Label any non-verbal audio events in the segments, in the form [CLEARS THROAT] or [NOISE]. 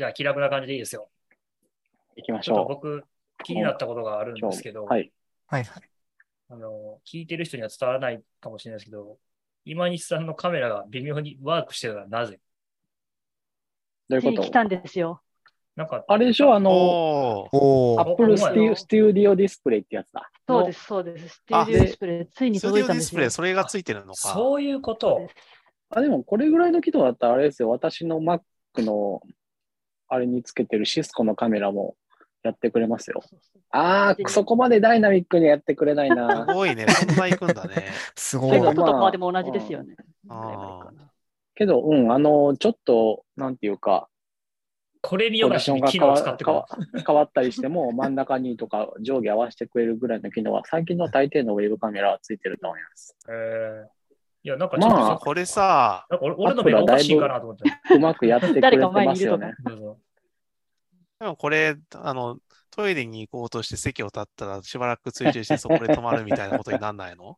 じゃあ気楽な感じでいいですよ。行きましちょっとょ僕、気になったことがあるんう。ですけど、はい。はいはい。あの、聞いてる人には伝わらないかもしれないですけど、今西さんのカメラが微妙にワークしてるのはなぜ？どういうこと？来たんですよ。なんか、あれでしょ？あの。アップルスティステュディオディスプレイってやつだ。そうです、そうです。ステあィーディオディスプレイ、ついにスタジオディスプレイ、届いたんですよ。それがついてるのか。そういうこと。あ、でもこれぐらいの機能だったらあれですよ。私の Mac のあれにつけてるシスコのカメラもやってくれますよ。ああ、そこまでダイナミックにやってくれないすな。ごいね、そんな行くんだね。[LAUGHS] すごいけど。iPad とかでも同じですよね。けど、うん、あの、ちょっと、なんていうか、これ見ポよがしに機能を使って。[LAUGHS] 変わったりしても、真ん中にとか上下合わせてくれるぐらいの機能は、最近の大抵のウェブカメラはついてると思います。えーいや、なんかちょっと、まあこれさ、なんか俺俺の目がおかしいかなと思って。うまくやってくれてますよね。でもこれ、あの、トイレに行こうとして席を立ったらしばらく追従してそこで止まるみたいなことになんないの？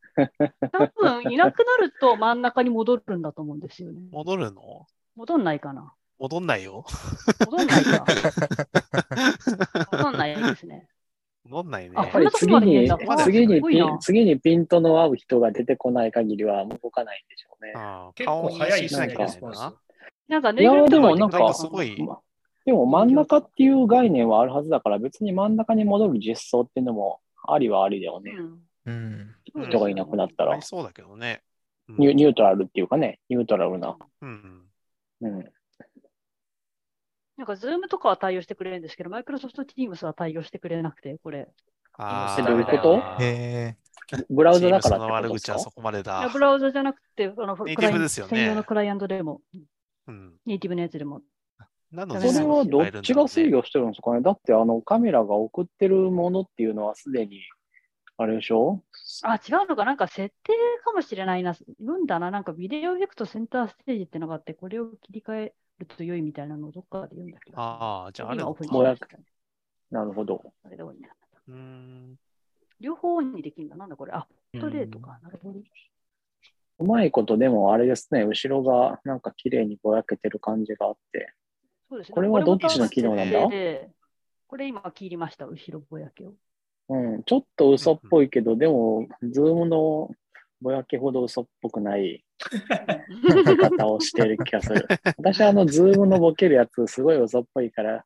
多分、いなくなると真ん中に戻るんだと思うんですよね。戻るの？戻んないかな。戻んないよ。戻んないか。[LAUGHS] 戻んないですね。戻んないね。やっぱり次に次にピン、次にピントの合う人が出てこない限りは動かないんでしょうね。ああ結構早いしなきゃないんかいや、ぬいでもなんかなんかすごいまでも真ん中っていう概念はあるはずだから、別に真ん中に戻る実装っていうのもありはありだよね。うん人がいなくなったら。そうだけどね。ニュートラルっていうかね、ニュートラルな。うん。うん。なんか、ズームとかは対応してくれるんですけど、マイクロソフト Teams は対応してくれなくて、これ。あえどういうこと？へえ。ブラウザだからのってこと？ですか悪口はそこまでだブ。ラウザじゃなくて、あのネイティブクライアントですよね専用のクライアントでも、うん。ネイティブのやつでも。なのそそれはどっちが制御してるんですかね？だってあのカメラが送ってるものっていうのはすでに、あれでしょ？あ、違うのか、なんか設定かもしれないな。いるんだな。なんかビデオエフェクトセンターステージってのがあって、これを切り替えると良いみたいなのをどっかで言うんだけど。ああ、じゃああるのもうやましたね。なるほど。あれでオンになったうーん。両方にできるんだ。なんだこれ。あ、ポートレートか。なるほど。うまいことでもあれですね、後ろがなんか綺麗にぼやけてる感じがあって。そうですね。これはどっちの機能なんだこれ今切りました。後ろぼやけを。うん、ちょっと嘘っぽいけど、でも、ズームのぼやけほど嘘っぽくない出方をしてる気がする。私はあの、ズームのボケるやつ、すごい嘘っぽいから、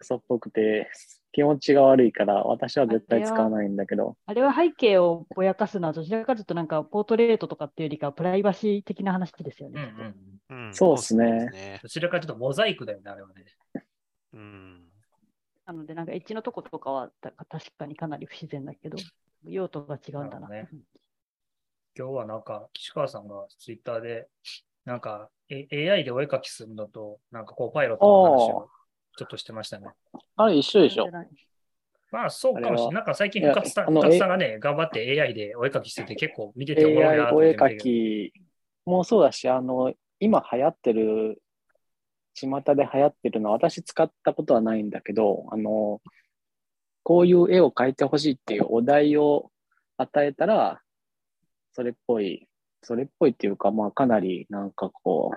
嘘っぽくて、気持ちが悪いから、私は絶対使わないんだけど、あれは背景をぼやかすのはどちらかというとなんかポートレートとかっていうよりかはプライバシー的な話ですようんね。うん。うんそうっすねどちらかというとモザイクだよね、あれはね。うん。なのでなんかエッジのとことかはた確かにかなり不自然だけど、用途が違うんだな。なるほど今日はなんか、岸川さんがツイッターで、なんか、A- AI でお絵描きするのと、なんかこうパイロットの話をちょっとしてましたね。あれ一緒でしょ？まあそうかもしれない。なんか最近深津さん深津さんがね、頑張って AI でお絵描きしてて結構見てておもろいなとお絵描きもそうだし、あの、今流行ってる、巷で流行ってるのは、私使ったことはないんだけど、あの、こういう絵を描いてほしいっていうお題を与えたら、それっぽい、それっぽいっていうか、まあかなりなんかこう、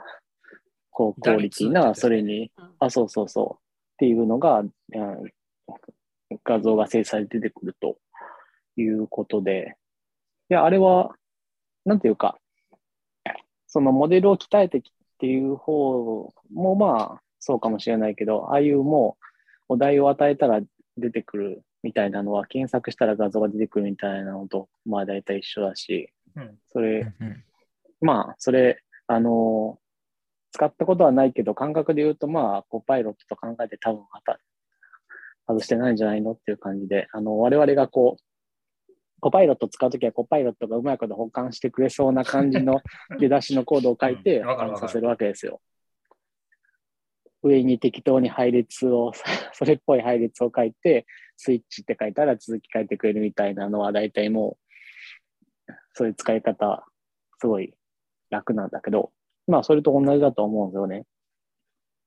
高クオリティな、それにうん、あ、そうそうそう、っていうのが、うん画像が生成出てくるということで、いや、あれは、なんていうか、そのモデルを鍛えてきっていう方もまあ、そうかもしれないけど、ああいうもう、お題を与えたら出てくるみたいなのは、検索したら画像が出てくるみたいなのと、まあ大体一緒だし、うんそれ、うんまあ、それ、あの使ったことはないけど、感覚で言うと、まあ、コパイロットと考えて多分また外してないんじゃないのっていう感じで、あの、我々がこう、コパイロット使うときはコパイロットがうまいこと保管してくれそうな感じの [LAUGHS] 出だしのコードを書いて保管させるわけですよ。上に適当に配列を、[LAUGHS] それっぽい配列を書いて、スイッチって書いたら続き書いてくれるみたいなのは大体もう、そういう使い方、すごい楽なんだけど、まあそれと同じだと思うんですよね。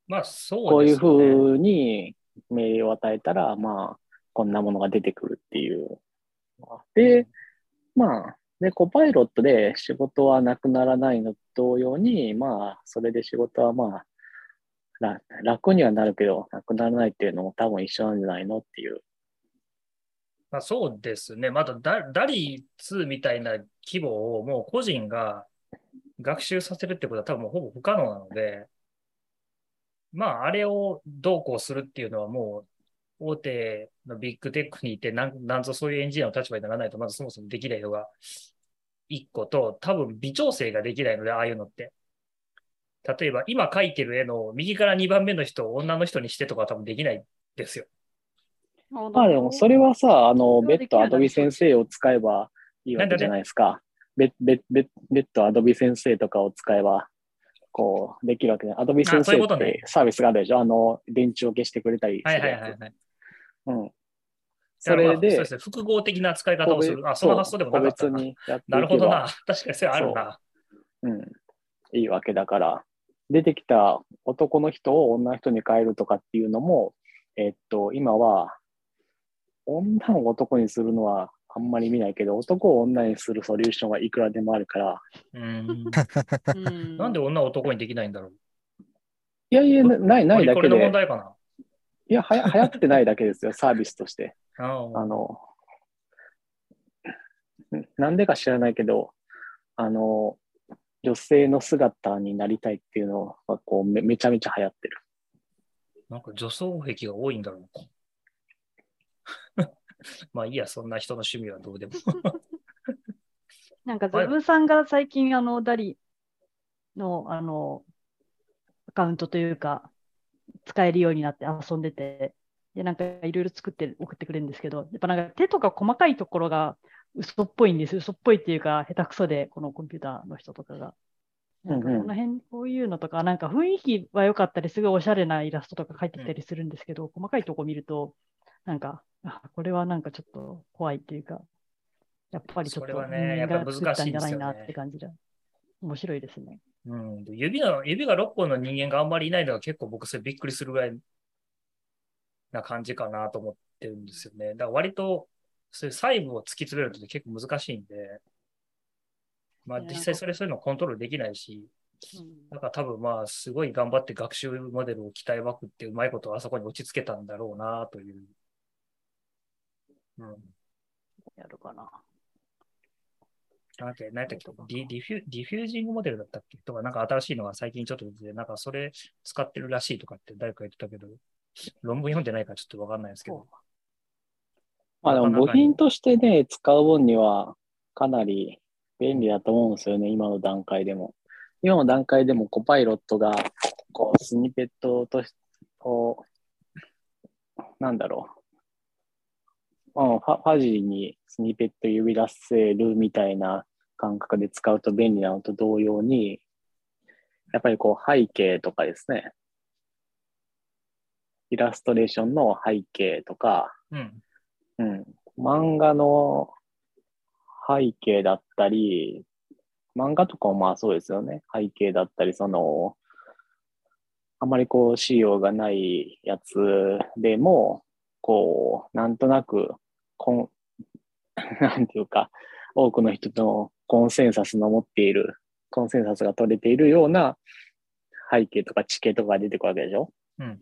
まあそうこういう。ふうに命令を与えたら、まあ、こんなものが出てくるっていう。で、まあ、で、コパイロットで仕事はなくならないのと同様に、まあ、それで仕事はまあ、ら楽にはなるけど、なくならないっていうのも多分一緒なんじゃないのっていう。まあ、そうですね。またダダリー2みたいな規模をもう個人が学習させるってことは多分もうほぼ不可能なので、まあ、あれをどうこうするっていうのはもう大手のビッグテックにいてなん、ぞそういうエンジニアの立場にならないと、まずそもそもできないのが一個と、多分微調整ができないので、ああいうのって。例えば、今描いてる絵の右から2番目の人を女の人にしてとか多分できないですよ。ままあでも、それはさ、あの、それはできるようにな別途アドビ先生を使えばいいわけじゃないですか。別別別別途アドビ先生とかを使えば、こう、できるわけで、アドビ先生ってサービスがあるでしょ？あの、電池を消してくれたりすはいるやつ。はいはいはい。うん。それで、そうで。複合的な使い方をする。あ、その発想でもなかったな。個別にやっなるほどな。確かにそれあるな。うん。いいわけだから、出てきた男の人を女の人に変えるとかっていうのも、えっと、今は、女を男にするのはあんまり見ないけど、男を女にするソリューションはいくらでもあるから、うん。うんなんで女を男にできないんだろう？いやいや、なない、ないだけこれの問で、題かな？いや、はや流行ってないだけですよ、[LAUGHS] サービスとして。ああの、なんでか知らないけど、あの、女性の姿になりたいっていうのがこうめめちゃめちゃ流行ってる。なんか女装癖が多いんだろう。[LAUGHS] まあいいや、そんな人の趣味はどうでも。[LAUGHS] なんか、ズブさんが最近、あの、ダリの、あの、アカウントというか、使えるようになって遊んでて、で、なんかいろいろ作って送ってくれるんですけど、やっぱなんか手とか細かいところが嘘っぽいんです。嘘っぽいっていうか、下手くそで、このコンピューターの人とかが。なんかこの辺、こういうのとか、なんか雰囲気は良かったり、すごいおしゃれなイラストとか描いてきたりするんですけど、細かいとこ見ると、なんか、あ、これはなんかちょっと怖いっていうか、やっぱりちょっと人間が作ったんじゃないなって感じで、面白いですね。うん、で指が、指が6本の人間があんまりいないのが結構僕それびっくりするぐらいな感じかなと思ってるんですよね。だから割とそういう細部を突き詰めると結構難しいんで、まあね実際それそういうのコントロールできないし、うんだから多分まあすごい頑張って学習モデルを鍛えまくってうまいことをあそこに落ち着けたんだろうなという。うん。やるかな。なんだっけ、何やったっけディディフュディフュージングモデルだったっけ？とか、なんか新しいのが最近ちょっと出て、なんかそれ使ってるらしいとかって誰か言ってたけど、論文読んでないからちょっとわかんないですけど。まあでも部品としてね、使う分にはかなり便利だと思うんですよね、今の段階でも。今の段階でもコパイロットが、こう、スニペットとし、こう、なんだろう。うん、ファファジーにスニペット呼び出せるみたいな感覚で使うと便利なのと同様に、やっぱりこう背景とかですね。イラストレーションの背景とか、うん。うん。漫画の背景だったり、漫画とかもまあそうですよね。背景だったり、その、あまりこう、仕様がないやつでも、こう、なんとなく、こん、[LAUGHS] なんていうか、多くの人のコンセンサスの持っている、コンセンサスが取れているような背景とか地形とかが出てくるわけでしょ？うん。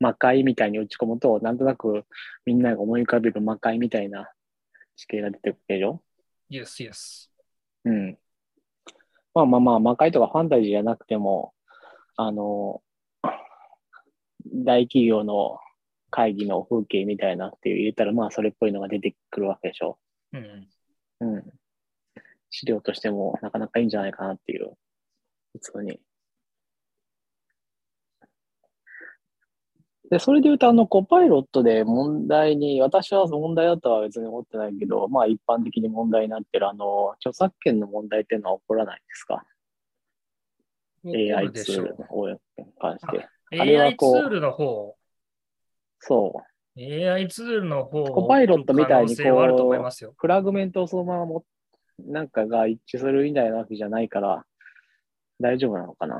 魔界みたいに打ち込むと、なんとなくみんなが思い浮かべる魔界みたいな地形が出てくるでしょ？Yes, yes. うん。まあまあまあ、魔界とかファンタジーじゃなくても、あの、大企業の会議の風景みたいなっていう入れたら、まあそれっぽいのが出てくるわけでしょうん。うん。資料としてもなかなかいいんじゃないかなっていう、普通に。で、それで言うと、あの、コパイロットで問題に、私は問題だとは別に思ってないけど、まあ一般的に問題になってる、あの、著作権の問題っていうのは起こらないですか ?AI ツールの方に関して。う。あれは AI ツこうールの方、そう。AI ツールの方、コパイロットみたいにこう可能性はあると思いますよ。フラグメントをそのままも、なんかが一致するみたいなわけじゃないから、大丈夫なのかない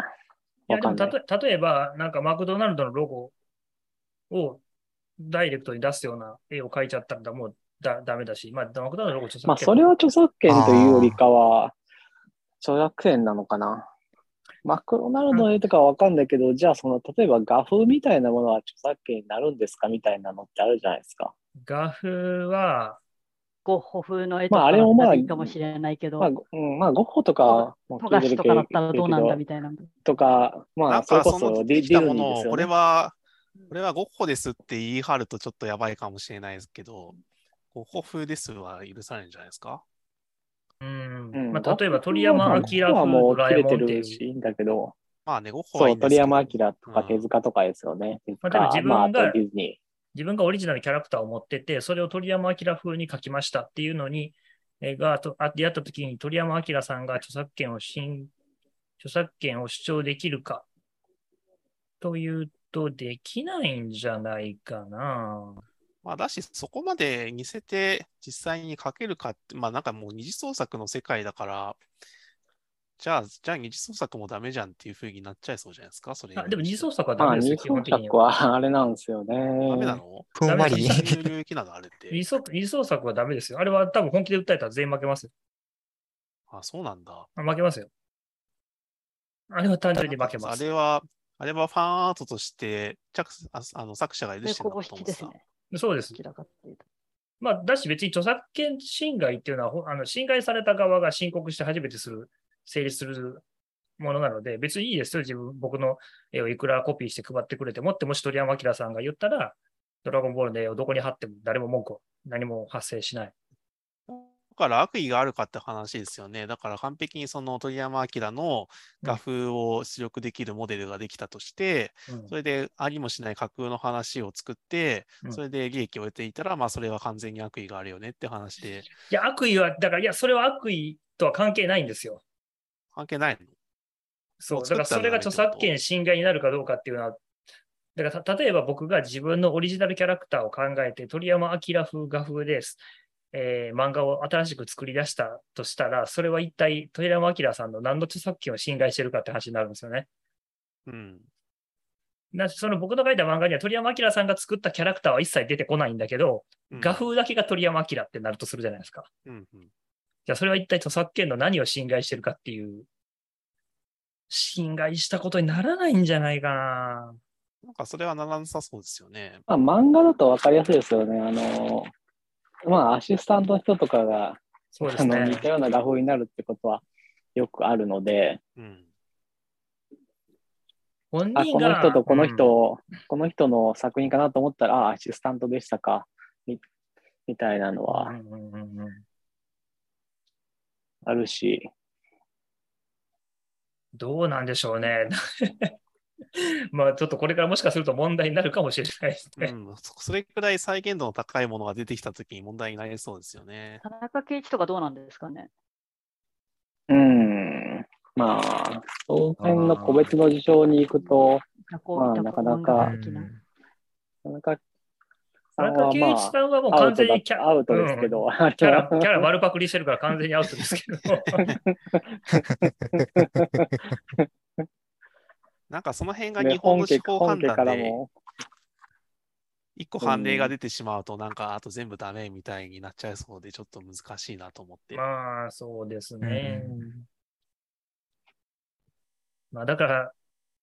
や。でもたと例えば、なんかマクドナルドのロゴをダイレクトに出すような絵を描いちゃったらもうだダメだし、まあ、マクドナルドのロゴ著作権まあ、それは著作権というよりかは、著作権なのかな。マクドナルドの絵とかはわかんないけど、じゃあその、例えば画風みたいなものは著作権になるんですかみたいなのってあるじゃないですか。画風は、ゴッホ風の絵とまあかあれもまあだったらいいかもしれないけど、まあ、ごうん、まあ、ゴッホとかも富樫とかだったらどうなんだみたいな。とか、まあ、なんそれこかそディデ出てきたィズものを、これニーですよね。は、これはゴッホですって言い張るとちょっとやばいかもしれないですけど、ゴッホ風ですは許されるんじゃないですか？うんうんまあ、例えば鳥山明はもう切れて。るし、いいんだけど、まあね、ゴッホはいいそう、鳥山明とかうん手塚とかですよね。手まあでも自塚、まあ、あ分が自分がオリジナルキャラクターを持ってて、それを鳥山明風に書きましたっていうのに、えーがとあ出会った時に鳥山明さんが著作権を新著作権を主張できるかというと、できないんじゃないかな。まあ、だし、そこまで似せて実際に書けるかって、まあなんかもう二次創作の世界だから、じゃあ、じゃあ二次創作もダメじゃんっていう風になっちゃいそうじゃないですか、それ。あでも二次創作はダメですよ、二次創基本的に作は。[LAUGHS] はあれなんですよね。ダメなの？ふんわり。なの？あれって二。次創二次創作はダメですよ。あれは多分本気で訴えたら全員負けますよ。あ、そうなんだ。あ負けますよ。あれは単純に負けます。あれは、あれはファンアートとして、着ああの作者が許してるこぼのかと思ってた。そうですっていうと。まあ、だし別に著作権侵害っていうのは、ほあの侵害された側が申告して初めてする、成立するものなので、別にいいですよ。自分、僕の絵をいくらコピーして配ってくれてもって、もし鳥山明さんが言ったら、ドラゴンボールの絵をどこに貼っても誰も文句を、何も発生しない。だから悪意があるかって話ですよね。だから完璧にその鳥山明の画風を出力できるモデルができたとして、うんそれでありもしない架空の話を作って、うんそれで利益を得ていたら、まあそれは完全に悪意があるよねって話で、いや、悪意は、だから、いや、それは悪意とは関係ないんですよ。関係ないの？そう。だから、それが著作権侵害になるかどうかっていうのは、だから、た例えば僕が自分のオリジナルキャラクターを考えて、鳥山明風画風です。えー漫画を新しく作り出したとしたら、それは一体鳥山明さんの何の著作権を侵害してるかって話になるんですよね。うん。なその僕の書いた漫画には鳥山明さんが作ったキャラクターは一切出てこないんだけど、うん画風だけが鳥山明ってなるとするじゃないですか。うんうんじゃあそれは一体著作権の何を侵害してるかっていう、侵害したことにならないんじゃないかな。なんかそれはならなさそうですよね。まあ、漫画だと分かりやすいですよね。あの、まあ、アシスタントの人とかが、そうですあの似ね。たような画風になるってことはよくあるので、うん。あ、本人が。この人とこのうん人、この人の作品かなと思ったら、あ、アシスタントでしたか、みみたいなのはあるし、どうなんでしょうね。[LAUGHS] まあちょっとこれからもしかすると問題になるかもしれないですね。うん、そそれくらい再現度の高いものが出てきたときに問題になりそうですよね。田中圭一とかどうなんですかね？うん、まあ、その辺の個別の事象に行くと、まあなかなか田中圭一さんはもう完全にキャアウトですけど、あれキャラ、はキャラ丸パクリしてるから完全にアウトですけど。[LAUGHS] なんかその辺がね日本の司法判断で、一個判例が出てしまうと、なんかあと全部ダメみたいになっちゃいそうで、ちょっと難しいなと思って。まあ、そうですね。うんまあ、だから、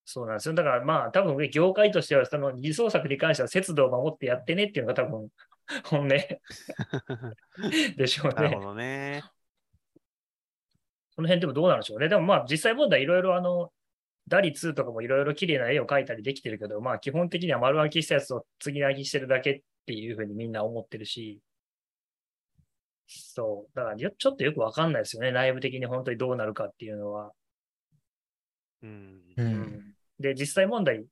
そうなんですよ。だから、まあ、多分ね、業界としては、その偽創作に関しては節度を守ってやってねっていうのが多分、[LAUGHS] 本音 [LAUGHS] でしょうねなるほ。どね。その辺でもどうなんでしょうね。でもまあ、実際問題いろいろあの、ダリ2とかもいろいろ綺麗な絵を描いたりできてるけど、まあ、基本的には丸暗記したやつを次なぎしてるだけっていうふうにみんな思ってるし、そう。だからよ、ちょっとよくわかんないですよね。内部的に本当にどうなるかっていうのは。うん。う。うんんで、実際問題、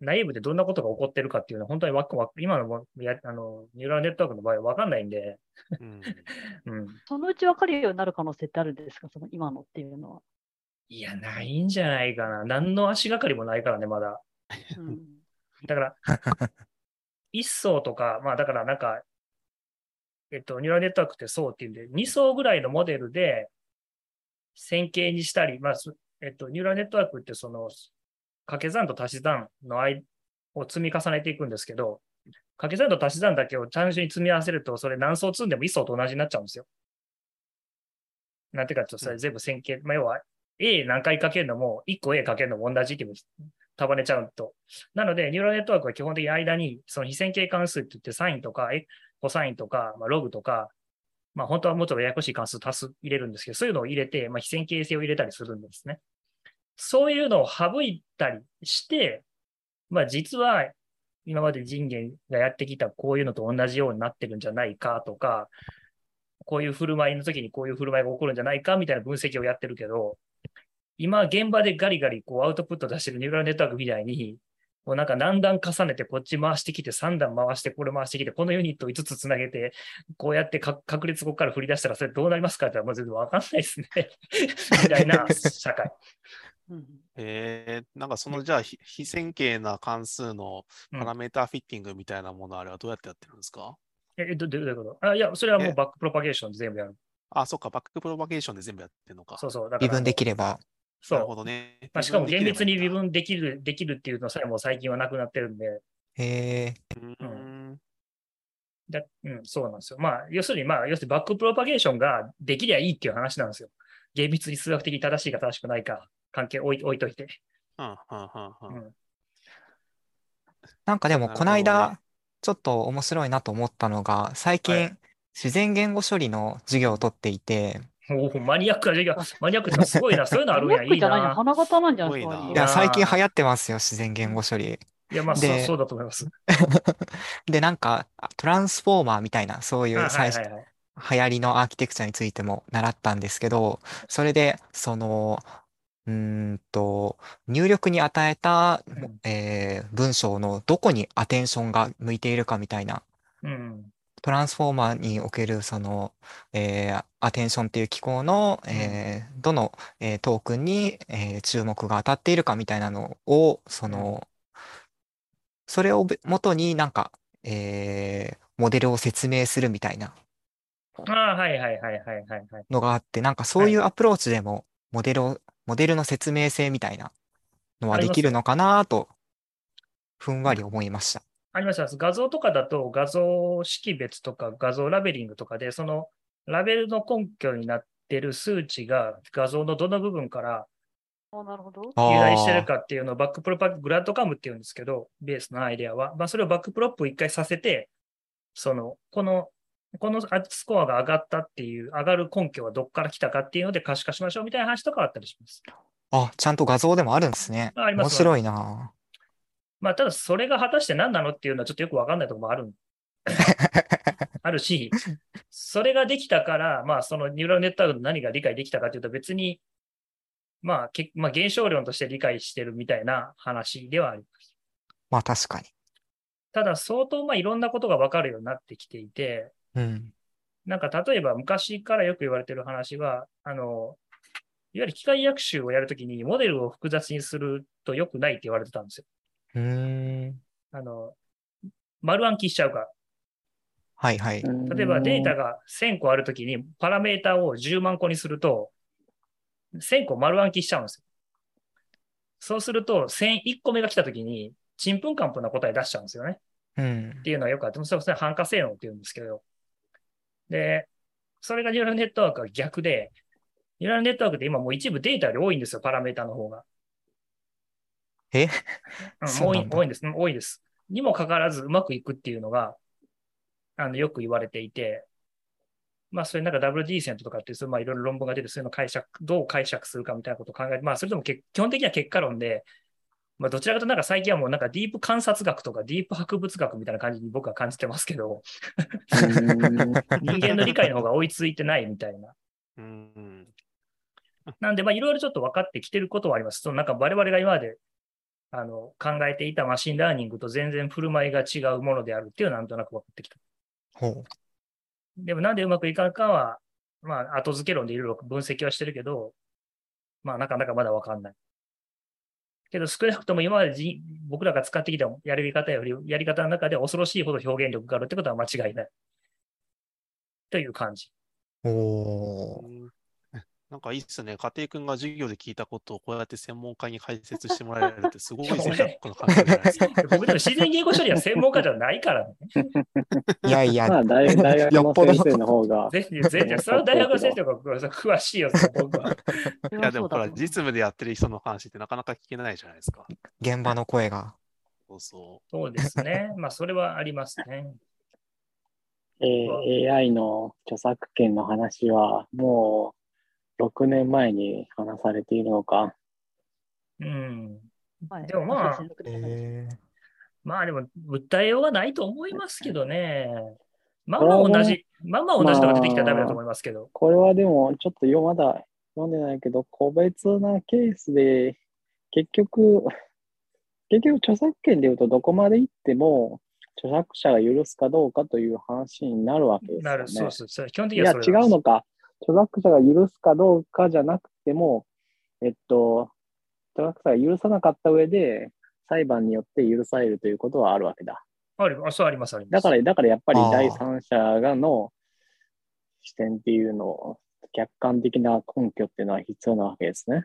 内部でどんなことが起こってるかっていうのは本当にわ今のもやあのニューラルネットワークの場合はわかんないんで、うん [LAUGHS] うん。そのうち分かるようになる可能性ってあるんですか、その今のっていうのは。いや、ないんじゃないかな。何の足がかりもないからね、まだ。うん、だから、[LAUGHS] 1層とか、まあだからなんか、えっと、ニューラルネットワークって層っていうんで、2層ぐらいのモデルで線形にしたり、まあ、すえっと、ニューラルネットワークってその、掛け算と足し算の間を積み重ねていくんですけど、掛け算と足し算だけを単純に積み合わせると、それ何層積んでも1層と同じになっちゃうんですよ。なんていうか、ちょっとそれ全部線形、まあ、要は A 何回かけるのも、1個 A かけるのも同じって束ねちゃうと。なので、ニューラルネットワークは基本的に間に、その非線形関数って言って、サインとか、コサインとか、まあ、ログとか、まあ、本当はもうちょっとややこしい関数足す、入れるんですけど、そういうのを入れて、まあ、非線形性を入れたりするんですね。そういうのを省いたりして、まあ、実は、今まで人間がやってきたこういうのと同じようになってるんじゃないかとか、こういう振る舞いの時にこういう振る舞いが起こるんじゃないかみたいな分析をやってるけど、今現場でガリガリこうアウトプット出してるニューラルネットワークみたいに、こうなんか何段重ねてこっち回してきて3段回してこれ回してきてこのユニットを5つつなげてこうやってか確率ここから振り出したらそれどうなりますかってもう全然わかんないですね。[LAUGHS] みたいな社会。[LAUGHS] うんえー、なんかそのじゃあ非非線形な関数のうんパラメータフィッティングみたいなものあれはどうやってやってるんですか、え、どどういうこと？あいや、それはもうえバックプロパゲーションで全部やる。あ、そっか、バックプロパゲーションで全部やってるのか。そうそう。だから微分できれば。そう。なるほどね。まあ、しかも厳密に微微分分できる、できるっていうのさえも最近はなくなってるんで、へえ。うーん。だうん、そうなんですよ。まあ、要するに、まあ、要するにバックプロパゲーションができりゃいいっていう話なんですよ。厳密に数学的に正しいか正しくないか、関係置い置いといて。うん、うん、うん、うん。なんかでも、この間、ちょっと面白いなと思ったのが、最は近、自然言語処理の授業を取っていて、おお、マニアックな授業。マニアックってすごいな。[LAUGHS] そういうのあるんや。いいマニアックじゃないのな。花形なんじゃないや、そういうの最近流行ってますよ、自然言語処理。いや、まあ、そうでそうだと思います。[LAUGHS] で、なんか、トランスフォーマーみたいな、そういう最初はいはい。流行りのアーキテクチャについても習ったんですけど、それで、その、うーんと、入力に与えた、うんえー文章のどこにアテンションが向いているかみたいな、うん。トランスフォーマーにおけるその、えーアテンションっていう機構の、えーどの、えートークンに、えー注目が当たっているかみたいなのを、その、それをべ元になんか、えーモデルを説明するみたいな。ああ、はいはいはいはいはいはい。のがあって、なんかそうい。うアプローチでもモデルを、モデルの説明性みたいなのはできるのかなと、ふんわり思いました。ありました。画像とかだと画像識別とか画像ラベリングとかで、そのラベルの根拠になってる数値が画像のどの部分からあなるほど。あ由来してるーかっていうのをバックプロパ、 Grad-CAM っていうんですけど、ベースのアイデアは。まあ、それを backprop を一回させて、その、この、このスコアが上がったっていう、上がる根拠はどっから来たかっていうので可視化しましょうみたいな話とかあったりします。あ、ちゃんと画像でもあるんですね。ああります面白いな。まあ、ただそれが果たして何なのっていうのはちょっとよくわかんないところもある。[LAUGHS] あるし、それができたから、まあ、そのニューラルネットワークの何が理解できたかというと別に、まあ、けまあ、現象論として理解してるみたいな話ではあります。まあ確かに。ただ、相当、まあ、いろんなことがわかるようになってきていて、うん。なんか例えば昔からよく言われてる話は、あの、いわゆる機械学習をやるときにモデルを複雑にすると良くないって言われてたんですよ。うーん。あの、丸暗記しちゃうから。はいはい。例えばデータが1000個あるときにパラメータを10万個にすると、1000個丸暗記しちゃうんですよ。そうすると、1001個目が来たときに、ちんぷんかんぷんな答え出しちゃうんですよね。うんっ。ていうのはよくあって、それは反化性能って言うんですけど。で、それがニューラルネットワークは逆で、ニューラルネットワークって今もう一部データより多いんですよ、パラメータの方が。え？[LAUGHS] うん、多いそうなんだ多いんです。うん多いです。にもかかわらずうまくいくっていうのが、あの、よく言われていて、まあ、それなんか WD セントとかっていう、そういうまあいろいろ論文が出て、そういうのを解釈、どう解釈するかみたいなことを考えて、まあ、それともけ基本的には結果論で、まあ、どちらかというとなんか最近はもうなんかディープ観察学とかディープ博物学みたいな感じに僕は感じてますけど、[LAUGHS] 人間の理解の方が追いついてないみたいな。うん。なんで、まあ、いろいろちょっと分かってきてることはあります。そのなんか我々が今まであの考えていた machine learning と全然振る舞いが違うものであるっていうのはなんとなく分かってきた。ほう。でもなんでうまくいかんかは、まあ、後付け論でいろいろ分析はしてるけど、まあ、なかなかまだ分かんない。けど少なくとも今までじ僕らが使ってきたやり方より、やり方の中で恐ろしいほど表現力があるってことは間違いない。という感じ。おー。なんかいいっすね。家庭君が授業で聞いたことをこうやって専門家に解説してもらえるってすごい贅沢な感じじゃないですか。[LAUGHS] 僕でも自然言語処理は専門家じゃないからね。[LAUGHS] いやいや、まあ大大学のよっぽど先生の方が。全然、全然、それは大学の先生が詳しいよ、僕は。[LAUGHS] いや、でもほら、実務でやってる人の話ってなかなか聞けないじゃないですか。現場の声が。そうそそうですね。まあ、それはありますね。えー AI の著作権の話は、もう6年前に話されているのか。うん。はいでもまあえーまあでも、訴えようがないと思いますけどね。まあまあ同じ、まあまあ同じのが出てきたらダメだと思いますけど。これはでも、ちょっとよまだ読んでないけど、個別なケースで、結局、[LAUGHS] 結局著作権でいうとどこまで行っても、著作者が許すかどうかという話になるわけですよね。なる、そうそうそう。基本的いや、にはそれ違うのか。著作者が許すかどうかじゃなくても、えっと、著作者が許さなかった上で、裁判によって許されるということはあるわけだ。あるあそうあります、あります。だから、だからやっぱり第三者がの視点っていうのを、客観的な根拠っていうのは必要なわけですね。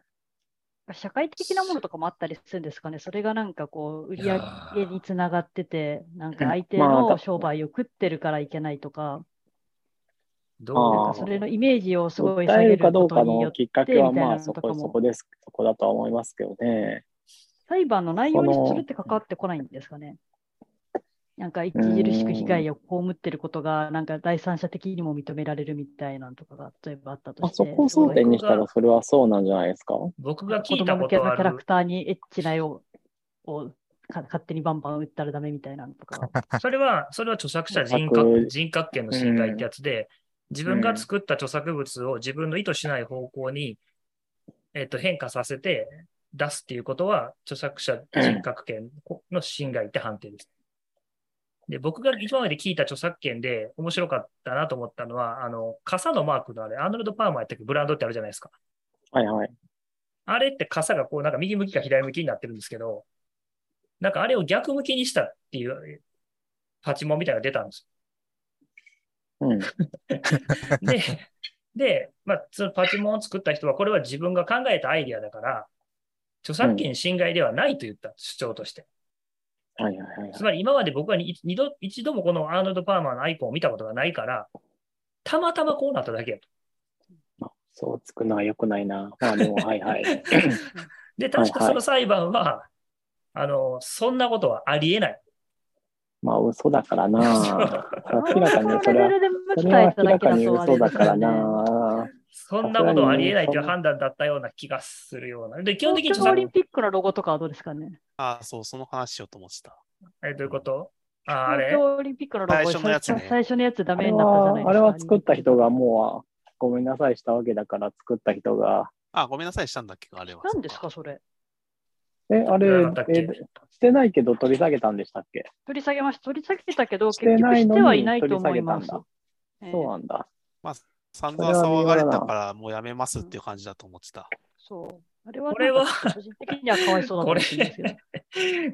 社会的なものとかもあったりするんですかね。それがなんかこう、売り上げにつながってて、なんか相手まあのだ商売を食ってるからいけないとか、どあーなんかそれのイメージをすごい下げるかどうかことによって、のきっかけは、まあ、そこ、そこです。そこだとは思いますけどね。裁判の内容にそのそれって関わってこないんですかね。なんか著しく被害を被ってることが、なんか第三者的にも認められるみたいなのとかが、例えばあったとあして、そこを争点にしたら、それはそうなんじゃないですか？僕が聞子いた供向けのことある。キャラクターにエッチな絵ををか勝手にバンバン売ったらダメみたいなのとか。[LAUGHS] それは、それは著作者人格人格権の侵害ってやつで、自分が作った著作物を自分の意図しない方向に、えっと、変化させて出すっていうことは、著作者人格権の侵害って判定です。で、僕が今まで聞いた著作権で面白かったなと思ったのは、あの、傘のマークのあれ、アーノルド・パーマーやったっけブランドってあるじゃないですか。はいはい。あれって傘がこう、なんか右向きか左向きになってるんですけど、なんかあれを逆向きにしたっていうパチモンみたいなのが出たんですうん。よ。[LAUGHS] で、で、まあ、そのパチモンを作った人は、これは自分が考えたアイディアだから、著作権侵害ではないと言った、主張として。はいはいはいはいつ。まり今まで僕はに二度、一度もこのアーノルド・パーマーのアイコンを見たことがないから、たまたまこうなっただけやと。あそうつくのは良くないな。まあでも、はいはい。で、確かその裁判は、あの、そんなことはありえない。まあ嘘だからな。[LAUGHS] 明らかにそそれは、明らかに嘘だから。な。そんなことはありえないという判断だったような気がするような。で、基本的に東京オリンピックのロゴとかはどうですかね？ああ、そう、その話しようと思ってた。え、どういうことあ、あれ？東京オリンピックのロゴ最初のやつね最最初のやつダメになったじゃは、ないですか。あれは作った人がもう、ごめんなさいしたわけだから、作った人が。あ、ごめんなさいしたんだっけあれは。何ですか、それ？え、あれえしてないけど取り下げたんでしたっけ？取り下げました。取り下げたけど、結局してはいないと思いますそうなんだ。まあ、散々騒がれたからもうやめますっていう感じだと思ってた。そう。あれは、これは個人的にはかわいそうだとこれ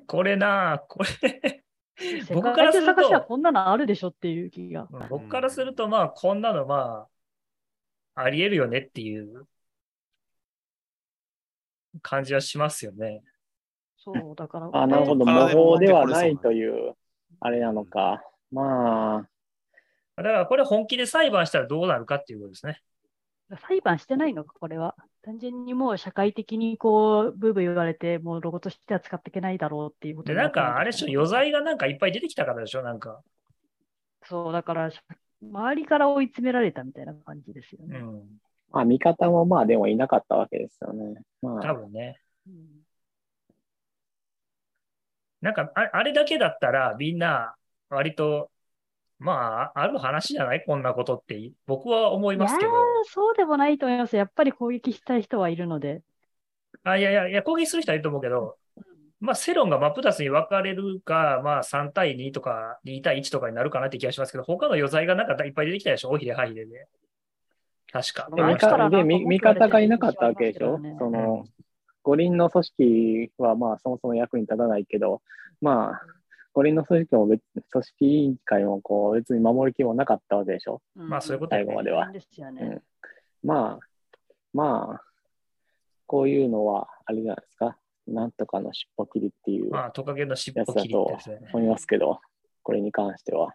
これな、これ、[LAUGHS] 世僕からすると、こんなのあるでしょっていう気が。僕からすると、まあ、こんなの、まあ、あり得るよねっていう感じはしますよね。そう、だから。あ、なるほど。模これ倣ではないという、あれなのか。まあ、だから、これ本気で裁判したらどうなるかっていうことですね。裁判してないのか、これは。単純にもう社会的にこう、ブーブー言われて、もうロゴとしては使っていけないだろうっていうことで、になんか、あれでしょ、よ余罪がなんかいっぱい出てきたからでしょ、なんか。そう、だから、周りから追い詰められたみたいな感じですよね。うん。まあ、味方もまあでもいなかったわけですよね。ま多あ、分ね。うんなんかあ、あれだけだったら、みんな、割と、まあ、ある話じゃない？こんなことって、僕は思いますけど。そうでもないと思います。やっぱり攻撃したい人はいるので。あ、いやいや、いや、攻撃する人はいると思うけど、まあ、世論が真っ二つに分かれるか、まあ、3対2とか、2対1とかになるかなって気がしますけど、他の余罪がなんかいっぱい出てきたでしょ？大ひれはひれで。確か。で味方がいなかったわけでしょ？その、五輪の組織はまあそもそも役に立たないけど、まあ、五輪の組織も別、組織委員会もこう別に守る気もなかったわけでしょうんまあそういうこと最後まではですよね。うんまあ、まあ、こういうのは、あれじゃないですか。なんとかの尻尾切りっていうまあ、トカゲの尻尾切りやつだと。思いますけど、これに関しては。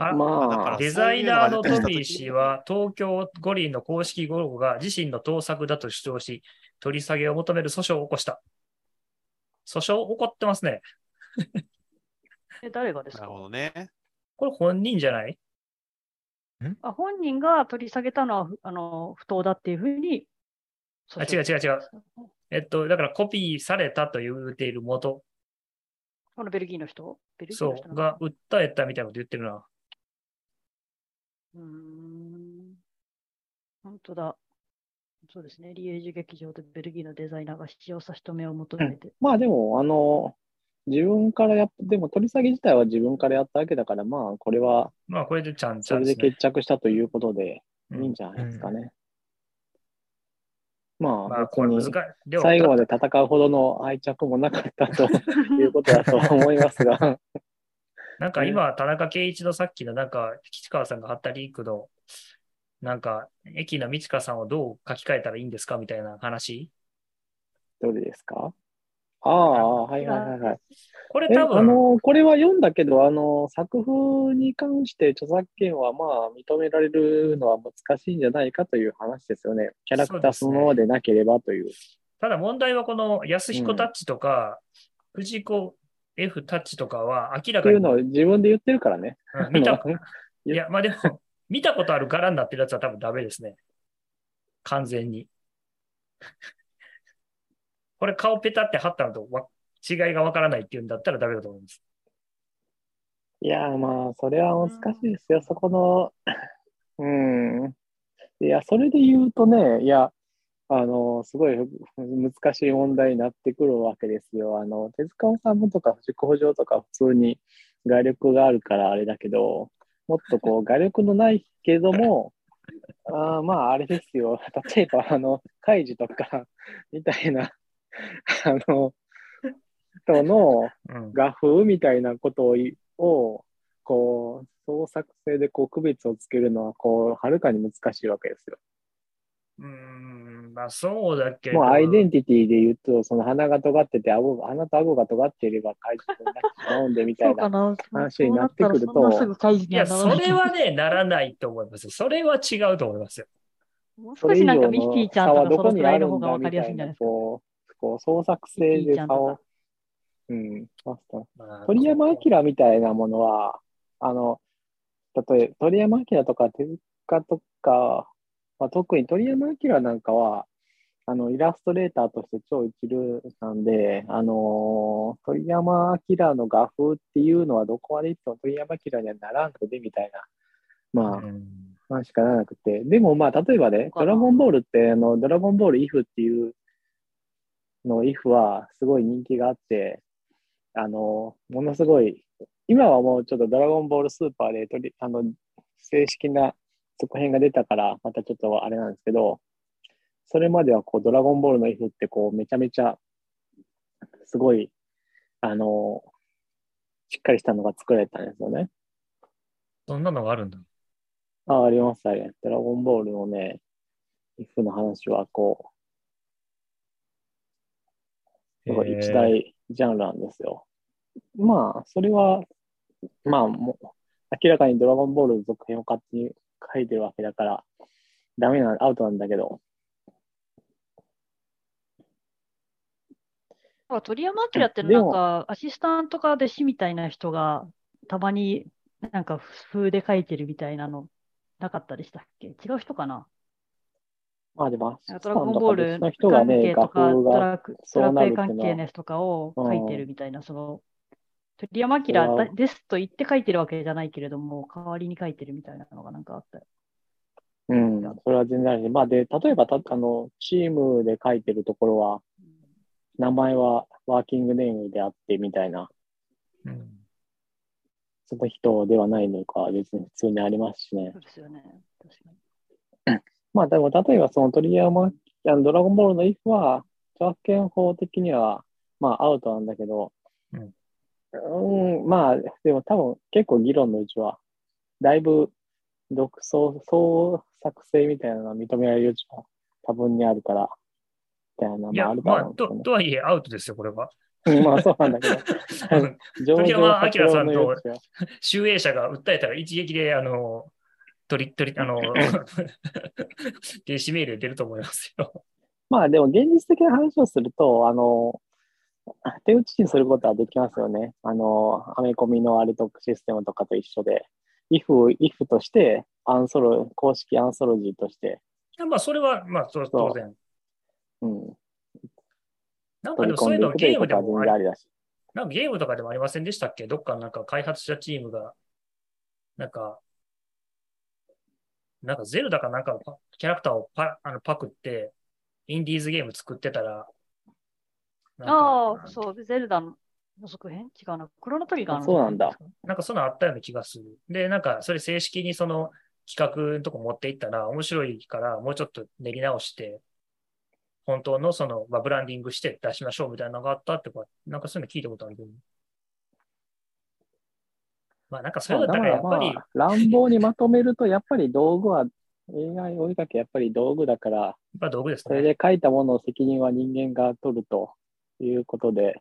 あまあ、デザイナーのトビー氏は、東京五輪の公式ロゴが自身の盗作だと主張し、取り下げを求める訴訟を起こした。訴訟起こってますね。[LAUGHS] え、誰がですなるかほどね。これ本人じゃない？あ本人が取り下げたのはふあの不当だっていうふうに。あ違う違う違う。えっと、だからコピーされたと言うている元、このベルギーの人？ベルギーそう、の人なのが訴えたみたいなこと言ってるな。うーん。本当だ。そうですね。リエージュ劇場でベルギーのデザイナーが使用差し止めを求めて。まあでも、あの、自分からやっでも取り下げ自体は自分からやったわけだから、まあ、これはまあ、これでちゃんちそれでゃんですね決。着したということでうんいいんじゃないですかね。ままあ、あ、別にこれ難最後まで戦うほどの愛着もなかったということだと思いますが、[LAUGHS] なんか今、田中圭一のさっきのなんか、吉川さんが貼ったリークの、なんか、駅の美智香さんをどう書き換えたらいいんですかみたいな話。どれですか？ああ、はいはいはいはい。これ多分、の、これは読んだけど、あの、作風に関して著作権はまあ認められるのは難しいんじゃないかという話ですよね。キャラクターそのままでなければという。ただ問題はこの安彦タッチとか、藤子 F タッチとかは明らかにっていうのを自分で言ってるからね。うん見たいや、まあでも、見たことある柄になってるやつは多分ダメですね。完全に。[LAUGHS] これ顔ペタって貼ったのとわ違いがわからないっていうんだったらダメだと思います。いや、まあ、それは難しいですよ。そこの、[LAUGHS] うん。いや、それで言うとね、いや、あの、すごい難しい問題になってくるわけですよ。あの、手塚治虫とか藤子不二雄とか普通に画力があるからあれだけど、もっとこう、画力のないけども、[LAUGHS] あーまあ、あれですよ。例えば、あの、カイジとか、みたいな、あの、人の、うん。画風みたいなことをこう創作性でこう区別をつけるのはこうはるかに難しいわけですよ。うーん、まあそうだけど。もうアイデンティティで言うとその鼻が尖ってて顎鼻と顎が尖っていれば怪獣になってしまうんでみたそいうな。かな。話になってくるといや、それはね、ならないと思いますよ。それは違うと思いますよ。もう少しなんかミッキーのちゃんとかそのくらいにあるんの方がわかりやすいんじゃないですか。こうこう創作性で差をか。うんマスターまあ鳥山明みたいなものは、あの、例えば鳥山明とか手塚とか、まあ、特に鳥山明なんかは、あの、イラストレーターとして超一流なんで、あのー鳥山明の画風っていうのはどこまでいっても鳥山明にはならんので、みたいな、まあ、うんまあしかならなくて。でもまあ、例えばね、ドラゴンボールって、あの、ドラゴンボール IF っていうの IF はすごい人気があって、あの、ものすごい、今はもうちょっとドラゴンボールスーパーで取り、あの、正式な続編が出たから、またちょっとあれなんですけど、それまではこう、ドラゴンボールの IF ってこう、めちゃめちゃ、すごい、あの、しっかりしたのが作られたんですよね。そんなのがあるんだ。あ、あります、あれ。ドラゴンボールのね、IF の話はこう、一大ジャンルなんですよ。まあ、それは、まあ、もう、明らかにドラゴンボールの続編を勝手に書いてるわけだから、ダメな、アウトなんだけど、鳥山明ってなんかアシスタントか弟子みたいな人がたまになんか風で書いてるみたいなのなかったでしたっけ？違う人かな？まあでも、ドラゴンボールの人が関係とか、ドラクエ関係のやつとかを書いてるみたいな、その、鳥山明だですと言って書いてるわけじゃないけれども、代わりに書いてるみたいなのがなんかあったよ。うん、それは全然あるし、まあで、例えばた、あの、チームで書いてるところは、名前はワーキングネームであってみたいな、うんその人ではないのか、別に普通にありますしねそ。うですよね。確かまあでも、例えばその鳥山、あのドラゴンボールの IF は、著作権法的には、まあアウトなんだけど、うんうん、まあ、でも多分結構議論のうちは、だいぶ独創、創作成みたいなのは認められる余地は多分にあるから、みたいなのもあるとまあ、と。とはいえ、アウトですよ、これは。う [LAUGHS] んまあそうなんだけど、[LAUGHS] 上鳥山明さんと集英社が訴えたら一撃で、あの、取り、取り、あの、[LAUGHS] 停止命令出ると思いますよ。まあでも現実的な話をすると、あの、手打ちにすることはできますよね。あの、アメコミのアルトックシステムとかと一緒で、if, if として、アンソロ、公式アンソロジーとして、いやまあ、それは、まあ、それは当然。うん、なんかでもそういうのゲームでもあり、だし。なんかゲームとかでもありませんでしたっけ？どっかなんか開発者チームが、なんか、なんかゼルダかなんかキャラクターをパあのパクって、インディーズゲーム作ってたら、ああ、そう、ゼルダの続編？違うな。クロノトリガーのあそうなんだ。なんかそんなのあったような気がする。で、なんかそれ正式にその企画のとこ持っていったら面白いからもうちょっと練り直して、本当のその、まあ、ブランディングして出しましょうみたいなのがあったってこうなんかそういうの聞いたことあるけど。まあなんかそれだったらやっぱり、まあ、乱暴にまとめると、やっぱり道具は、AI 追いかけやっぱり道具だから、やっぱ道具ですそれね。で書いたものの責任は人間が取るということで、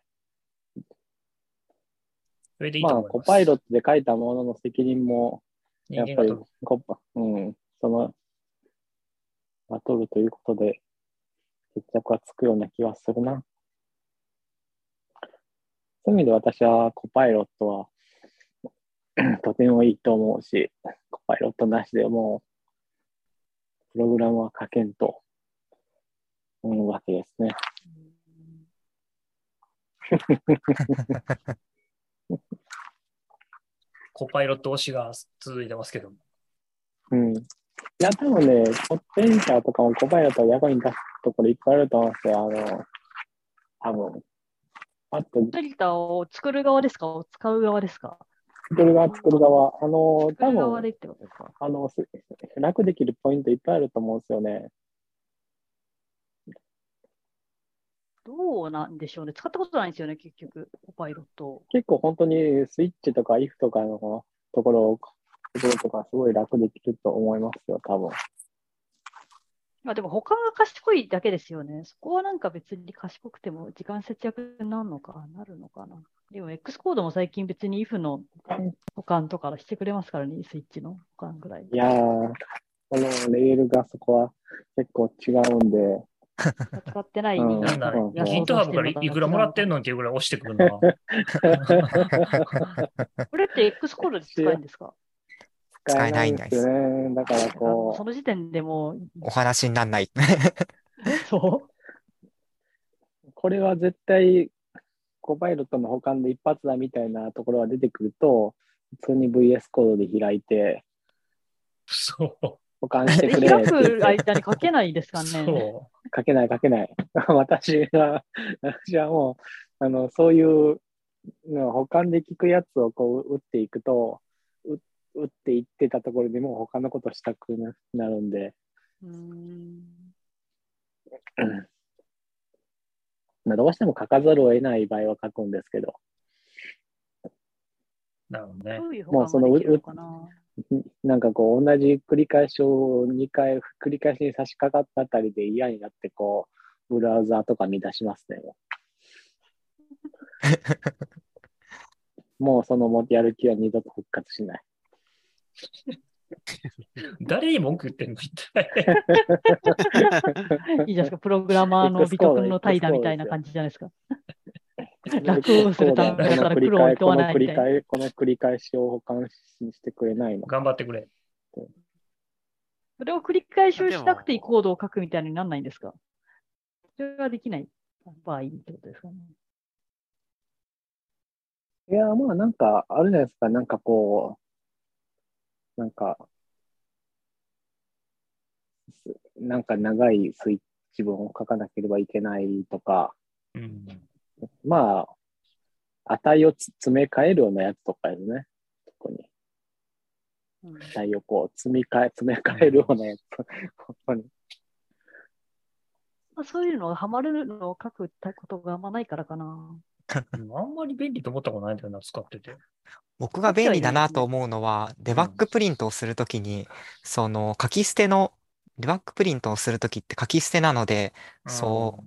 それでいいとまあ。コパイロットで書いたものの責任も、やっぱり。コパ、うん、その、が取るということで、決着はつくような気はするな。そういう意味で私はコパイロットは [CLEARS THROAT] とてもいいと思うし、コパイロットなしでもう、プログラムは書けんと思うわけですね。コパイロット推しが続いてますけども。うん。いや、多分ね、ポッテンシャーとかもコパイロットを役に立つところいっぱいあると思うんですよ。あの、多分。あと、デリタを作る側ですか？使う側ですか？作る側、作る側。あの、多分、あの、す楽できるポイントいっぱいあると思うんですよね。どうなんでしょうね。使ったことないんですよね、結局、コパイロット。結構本当にスイッチとか if とかのところ、ところとかすごい楽できると思いますよ、多分。まあでも他が賢いだけですよね。そこはなんか別に賢くても時間節約になるのかなるのかな。でも X コードも最近別に if の保管とかしてくれますからね、スイッチの保管ぐらい。いやー、このレールがそこは結構違うんで、使ってないうんなんだ、うんヒントハブからいいくらもらってんのっていうぐらい押してくるな。[LAUGHS] これって X コードで使えるんですか？使えないんです。だからこ [LAUGHS] その時点でもう、お話にならない。[LAUGHS] そう？う、これは絶対、コパイロットの保管で一発だみたいなところが出てくると、普通に VS コードで開いて、そう。保管してくれ開く間に書けないですかね。そ書けない書けない。[LAUGHS] 私は、私はもう、あの、そういうの保管で聞くやつをこう打っていくと、う打っていってたところでもう他のことしたくななるんで、うーん。まあどうしても書かざるを得ない場合は書くんですけど、う。なるほどね。もうその保管ができるのかな。なんかこう同じ繰り返しを2回繰り返しに差し掛かったあたりで嫌になってこう、ブラウザーとか見出しますね。[LAUGHS] もうそのもやる気は二度と復活しない。誰に文句言ってんの一体。いいじゃないですか、プログラマーの美徳の怠惰みたいな感じじゃないですか。[LAUGHS] 楽をするためだから苦労を厭わないみたいなこの繰り返この繰り返しを保管してくれないのか。頑張ってくれ。それを繰り返しをしなくていいコードを書くみたいにならないんですか？それはできない場合ってことですかね。いや、まあなんか、あるじゃないですか。なんかこう、なんか、すなんか長いスイッチ文を書かなければいけないとか、うん。まあ、値をつ詰め替えるようなやつとかですね。特に。うん値をこう、積み替え、[LAUGHS] 詰め替えるようなやつ。[LAUGHS] 本当に。まあ、そういうのがハマるのを書くことがあんまないからかな。うんあんまり便利と思ったことないんだよな、使ってて。僕が便利だなと思うのは、デバッグプリントをするときに、その書き捨てのデバッグプリントをするときって書き捨てなので、そう、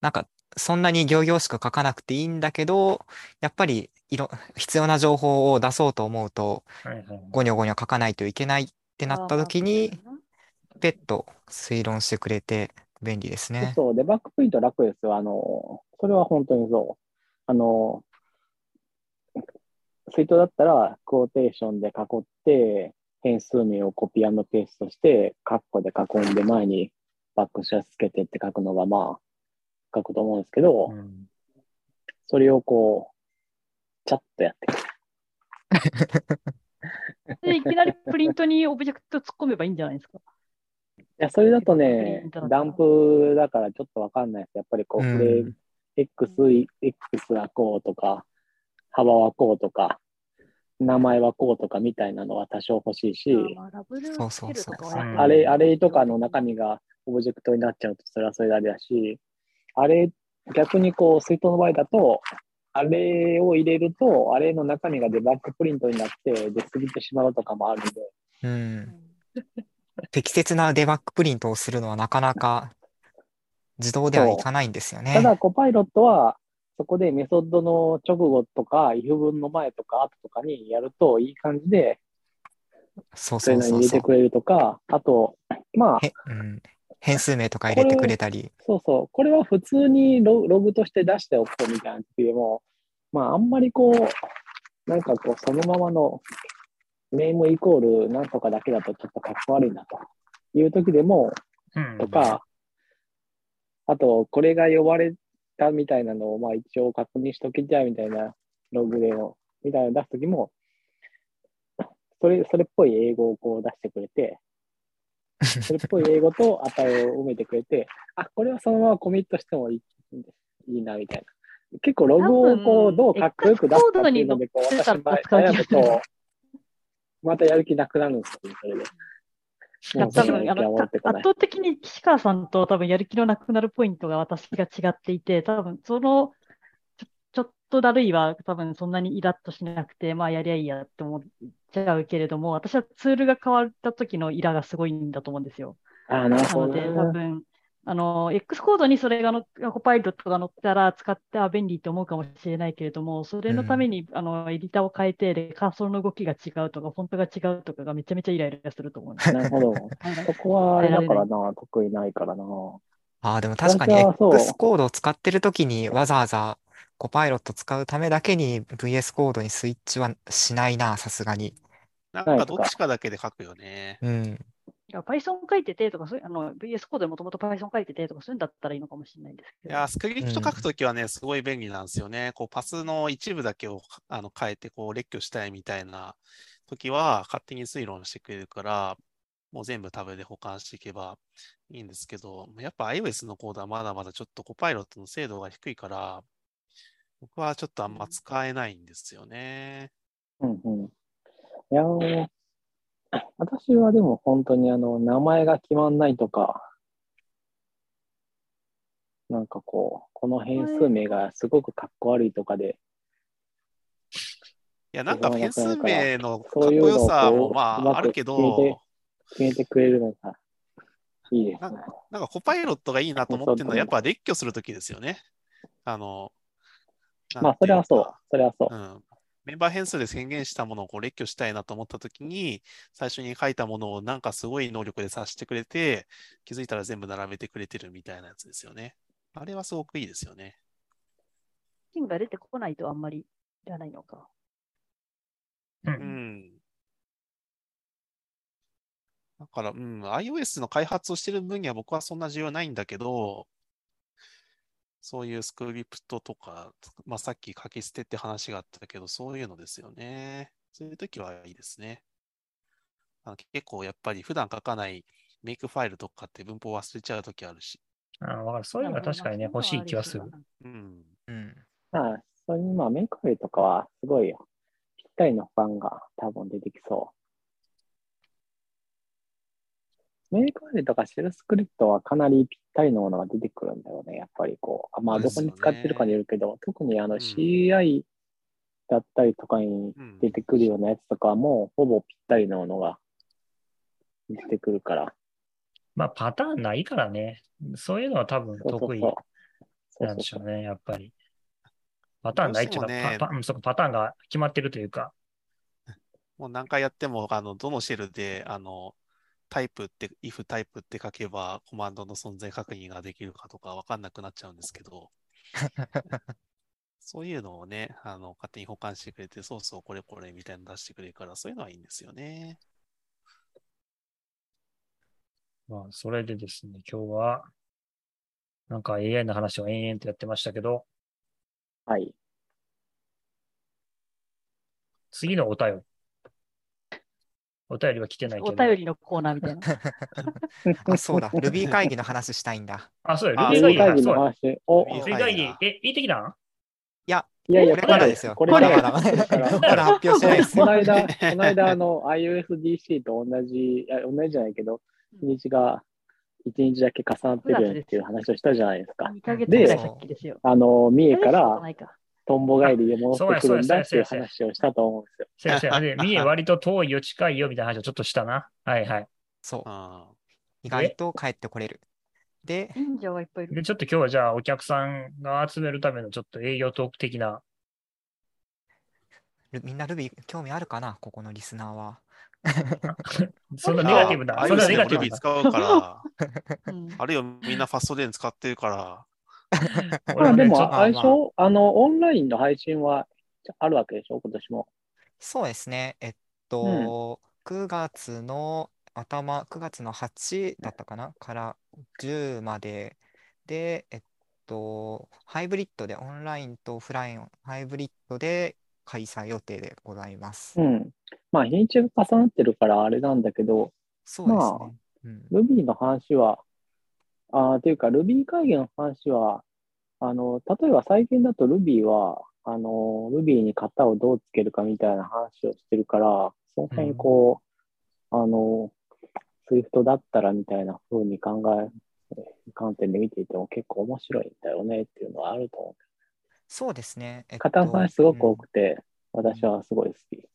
なんか、そんなに行々しく書かなくていいんだけど、やっぱりいろ必要な情報を出そうと思うと、うん。はいはい。ゴニョゴニョ書かないといけないってなったときに、ペット推論してくれて便利ですね。そう、デバッグプリント楽ですよ。あの、それは本当にそう。あの、ツイートだったら、クォーテーションで囲って、変数名をコピーペーストして、カッコで囲んで前にバックシャツつけてって書くのが、まあ、書くと思うんですけど、うんそれをこう、チャッとやってくる。[LAUGHS] で、いきなりプリントにオブジェクト突っ込めばいいんじゃないですか？いや、それだとねダンプだからちょっとわかんないです。やっぱりこう、うんフレー X、X はこうとか、幅はこうとか、名前はこうとかみたいなのは多少欲しいし、まあれ、あれとかの中身がオブジェクトになっちゃうと、それはそれであれだし、あれ、逆にこう、 Swift の場合だと、あれを入れると、あれの中身が debug print になって出過ぎてしまうとかもあるんで、うん。適切な debug print をするのはなかなか自動ではいかないんですよね。ただ、コパイロットは、そこでメソッドの直後とか、if 文の前とか後とかにやるといい感じで、そうそれそうそうそう。なりに入れてくれるとか、あと、まあ、へうん、変数名とか入れてくれたり。そうそう、これは普通にロログとして出しておくとみたいな時でも、まあ、あんまりこう、なんかこう、そのままのネームイコールなんとかだけだとちょっとかっこ悪いなという時でも、うんとか、あと、これが呼ばれたみたいなのを、まあ一応確認しときたいみたいなログでの、みたいなの出すときも、それ、それっぽい英語をこう出してくれて、[LAUGHS] それっぽい英語と値を埋めてくれて、あ、これはそのままコミットしてもいいいいな、みたいな。結構ログをこう、どうかっこよく出すかっていうので、こう、私ると、またやる気なくなるんですよね、それで。多分あのた圧。倒的に岸川さんと多分やる気のなくなるポイントが私が違っていて、多分そのとだるいは多分そんなにイラッとしなくて、まあやりゃいいやって思っちゃうけれども、私はツールが変わった時のイラがすごいんだと思うんですよ。ああ、なるなので、ほどね。多分、あの、X コードにそれがの、コパイロットが載ったら使っては便利と思うかもしれないけれども、それのために、あの、エディターを変えて、で、カーソルの動きが違うとか、フォントが違うとかがめちゃめちゃイライラすると思うんです。なるほど。はいそこはあれだからな、得意ないからな。ああ、でも確かに X コードを使ってるときにわざわざコパイロット使うためだけに VS コードにスイッチはしないな、さすがに。なんないとかか？どっちかだけで書くよね。うん。いや Python 書いててとか、そういうあの VS コードでもともと Python 書いててとか、そういうんだったらいいのかもしれないですけど。いや、スクリプト書くときはね、すごい便利なんですよね。こう、パスの一部だけをあの変えて、こう、列挙したいみたいなときは、勝手に推論してくれるから、もう全部タブで保管していけばいいんですけど、やっぱ iOS のコードはまだまだちょっとコパイロットの精度が低いから、僕はちょっとあんま使えないんですよね。うんうん。いやー私はでも本当にあの、名前が決まんないとか、なんかこう、この変数名がすごくかっこ悪いとかで、いや、なんか変数名のかっこよさもまああるけど、決めてくれるのがいいですね。なんかコパイロットがいいなと思ってるのは、やっぱ列挙するときですよね。あの、まあ、それはそう。それはそう。うん。メンバー変数で宣言したものをこう列挙したいなと思ったときに、最初に書いたものをなんかすごい能力で察してくれて、気づいたら全部並べてくれてるみたいなやつですよね。あれはすごくいいですよね。ピンが出てこないとあんまりいらないのか。う。うんん。だから、うん、iOS の開発をしてる分には僕はそんな重要ないんだけど、そういうスクリプトとか、まあ、さっき書き捨てって話があったけど、そういうのですよね。そういう時はいいですね。あの結構やっぱり普段書かないメイクファイルとかって文法忘れちゃう時あるし。あわかるそういうのは確かにね、欲しい気はする。。うん。うん。まあ、それにまあ、メイクファイルとかはすごいよ。ぴったりのファンが多分出てきそう。メイクファイルとかシェルスクリプトはかなりぴったりのものが出てくるんだよね。やっぱりこう、あまあ、どこに使ってるかによるけど、特にあのうん CI だったりとかにうん出てくるようなやつとかはもうほぼぴったりのものが出てくるから。まあ、パターンないからね。そういうのは多分得意なんでしょうね、やっぱり。パターンないっていうか、ねパパうんそうかパターンが決まってるというか。[LAUGHS] もう何回やっても、あの、どのシェルで、あの、タイプって、if タイプって書けば、コマンドの存在確認ができるかとかわかんなくなっちゃうんですけど、そういうのをね、あの、勝手に保管してくれて、そうそう、これこれみたいなの出してくれるから、そういうのはいいんですよね。まあ、それでですね、今日は、なんか AI の話を延々とやってましたけど、はい。次のお便り。お便りは来てないけおど。便りのコーナーみたいな。[LAUGHS] あ、そうだ。Ruby 会議の話したいんだ。[LAUGHS] あ、そうや、あルビー会会議だ。議の。話を、Ruby ルビー会議、え、言ってきたん？いや、いやいや、これからですよ。これから [LAUGHS] まだ発表してないですよ。この間、この間、あの、iOSDC と同じ、同じじゃないけど、日が1日だけ重なってるよねっていう話をしたじゃないですか。2ヶ月ぐらい先ですよ。あの、三重からトンボ帰りで戻ってくるんだっていうそうや話をしたと思うんですよ。先生、で、[LAUGHS] 三重割と遠いよ、近いよ、みたいな話をちょっとしたな。はいはい。そうう。ん。意外と帰ってこれる。で、忍者がいっぱいいる。で、ちょっと今日はじゃあお客さんが集めるためのちょっと営業トーク的な。ルみんな Ruby 興味あるかな？ここのリスナーは。[LAUGHS] そんなネガティブな、あそんなネガティブ Ruby な。使うから、うんあるいはみんなファストデーン使ってるから、[LAUGHS] まあでも、俺もねちょっとあの、オンラインの配信はあるわけでしょ今年も。そうですね。えっと、9月の頭、9月の8だったかな？から10までで、えっと、ハイブリッドで、オンラインとオフライン、ハイブリッドで開催予定でございます。うん。まあ、日にちが重なってるからあれなんだけど、そうですまあね。うん、Ruby の話は、あーというか Ruby 会議の話は、あの、例えば最近だと Ruby は、あの、Ruby に型をどうつけるかみたいな話をしてるから、その辺こう、あの、Swift だったらみたいな風に考え、観点で見ていても結構面白いんだよねっていうのはあると思う。そうですね。えっ型の話すごくうん多くて、私はすごい好き。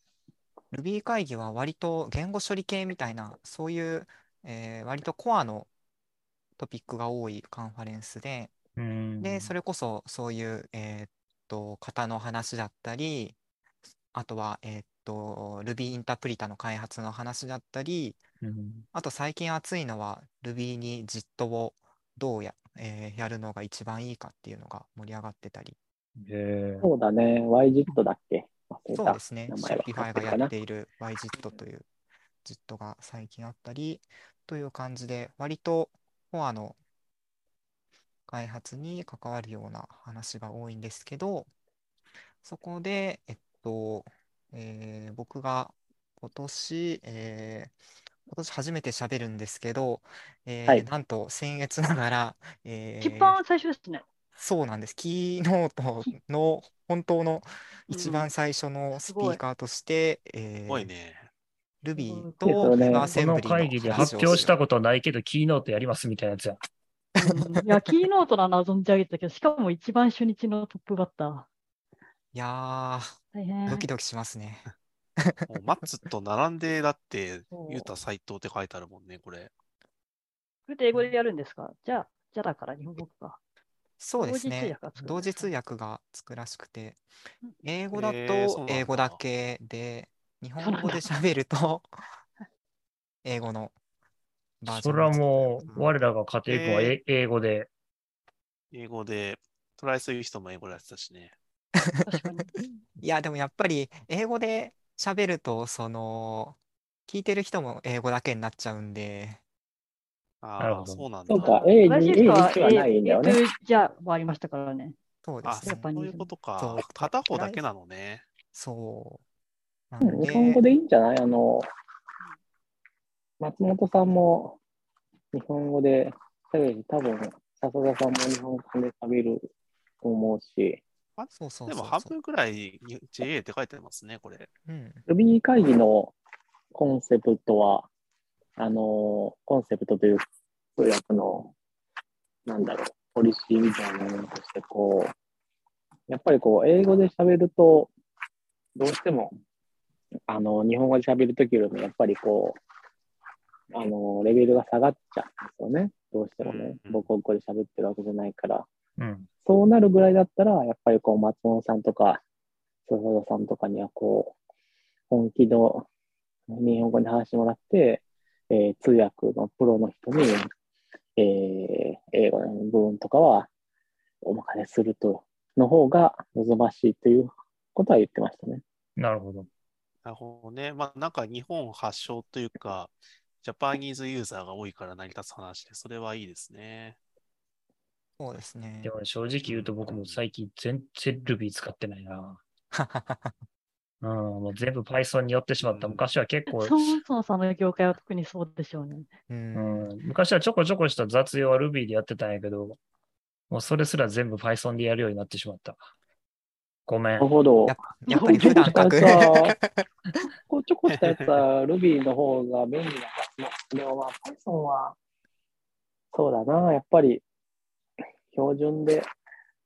Ruby 会議は割と言語処理系みたいな、そういう、えー割とコアのトピックが多いカンファレンスで、うん。で、それこそそういう、えーっと、型の話だったり、あとは、えーっと、Ruby インタープリタの開発の話だったり、うん。あと最近熱いのは Ruby に JIT をどうや、えーやるのが一番いいかっていうのが盛り上がってたり、そうだね、YJIT だっけ？そうですね、名前は。Shopify がやっている YJIT という JIT が最近あったり、という感じで、割とコアの開発に関わるような話が多いんですけど、そこで、えっと、えー僕が今年、えー今年初めて喋るんですけど、えーはいなんと僭越ながら、えー一番最初ですね。そうなんです。キーノートの本当の一番最初のスピーカーとして、えすごいね。Ruby ですとよね WebAssembly この会議で発表したことないけど、キーノートやりますみたいなやつや。う [LAUGHS] んいや、キーノートなのは存じ上げてたけど、しかも一番初日のトップバッター。いやー、大変。ドキドキしますね。[LAUGHS] もう Matz と並んで、だってそう、ユータ斎藤って書いてあるもんね、これ。これって英語でやるんですか？じゃあ、じゃあだから日本語か。そうですね同時通訳がつくらしくてうん、英語だへーそうなんだと英語だけで、日本語で喋ると英語のバージそれはョンがつくもう、うん我らが家庭君はえ英語で、英語で、 try! Swift も英語でやってたしね。[LAUGHS] いや、でもやっぱり英語で喋ると、その、聞いてる人も英語だけになっちゃうんで、ああ、そうなんだ。そうか、A に、私 A はにはないんだよね。じゃもありましたからね。あ、そうですね。そういうことそうか。片方だけなのね。そう。日本語でいいんじゃない？あの、松本さんも日本語で喋るし、多分、笹田さんも日本語で喋ると思うし、そうそうでも。半分くらい JA って書いてますね、これ。うん。Ruby 会議のコンセプトは、あの、コンセプトという通訳の、なんだろう、ポリシーみたいなものとして、こう、やっぱりこう、英語で喋ると、どうしても、あの、日本語で喋るときよりも、やっぱりこう、あの、レベルが下がっちゃうんですよね。どうしてもねうん。母国語で喋ってるわけじゃないから。うん。そうなるぐらいだったら、やっぱりこう、松本さんとか、笹田さんとかにはこう、本気の日本語で話してもらって、えー通訳のプロの人に、えー英語の部分とかはお任せすると、の方が望ましいということは言ってましたね。なるほど。なるほどね。まあ、なんか日本発祥というか、ジャパニーズユーザーが多いから成り立つ話で、それはいいですね。そうですねで。も正直言うと僕も最近全然 Ruby 使ってないな。[LAUGHS] うん、もう全部 Python に寄ってしまった。うん昔は結構、そもそもその業界は特にそうでしょうね。う。うんん、昔はちょこちょこした雑用は Ruby でやってたんやけど、もうそれすら全部 Python でやるようになってしまった。ごめんなる。ほどやっ。ぱやっぱり普段書く。[LAUGHS] ちょこうちょこしたやつは Ruby の方が便利なんですね。でもまあ Python は、そうだな、やっぱり標準で、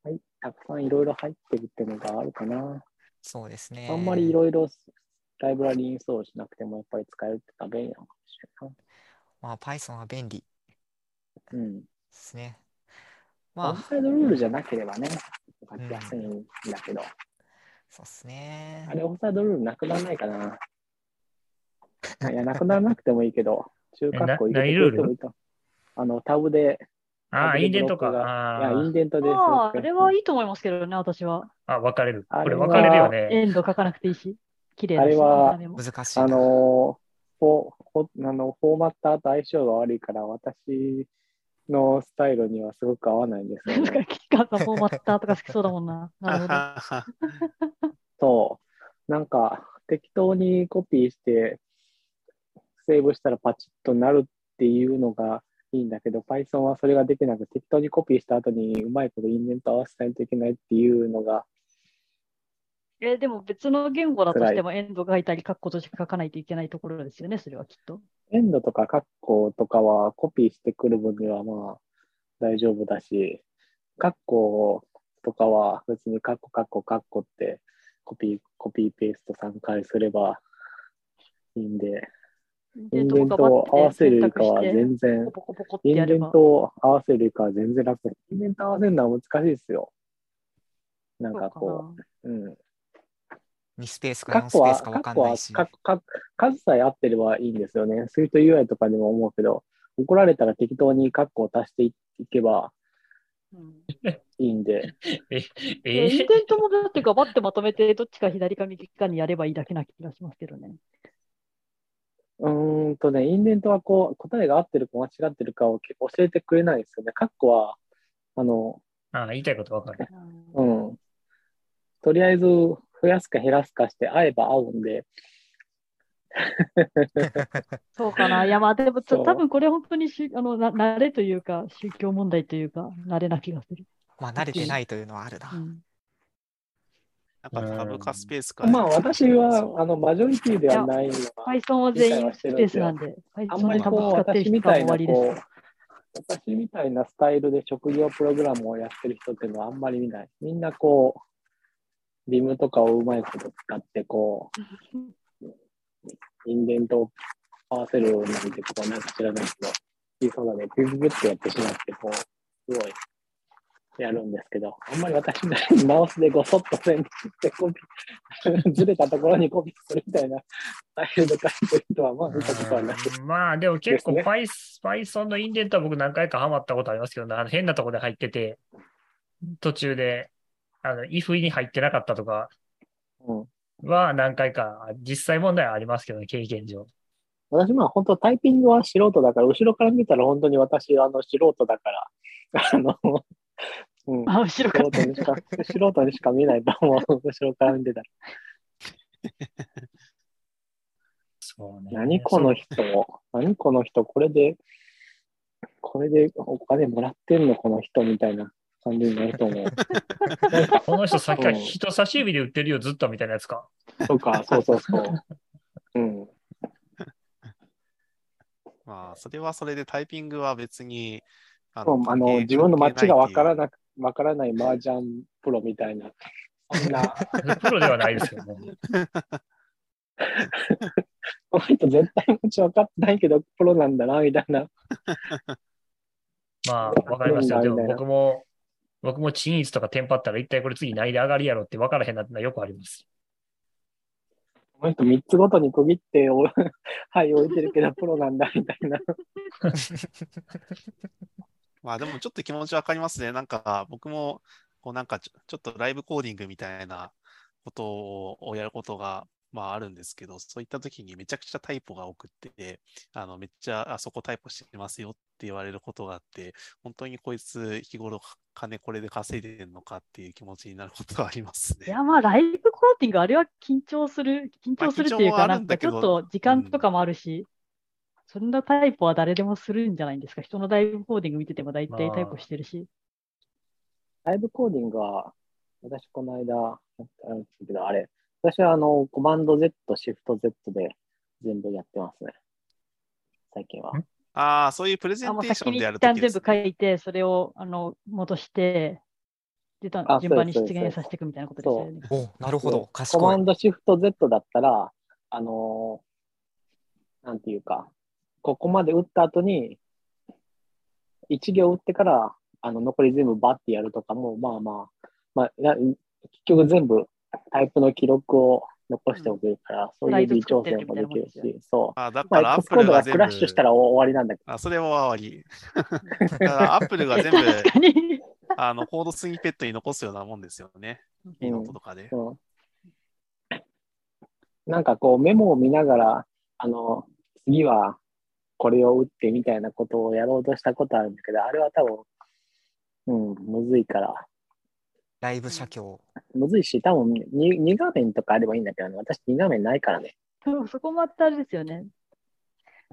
はい、たくさんいろいろ入ってるっていうのがあるかな。そうですね。あんまりいろいろライブラリインストールしなくてもやっぱり使えるってのは便利なのかもしれまあ Python は便利でないな。うん。すね。アまあ、ウトサイドルールじゃなければね、書きやすいんだけど、そうですねあ。れオフサイドルールなくならないかな。いや、なくならなくてもいいけど、[LAUGHS] 中括弧入れてもいいと。あの、タブで、ああ、インデントか。いや、あインデントで。ああ、あれはいいと思いますけどね、私は。あ、分かれる。これあれは分かれるよね。エンド書かなくていいし、綺麗だし、あれは難しいな。のフォフォあの、フォーマッターと相性が悪いから、私のスタイルにはすごく合わないんですよ [LAUGHS] なんか、ね。キッカーがフォーマッターとか好きそうだもんな。[LAUGHS] なるほど。そう。なんか、適当にコピーして、セーブしたらパチッとなるっていうのがいいんだけど、Python はそれができなくて、適当にコピーした後にうまいことインデント合わせないといけないっていうのが、え、でも別の言語だとしてもエンド書いたり、カッコとして書かないといけないところですよね、それはきっと。エンドとかカッコとかはコピーしてくる分にはまあ大丈夫だし、カッコとかは別にカッコカッコカッコってコピー、コピーペースト3回すればいいんで、インデントを合わせるよりかは全然ポ、コポコポコってインデンやれば。トを合わせるよりかは全然楽です。インデント合わせるのは難しいですよ。なんかこう、うん。2スペースか4カッコは、スペースかカッコは分かんないし。かか数さえ合ってればいいんですよね。スイート UI とかでも思うけど、怒られたら適当にカッコを足していけばうんいいんで、[LAUGHS] え、え？インえデントもだってガバってまとめて、どっちか左か右かにやればいいだけな気がしますけどね。うーんとね、インデントはこう、答えが合ってるか間違ってるかを結構教えてくれないんですよね。カッコは、あの、あ言いたいこと分かる。うんうん。とりあえず増やすか減らすかして合えば合うんで、[LAUGHS] そうかな。いや、まあ、でも、多分これ本当にしあのな慣れというか、宗教問題というか、慣れな気がする。まあ慣れてないというのはあるな。うん、なんかタブかスペースか。まあ私は、あの、マジョリティではないのは、Python は全員スペースなんで、あ Python んまりこう、使ってる人私みたわりです。こう、私みたいなスタイルで職業プログラムをやってる人っていうのはあんまり見ない。みんなこう、ビムとかをうまいこと使って、こう、インデントを合わせるなんて、こう、なんか知らないけど、いいそうだね、ピュピュピュってやってしまって、こう、すごい、やるんですけど、あんまり私みたいにマウスでごそっと線ってコピー、ずれたところにコピーするみたいなスタイルで書いてる人は、まあ見たことはない。うんまあ、でも結構 Python, のインデントは僕何回かハマったことありますけどね、あの変なところで入ってて、途中で、あの、if に入ってなかったとかうんは何回か、実際問題はありますけどね、経験上。私、まあ本当タイピングは素人だから、後ろから見たら本当に私、あの、素人だから、あの、うん、あ、後ろから。素人にしか、素人にしか見えないと思う、後ろから見てたら。そうね。何この人、何この人、これで、これでお金もらってんの、この人、みたいな感じになると思う。[LAUGHS] この人さっきからうん人差し指で売ってるよ、ずっとみたいなやつか。そうか、そうそうそう。うん。[LAUGHS] まあ、それはそれでタイピングは別に、あそうあの自分の街がわからななく、わからない麻雀プロみたいな、そんな、プロではないですけどね。この人絶対持ち分かってないけど、プロなんだな、みたいな。[LAUGHS] まあ、わかりますよ。でも僕も、僕もチンイスとかテンパったら一体これ次何で上がりやろって分からへんなってのはよくあります。この人3つごとに区切って、お [LAUGHS] はい、置いてるけど、プロなんだ、みたいな。[LAUGHS] まあでもちょっと気持ちわかりますね。なんか僕も、こうなんかちょっとライブコーディングみたいなことをやることが、まああるんですけど、そういった時にめちゃくちゃタイプが多くって、あのめっちゃあそこタイプしてますよって言われることがあって、本当にこいつ日頃金これで稼いでるのかっていう気持ちになることがありますね。いや、まあ、ライブコーティング、あれは緊張する、緊張するっていうか、なんかちょっと時間とかもあるし、そんなタイプは誰でもするんじゃないんですか。人のライブコーディング見てても大体タイプしてるし。ライブコーディングは、私この間、あれ、私はあの、コマンド Z、シフト Z で全部やってますね。最近は。ああ、そういうプレゼンテーションでやるときです全部書いて、それをあの戻して、でたあ順番に出現させていくみたいなことですよね。おなるほど、コ賢い。マンドシフト Z だったら、あのーなんていうか、ここまで打った後に、1行打ってから、あの、残り全部バッてやるとかも、まあまあ、まあ、や結局全部タイプの記録を残しておけるから、そういう微調整もできるスライド作ってるそう。あだまあ、からアップルがクラッシュした部、ら終わりなんだけど、あ、それは終わり。[LAUGHS] だからアップルが全部。あの、コードスニペットに残すようなもんですよね。キーノートとかで。うんなんかこうメモを見ながら、あの、次はこれを打ってみたいなことをやろうとしたことあるんだけど、あれは多分、うん、むずいから、ライブ写経。むずいし、多分に2画面とかあればいいんだけどね、私2画面ないからね。そうそこもあってあれですよね。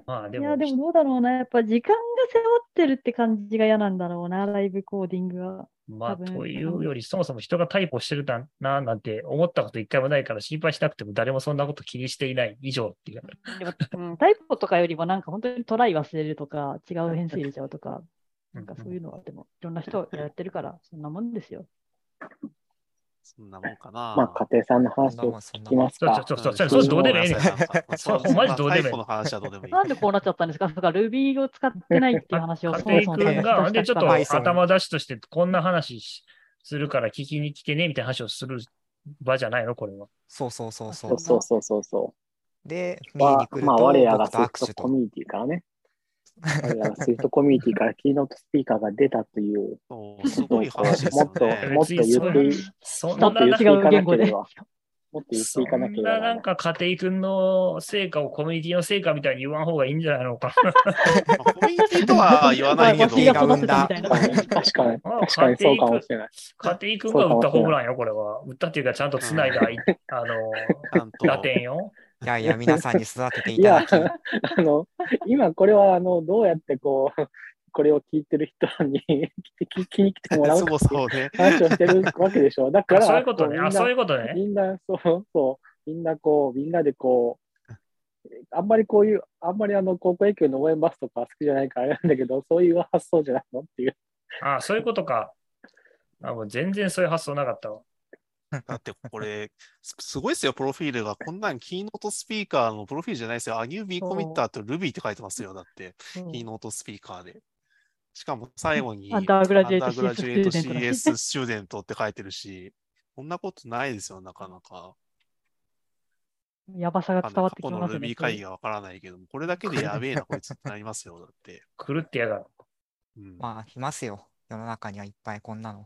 まあでも、いや、でもどうだろうな。やっぱ時間が背負ってるって感じが嫌なんだろうな、ライブコーディングは。まあ、多分というより、そもそも人がタイプをしてるだな、なんて思ったこと一回もないから心配しなくても誰もそんなこと気にしていない以上っていう。タイプとかよりもなんか本当にトライ忘れるとか、違う変数入れちゃうとか、なんかそういうのはでもいろんな人やってるから、そんなもんですよ。そんなもんかな。まあ、家庭さんの話を聞きますか。ちょちょちょそれどうでもええねマジどうでもええタイプの話はどうでもいい。なんでこうなっちゃったんですかだから Ruby を使ってないっていう話をそも家そ庭君が、も出しで、ちょっと頭出しとしてこんな話しするから聞きに来てね、みたいな話をする場じゃないのこれは。そうそうそうそそうう。そうそうそうそで、う。まあ見に来、るまあ、と我らが僕と握手と。コミュニティからね。我らがスイフトコミュニティからキーノートスピーカーが出たというそうすごい話ですよもっとね。もっと言っていそんもっとな、言っていかなければ。もっと言っていかなければそんななん。か家庭君の成果をコミュニティの成果みたいに言わん方がいいんじゃないのか。まあコミュニティとは言わないけど、星が育てたみたいな。確かに、確かにそうかもしれない。家庭君が打ったホームランよ、これは。打ったっていうか、ちゃんと繋いだ、いあの、打点よ。いやいや、皆さんに育てていただき、、あの、今これは、あの、どうやってこう、[LAUGHS] これを聞いてる人に [LAUGHS] 聞きに来てもらうかそうそうね。話をしてるわけでしょ。だかあら、そういうことね。あ、みんなそういうことね。みんな、そうそう、みんなこう、みんなでこう、あんまりこういう、あんまりあの、高校野球の応援バスとか好きじゃないからあれなんだけど、そういう発想じゃないのっていう。あ、そういうことか。あ、もう全然そういう発想なかったわ。[LAUGHS] だってこれ、すすごいですよ、プロフィールが。こんなんキーノートスピーカーのプロフィールじゃないですよ。アニュービーコミッターと Ruby って書いてますよ。だって、うんキーノートスピーカーで。しかも最後に、アンダーグラジュエイトアンダーグラジュエイト CS スチューデントって書いてるし、こんなことないですよ、なかなか。やばさが伝わって過去のきますね Ruby。会議がわからないけども、これだけでやべえな、こいつってなりますよ、だって。狂ってやがる。うんまあ、いますよ。世の中にはいっぱいこんなの。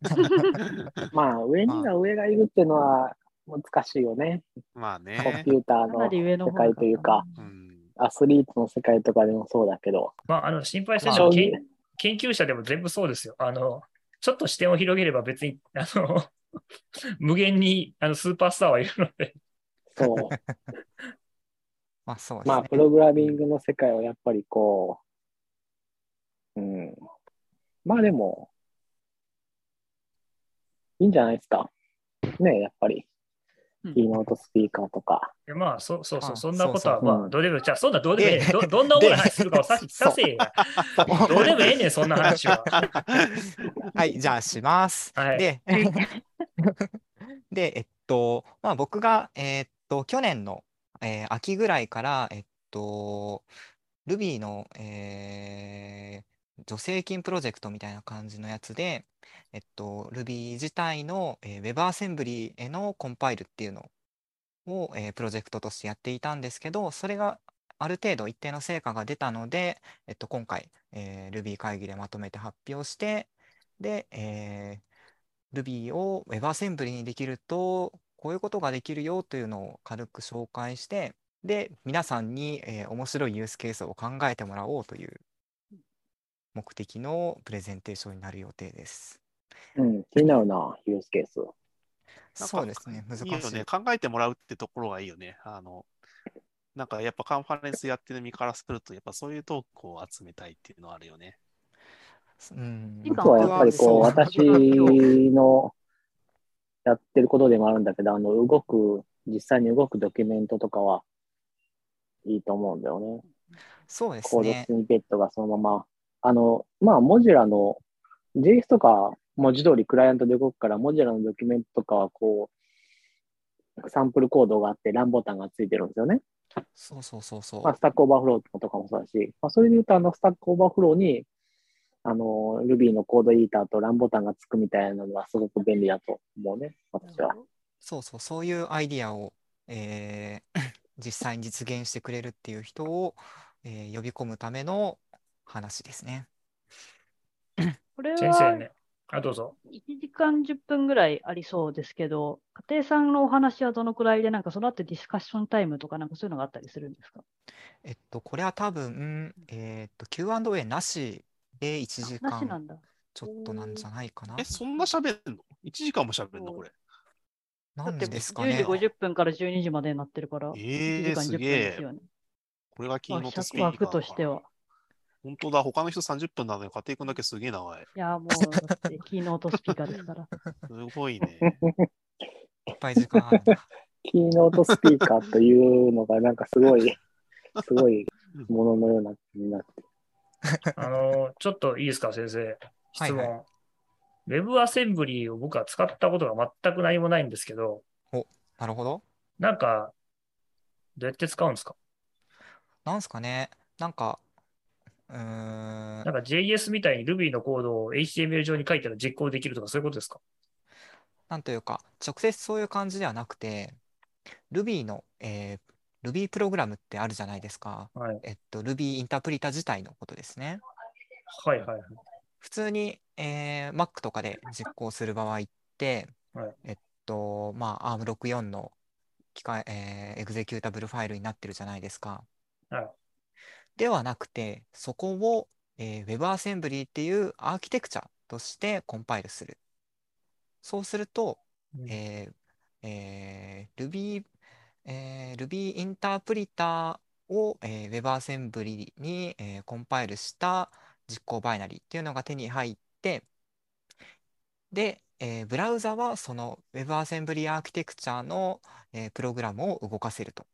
[LAUGHS] まあ、上には上がいるっていうのは難しいよね。まあコンね。ピューターのの世界というか、うん。アスリートの世界とかでもそうだけど、まあ、あの、心配してるまあのは、研研究者でも全部そうですよ。あの、ちょっと視点を広げれば別に、あの、[LAUGHS] 無限にあのスーパースターはいるので、そう。まあ、そうですまあ、ねプ。ログラミングの世界はやっぱりこう、うん。まあでも、いいんじゃないですか。ねやっぱりうん。キーノートスピーカーとか。でまあ、そうそうそう、あそんなことは、まあ、どうでもいい。じゃあ、そんなどうでもいいでど。どんな思い話するかをさでさせや。どうでもええねん、そんな話は。はい、じゃあします。はいで、で、えっと、まあ僕が、えっと、去年のえー秋ぐらいから、えっと、Ruby の、えー助成金プロジェクトみたいな感じのやつで、えっと、Ruby 自体の、えー WebAssembly へのコンパイルっていうのを、えープロジェクトとしてやっていたんですけど、それがある程度一定の成果が出たので、えっと、今回、えー Ruby 会議でまとめて発表して、で、えー Ruby を WebAssembly にできると、こういうことができるよというのを軽く紹介して、で、皆さんに、えー面白いユースケースを考えてもらおうという目的のプレゼンテーションになる予定です。うん、気になるな、ユースケース。なんかそうですね、難しい。いいよね。考えてもらうってところがいいよね。あの、なんかやっぱカンファレンスやってる身からすると、やっぱそういうトークを集めたいっていうのはあるよね。うん、あとはやっぱりこう、私のやってることでもあるんだけど、あの、動く、実際に動くドキュメントとかはいいと思うんだよね。そうですコードねス。ニペットがそのまま、あの、まあ、モジュラの JS とか文字通りクライアントで動くから、モジュラのドキュメントとかはこう、サンプルコードがあってランボタンがついてるんですよね。そうそうそうそう。まあ、Stack Overflow とかもそうだし、まあ、それで言うと、あの、 Stack Overflow に、あの、Ruby の code editor と run button がつくみたいなのはすごく便利だと思うね、私は。そうそう、そういうアイディアを、えー [LAUGHS] 実際に実現してくれるっていう人を、えー呼び込むための話ですね。[CLEARS THROAT] これは先生ね。あ、どうぞ。1時間10分ぐらいありそうですけど、家庭さんのお話はどのくらいで、なんかその後ディスカッションタイムとか、なんかそういうのがあったりするんですか？えっと、これは多分、えーっと、Q&A なしで1時間なしなんだ。ちょっとなんじゃないかなえ、。そんな喋んの ?1 時間も喋んの？これ。なん10ですかね時。50分から12時までになってるから、え1ー、時間10分すげえ。ですよね。これがキーまあノートスピーカー尺枠としては。本当だ、他の人30分なのに、家庭君だけすげえ長い。いや、もう、キーノートスピーカーですから。[LAUGHS] すごいね。いっぱい時間あるな。[LAUGHS] キーノートスピーカーというのがなんかすごい、[LAUGHS] すごいもののような気になって。あの、ちょっといいですか、先生。質問。はいは WebAssembly を僕は使ったことが全く何もないんですけど、なるほど。なんか、どうやって使うんですか？なんすかね。なんか、なんか JS みたいに Ruby のコードを HTML 上に書いたら実行できるとかそういうことですか？なんというか、直接そういう感じではなくて、Ruby の、えー Ruby プログラムってあるじゃないですか。はい。えっと、Ruby インタープリタ自体のことですね。はいはいはい。普通に、えー Mac とかで実行する場合って、はいえっと、まあ、ARM64 の機械、えー executable file になってるじゃないですか。はいではなくて、そこを、えー WebAssembly っていうアーキテクチャとしてコンパイルする。そうすると、うんえーえー Ruby、えー Ruby インタープリターを、えー WebAssembly に、えーコンパイルした実行バイナリーっていうのが手に入って、で、えーブラウザはその WebAssembly アーキテクチャの、えープログラムを動かせると。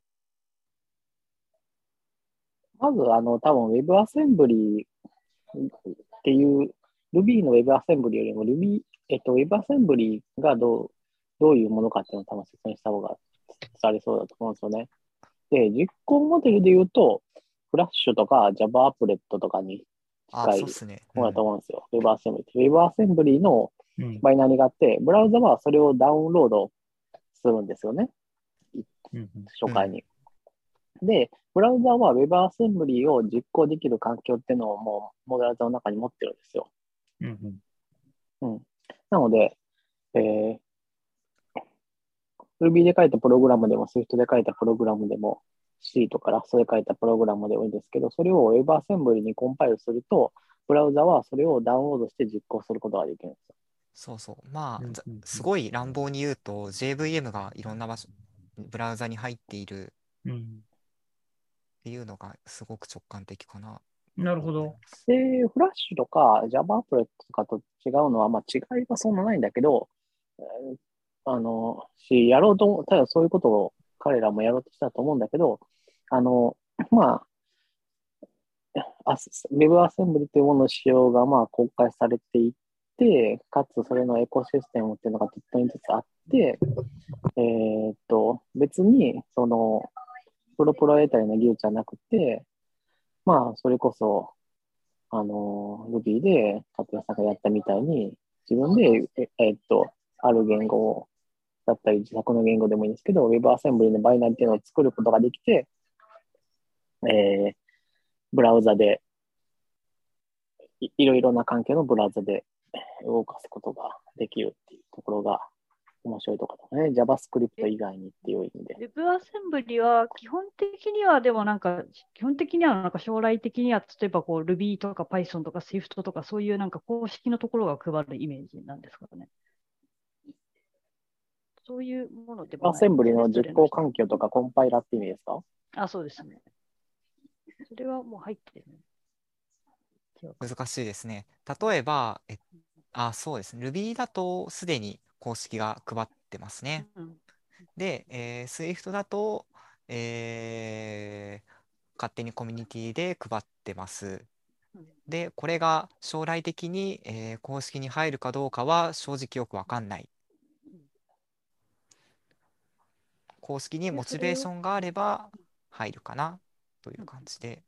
まず、あの、多分 WebAssembly っていう、Ruby の WebAssembly よりも Ruby、えっと、WebAssembly がどう、どういうものかっていうのを多分説明した方が伝わりそうだと思うんですよね。で、実行モデルで言うと、フラッシュとか Java アプレットとかにあ、近い。ものだと思うんですよ。WebAssembly って。WebAssembly のうんバイナリがあって、ブラウザはそれをダウンロードするんですよね。うん初回に。で、ブラウザは WebAssembly を実行できる環境っていうのをもう、ブラウザの中に持ってるんですよ。うんうんなので、えー Ruby で書いたプログラムでも、Swift で書いたプログラムでも、C とかラストで書いたプログラムでもいいんですけど、それを WebAssembly にコンパイルすると、ブラウザはそれをダウンロードして実行することができるんですよ。そうそう。まあ、ざうんうんうんすごい乱暴に言うと、JVM がいろんな場所、ブラウザに入っているうんっていうのがすごく直感的かな。なるほど。で、フラッシュとか Java アプレットとかと違うのは、まあ違いはそんなないんだけど、えーあの、し、やろうと思、ただそういうことを彼らもやろうとしたと思うんだけど、あの、まあ、あ WebAssembly というものの仕様がまあ公開されていて、かつそれのエコシステムっていうのがずっとずつあって、えーっと、別に、その、プロプロエタリな技術じゃなくて、まあ、それこそ、あの、Ruby で、加藤さんがやったみたいに、自分で、ええっと、ある言語を、だったり自作の言語でもいいんですけど、WebAssembly のバイナリっていうのを作ることができて、えー、ブラウザで、いいろいろな関係のブラウザで動かすことができるっていうところが面白いところだね。JavaScript 以外にっていう意味で。WebAssembly は基本的にはでもなんか、基本的にはなんか将来的には例えばこう Ruby とか Python とか Swift とかそういうなんか公式のところが配るイメージなんですかね。そういうものでもない。WebAssembly の実行環境とかコンパイラって意味ですか？人あ、そうですね。それはもう入ってるね。難しいですね。例えば、えあ、そうですね。Ruby だとすでに公式が配ってますね。うんで、えー Swift だと、えー勝手にコミュニティで配ってます。うんで、これが将来的に、えー公式に入るかどうかは正直よくわかんない。公式にでモチベーションがあれば入るかなという感じで。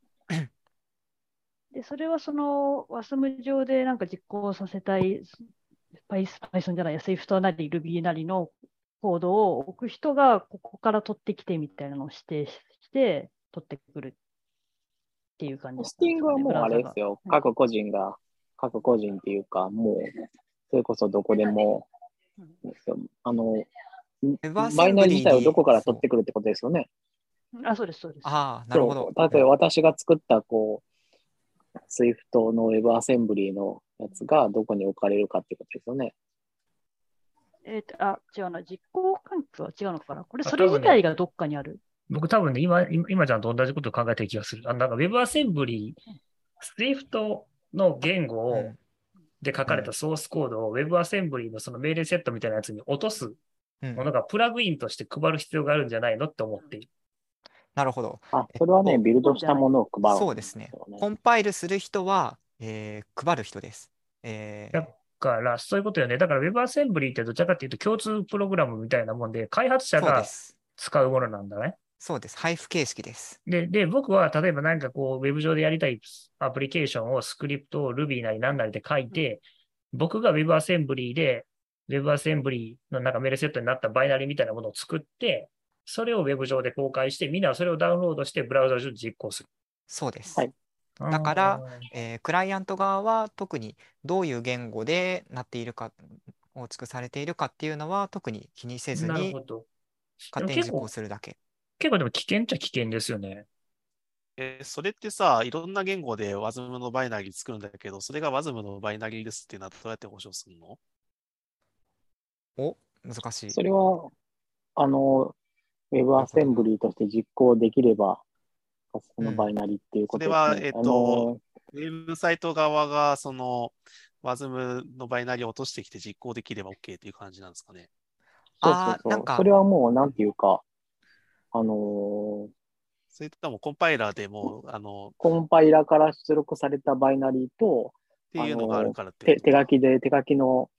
で、それはその WASM 上でなんか実行させたい Python じゃないや、Swift なり Ruby なりのコードを置く人がここから取ってきてみたいなのを指定して取ってくるっていう感じポスティングはもうあれですよ。うん各個人が、各個人っていうか、もう、それこそどこでも。あの、バイナリ自体をどこから取ってくるってことですよね。あ、そうです、そうです。ああ、なるほど。例えば私が作った、こう、Swift の WebAssembly のやつがどこに置かれるかってことですよね。えっと、あ、違うな。実行環境は違うのかな？これ、あそれ自体がどっかにある？僕多分ね、今、今今ちゃんと同じことを考えてる気がする。あの、なんか WebAssembly、Swift の言語をうんで書かれたソースコードを WebAssembly のその命令セットみたいなやつに落とすうんものがプラグインとして配る必要があるんじゃないのって思っている。なるほど。あ、それはね、えっとビルドしたものを配る。そうですねコンパイルする人は、えー配る人です。えーだから、そういうことよね。だから WebAssembly ってどちらかというと共通プログラムみたいなもんで、開発者がす。使うものなんだね。そうです。配布形式です。で、で、僕は例えばなんかこう、ウェブ上でやりたいアプリケーションをスクリプトを Ruby なり何なりで書いて、僕が WebAssembly で WebAssembly のなんかメールセットになったバイナリみたいなものを作って、それをウェブ上で公開して、みんなはそれをダウンロードしてブラウザ上で実行する。そうです。はいだからえークライアント側は特にどういう言語でなっているか、構築されているかっていうのは特に気にせずになるほど。勝手に実行するだけ。結構でも危険っちゃ危険ですよね。えーそれってさ、いろんな言語で WASM のバイナリー作るんだけど、それが WASM のバイナリーですっていうのはどうやって保証するの？お、難しい。それは、あの、WebAssembly として実行できれば、そのバイナリっていうことですね。それはえっとあのウェブサイト側がその WASM のバイナリーを落としてきて実行できれば OK っていう感じなんですかね。そうあーなんかそうそう。それはもう、なんていうか、あのそれともコンパイラーでもう、あの、コンパイラから出力されたバイナリーと、っていうのがあるからって手手書きで、手書きの、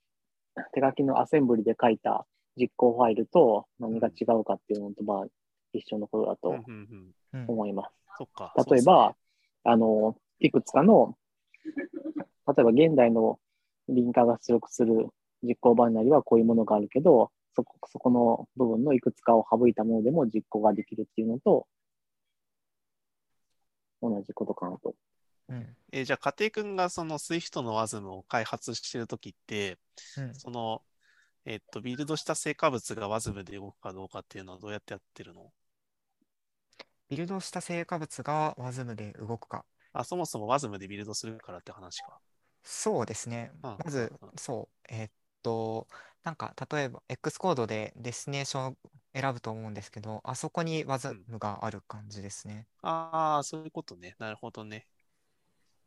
手書きのアセンブリで書いた実行ファイルと何が違うかっていうのと、まあ、一緒のことだと思います。そっか。例えば、あの、いくつかの、例えば現代のリンカーが出力する実行バイナリはこういうものがあるけど、そこそこの部分のいくつかを省いたものでも実行ができるっていうのと、同じことかなと。うんえーじゃあ、家庭君がその Swift の WASM を開発してるときって、うんその、えっと、ビルドした成果物が WASM で動くかどうかっていうのはどうやってやってるの？ビルドした成果物が WASM で動くか。あ、そもそも WASM でビルドするからって話か。そうですね。うんまずうんうん、そう、えーっと、なんか、例えば、X コードでデスティネーションを選ぶと思うんですけど、あそこに WASM がある感じですね。ああ、そういうことね。なるほどね。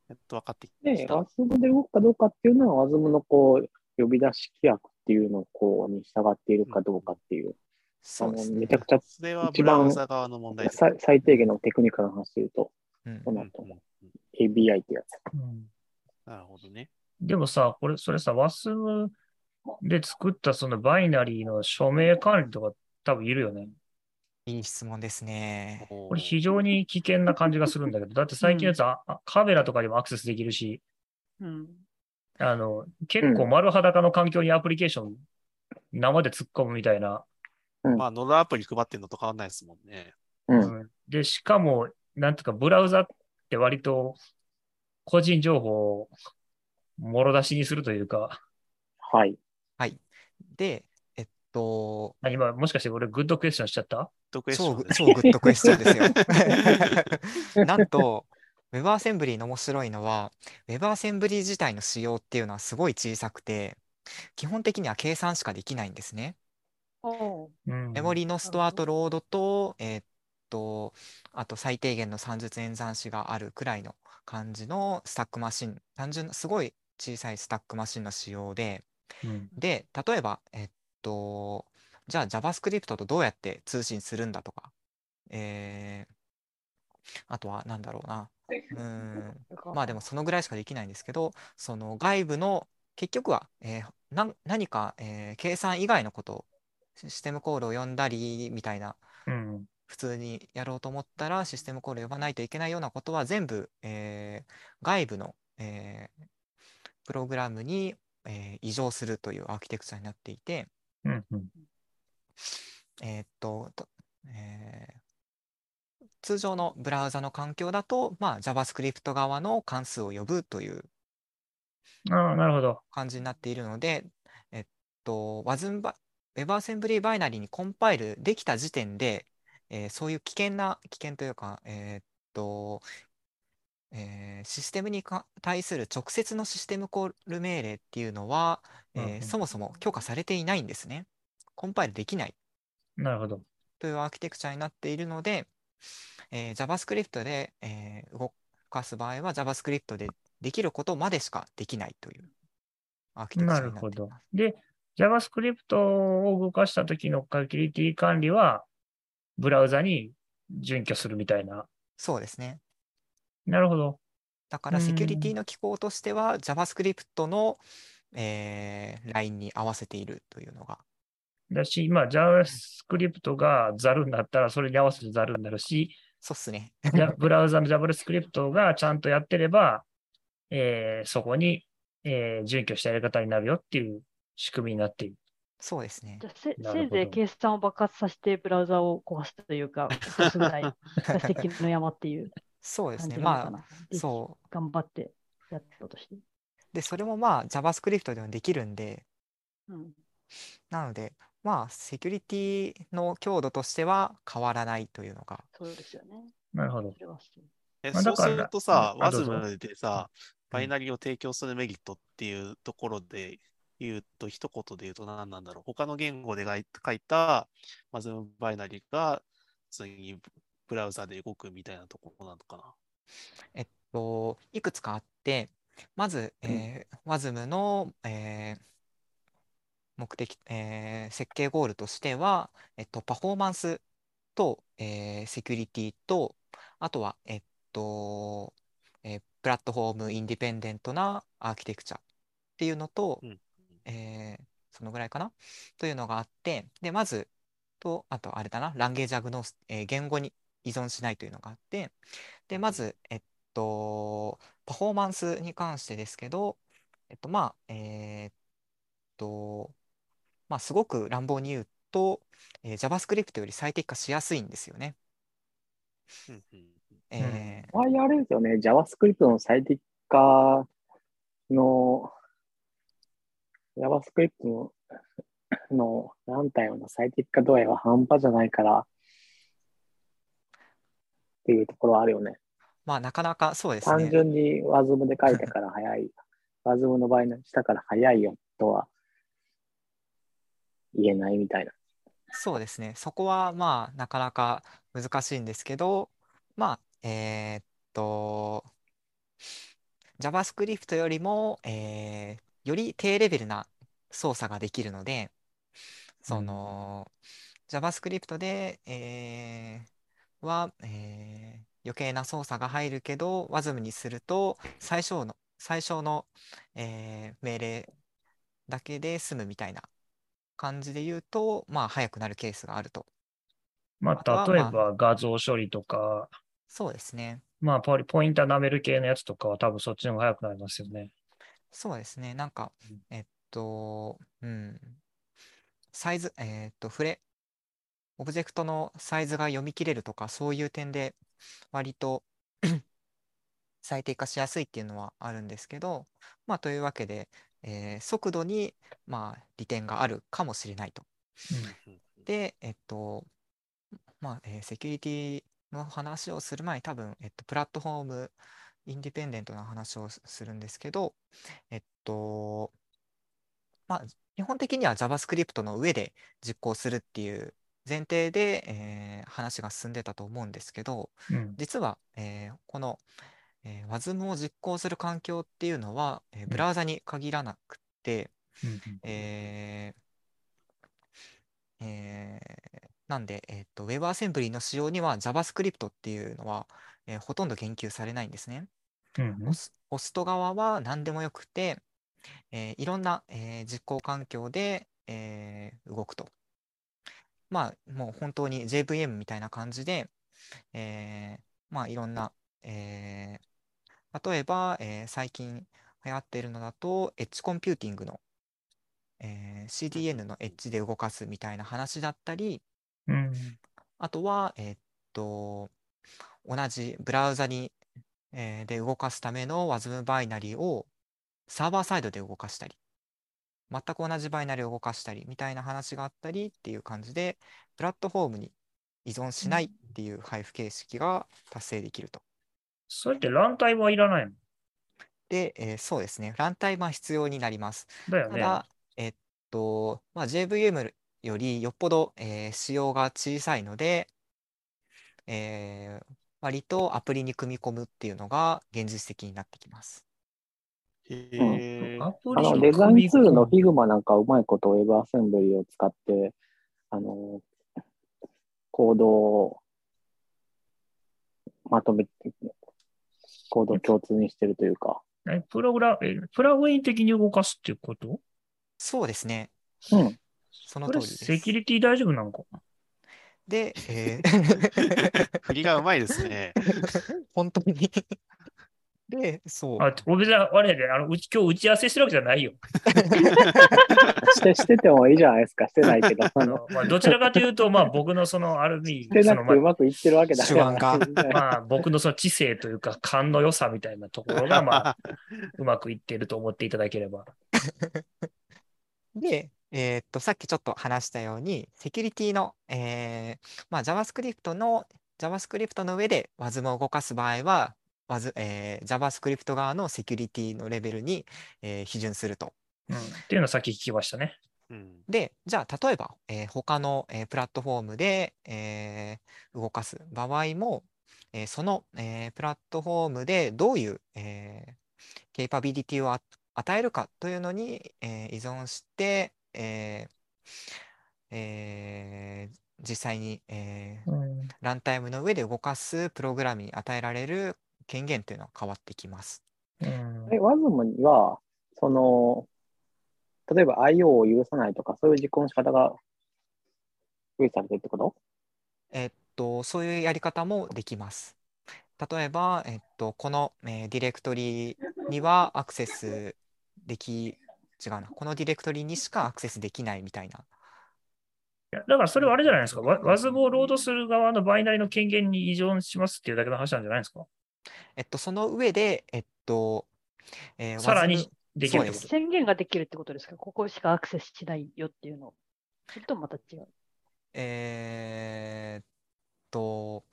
やっと分かってきで、た。WASM で動くかどうかっていうのは、WASM のこう、呼び出し規約っていうのをこうに従っているかどうかっていう、そうですねめちゃ。くちゃそれは一番ブラウザ側の問題です最最低限のテクニカルな話で言うと、うんそうなると思うんうんうんう。ABI ってやつ。うんなるほどね。でもさ、これ、それさ、WASM で作ったそのバイナリーの署名管理とか多分いるよね。いい質問ですね。ここれ非常に危険な感じがするんだけど、だって最近のやつは、あカメラとかでもアクセスできるし、うん。あの、結構丸裸の環境にアプリケーション生で突っ込むみたいな。まあ、ノードアプリ配ってんのと変わんないですもんね。うん。うんで、しかも、なんとかブラウザって割と個人情報をもろ出しにするというか、はい。はい。で、えっと、あ今もしかして俺グッドクエスチョンしちゃった？ドクエスチ超ョンで超グッドクエスチョンですよ。[LAUGHS] [LAUGHS] なんと、WebAssembly の面白いのは、WebAssembly 自体の仕様っていうのはすごい小さくて、基本的には計算しかできないんですね。メモリのストアとロードと、えーっと、あと最低限の算術演算子があるくらいの感じのスタックマシン、単純なすごい小さいスタックマシンの仕様で、うんで、例えば、えっと、じゃあ JavaScript とどうやって通信するんだとか、えーあとは何だろうな。うーん、まあでもそのぐらいしかできないんですけど、その外部の結局は、えー何か、えー計算以外のことをシステムコールを読んだりみたいなうん。普通にやろうと思ったらシステムコールを呼ばないといけないようなことは全部、えー外部の、えープログラムに、えー移乗するというアーキテクチャになっていて、うん。うん。えーっと、とえー通常のブラウザの環境だと、まあ、JavaScript 側の関数を呼ぶというああ、なるほど。感じになっているので、えっと、WebAssembly バイナリーにコンパイルできた時点で、えーそういう危険な、危険というか、えーっと、えーシステムにか対する直接のシステムコール命令っていうのは、えーうんうんそもそも許可されていないんですね。コンパイルできないなるほど。というアーキテクチャになっているので、えー JavaScript で、えー動かす場合は JavaScript でできることまでしかできないというアーキテクチャにななるほどっています。。で、JavaScript を動かした時のセキュリティ管理は、ブラウザに準拠するみたいな。そうですね。なるほど。だからうんセキュリティの機構としては JavaScript の、えー、ラインに合わせているというのが。だし、今 JavaScript がザルになったら、それに合わせてザルになるし、そうっすね。ブラウザの JavaScript がちゃんとやってれば、えーそこに、えー準拠したやり方になるよっていう仕組みになっている。そうですねじ。ゃあせせいぜい計算を爆発させてブラウザを壊すというか、落とすぐらいが責任の山っていうそうですね。まな。あ、そ頑張ってやったとして。う。で、それもまあ JavaScript でもできるんで、うん、なので、まあ、セキュリティの強度としては変わらないというのが、そうですよね。なるほど。えそうするとさ、あどうぞ。WASM でさ、バイナリーを提供するメリットっていうところで言うと、一言で言うと何なんだろう。他の言語で書いた WASM バイナリーが普通にブラウザで動くみたいなところなのかな。えっと、いくつかあって、まず、えー WASM の、えー目的、えー設計ゴールとしては、えっと、パフォーマンスと、えーセキュリティと、あとは、えっと、えープラットフォームインディペンデントなアーキテクチャっていうのと、うんえーそのぐらいかな？というのがあって、で、まず、と、あと、あれだな、ランゲージアグノース、えー言語に依存しないというのがあって、で、まず、えっと、パフォーマンスに関してですけど、えっと、まあ、えーっと、まあ、すごく乱暴に言うと、えー JavaScript より最適化しやすいんですよね。うんうんうんえーあれですよね、JavaScript の最適化の、JavaScript の、の、なんだよな、最適化度合いは半端じゃないから、っていうところはあるよね。まあ、なかなかそうです単ね。純に WASM で書いたから早い。WASM の場合のしたから早いよとは言えないみたいな。そうですね。そこはまあなかなか難しいんですけど、まあ、えーっと、JavaScript よりも、えーより低レベルな操作ができるので、その、JavaScript で、えーは、えー余計な操作が入るけど、WASM にすると最小の、最小の、えー命令だけで済むみたいな感じで言うと、まあ、早くなるケースがあるとまあ例えば画像処理とか、そうですね。まあ、ポインター舐める系のやつとかは多分そっちの方が早くなりますよね。そうですね。なんかうん、えっと、うん。サイズ、えっと、触れ、オブジェクトのサイズが読み切れるとか、そういう点で割と [CLEARS THROAT] 最適化しやすいっていうのはあるんですけど、まあ、というわけで、えー速度に、まあ、利点があるかもしれないと。で、えっと、まあ、えーセキュリティの話をする前に多分、えっと、プラットフォーム、インディペンデントな話をすするんですけど、えっと、まあ、基本的には JavaScript の上で実行するっていう前提で、えー話が進んでたと思うんですけど、うん。実は、えーこの、えー WASM を実行する環境っていうのは、えーブラウザに限らなくて、うんえーえーなんで、えーと、WebAssembly の使用には JavaScript っていうのは、えーほとんど言及されないんですね。うんホスト側は何でもよくて、えーいろんな、えー実行環境で、えー動くと。まあ、もう本当に JVM みたいな感じで、えーまあ、いろんな、えー例えば、えー最近流行っているのだと、 edge computing の、えー CDN のエッジで動かすみたいな話だったり、うん。あとは、えーっと、同じブラウザに、えーで動かすための WASM バイナリをサーバーサイドで動かしたり、全く同じバイナリを動かしたりみたいな話があったりっていう感じで、プラットフォームに依存しないっていう配布形式が達成できると。それってランタイムはいらないの？で、えーそうですね、ランタイムは必要になります。だよね。ただ、えっと、まあ、JVM よりよっぽど、えー仕様が小さいので、えー割とアプリに組み込むっていうのが現実的になってきます。へえ。アプあの、デザインツールの Figma なんかうまいこと WebAssembly を使って、あの、コードをまとめて、コードを共通にしてるというか。むえプログラえプラグイン的に動かすっていうこと？そうですね。うん。その通りです。セキュリティ大丈夫なのかで、えー [LAUGHS] 振りがうまいですね。[LAUGHS] 本当にで、そう。あ、俺じゃ、我々で、あの、うち、今日打ち合わせしてるわけじゃないよ。[LAUGHS] して、しててもいいじゃないですか。してないけど。あの、[LAUGHS] まあ、どちらかというと、まあ、僕のその、ある意味、[LAUGHS] してその、まなくてうまくいってるわけだから。手腕まあ、僕のその知性というか、勘の良さみたいなところが、まあ、うまくいっていると思っていただければ。で、えーっと、さっきちょっと話したように、セキュリティの、えーまあ、JavaScript の、JavaScript の上で WASM を動かす場合は、WAS えー JavaScript 側のセキュリティのレベルに、えー批准すると。うん。っていうのをさっき聞きましたね。うんで、じゃあ、例えば、えー他の、えープラットフォームで、えー動かす場合も、えーその、えープラットフォームでどういう、えーケイパビリティをあ与えるかというのに、えー依存して、えーえー実際に、えーうん。ランタイムの上で動かすプログラムに与えられる権限というのは変わってきます。うんえ、WASM には、その、例えば IO を許さないとか、そういう実行の仕方が用意されてるってこと？えっと、そういうやり方もできます。例えば、えっと、この、えーディレクトリにはアクセスでき、違うな、このディレクトリにしかアクセスできないみたいな。いやだからそれはあれじゃないですか。ワ WASM をロードする側のバイナリの権限に依存しますっていうだけの話なんじゃないですか。えっと、その上で、えっと、えーさらにできるです宣言ができるってことですか？ここしかアクセスしないよっていうの。それともまた違う？えーっと、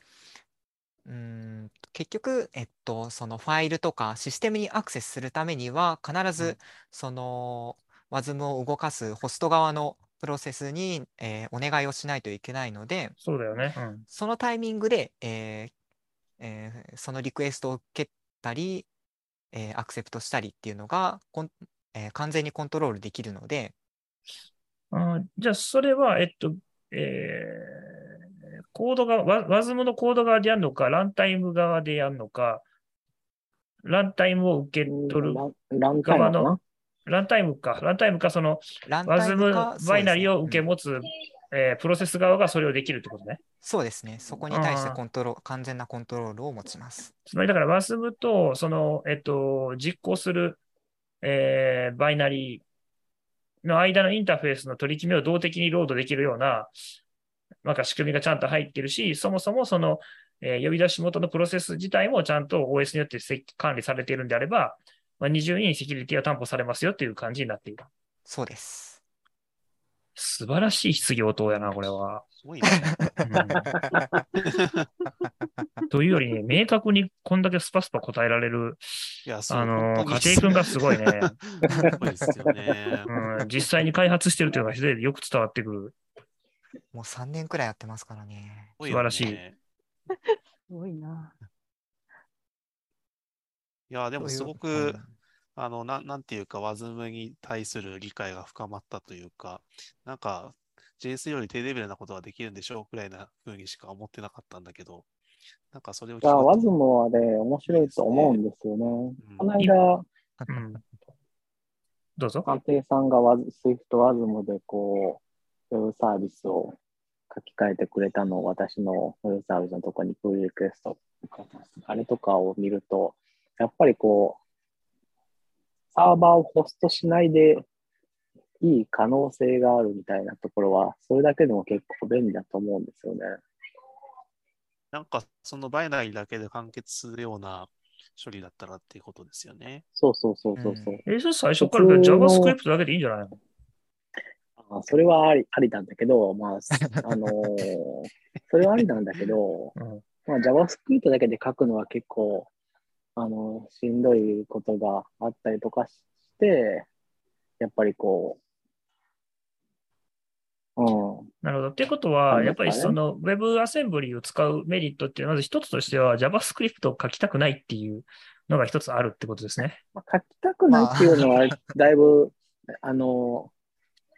うーん、結局、えっと、そのファイルとかシステムにアクセスするためには、必うずん、その WASM を動かすホスト側のプロセスに、えーお願いをしないといけないので、そうだよね。うん。そのタイミングで、えーえーそのリクエストを受けたり、えーアクセプトしたりっていうのがコン、えー完全にコントロールできるので、あじゃあ、それは、えっと、えー、コードが、ワ WASM のコード側でやるのか、ランタイム側でやるのか、ランタイムを受け取る、ランランタイムかな？ランタイムか、ランタイムか、その、ランタイムか WASM バイナリを受け持つえープロセス側がそれをできるってことね。そうですね。そこに対してコントロール、完全なコントロールを持ちます。つまりだから WASM と、その、えっと、実行する、えーバイナリーの間のインターフェースの取り決めを動的にロードできるような、なんか仕組みがちゃんと入ってるし、そもそもその、えー呼び出し元のプロセス自体もちゃんと OS によってせ管理されているんであれば、まあ、二重にセキュリティが担保されますよっていう感じになっている。そうです。素晴らしい質疑応答やな、これは。すごいね。うん [LAUGHS] というよりね、明確にこんだけスパスパ答えられる、いや、そう、あの家庭君がすごいね。すごいですよね。うん、実際に開発してるというのが非常によく伝わってくる。もう3年くらいやってますからね。素晴らしすごいな。いや、でもすごく、うんあの、なん、なんていうか、WASM に対する理解が深まったというか、なんか、JS より低レベルなことができるんでしょうくらいな風にしか思ってなかったんだけど、なんかそれを聞くいや、とワズムはね、面白いと思うんですよね。うんこの間、うん、どうぞ。探偵さんがワズ Swift ワズムでこう、ウェブサービスを書き換えてくれたのを私のウェブサービスのところにプルリクエストあれとかを見ると、やっぱりこう、サーバーをホストしないでいい可能性があるみたいなところは、それだけでも結構便利だと思うんですよね。なんか、そのバイナリーだけで完結するような処理だったらっていうことですよね。そうそうそうそうそう。え、それ最初から JavaScript だけでいいんじゃないの？あそれはありありなんだけど、まあ、あのー [LAUGHS] それはありなんだけど、うんまあ、JavaScript だけで書くのは結構、あのしんどいことがあったりとかして、やっぱりこう、うん、なるほど。ってことあは、やっぱりその WebAssembly を使うメリットっていうのは、まず一つとしては JavaScript を書きたくないっていうのが一つあるってことですね。まあ、書きたくないっていうのは、だいぶ、あの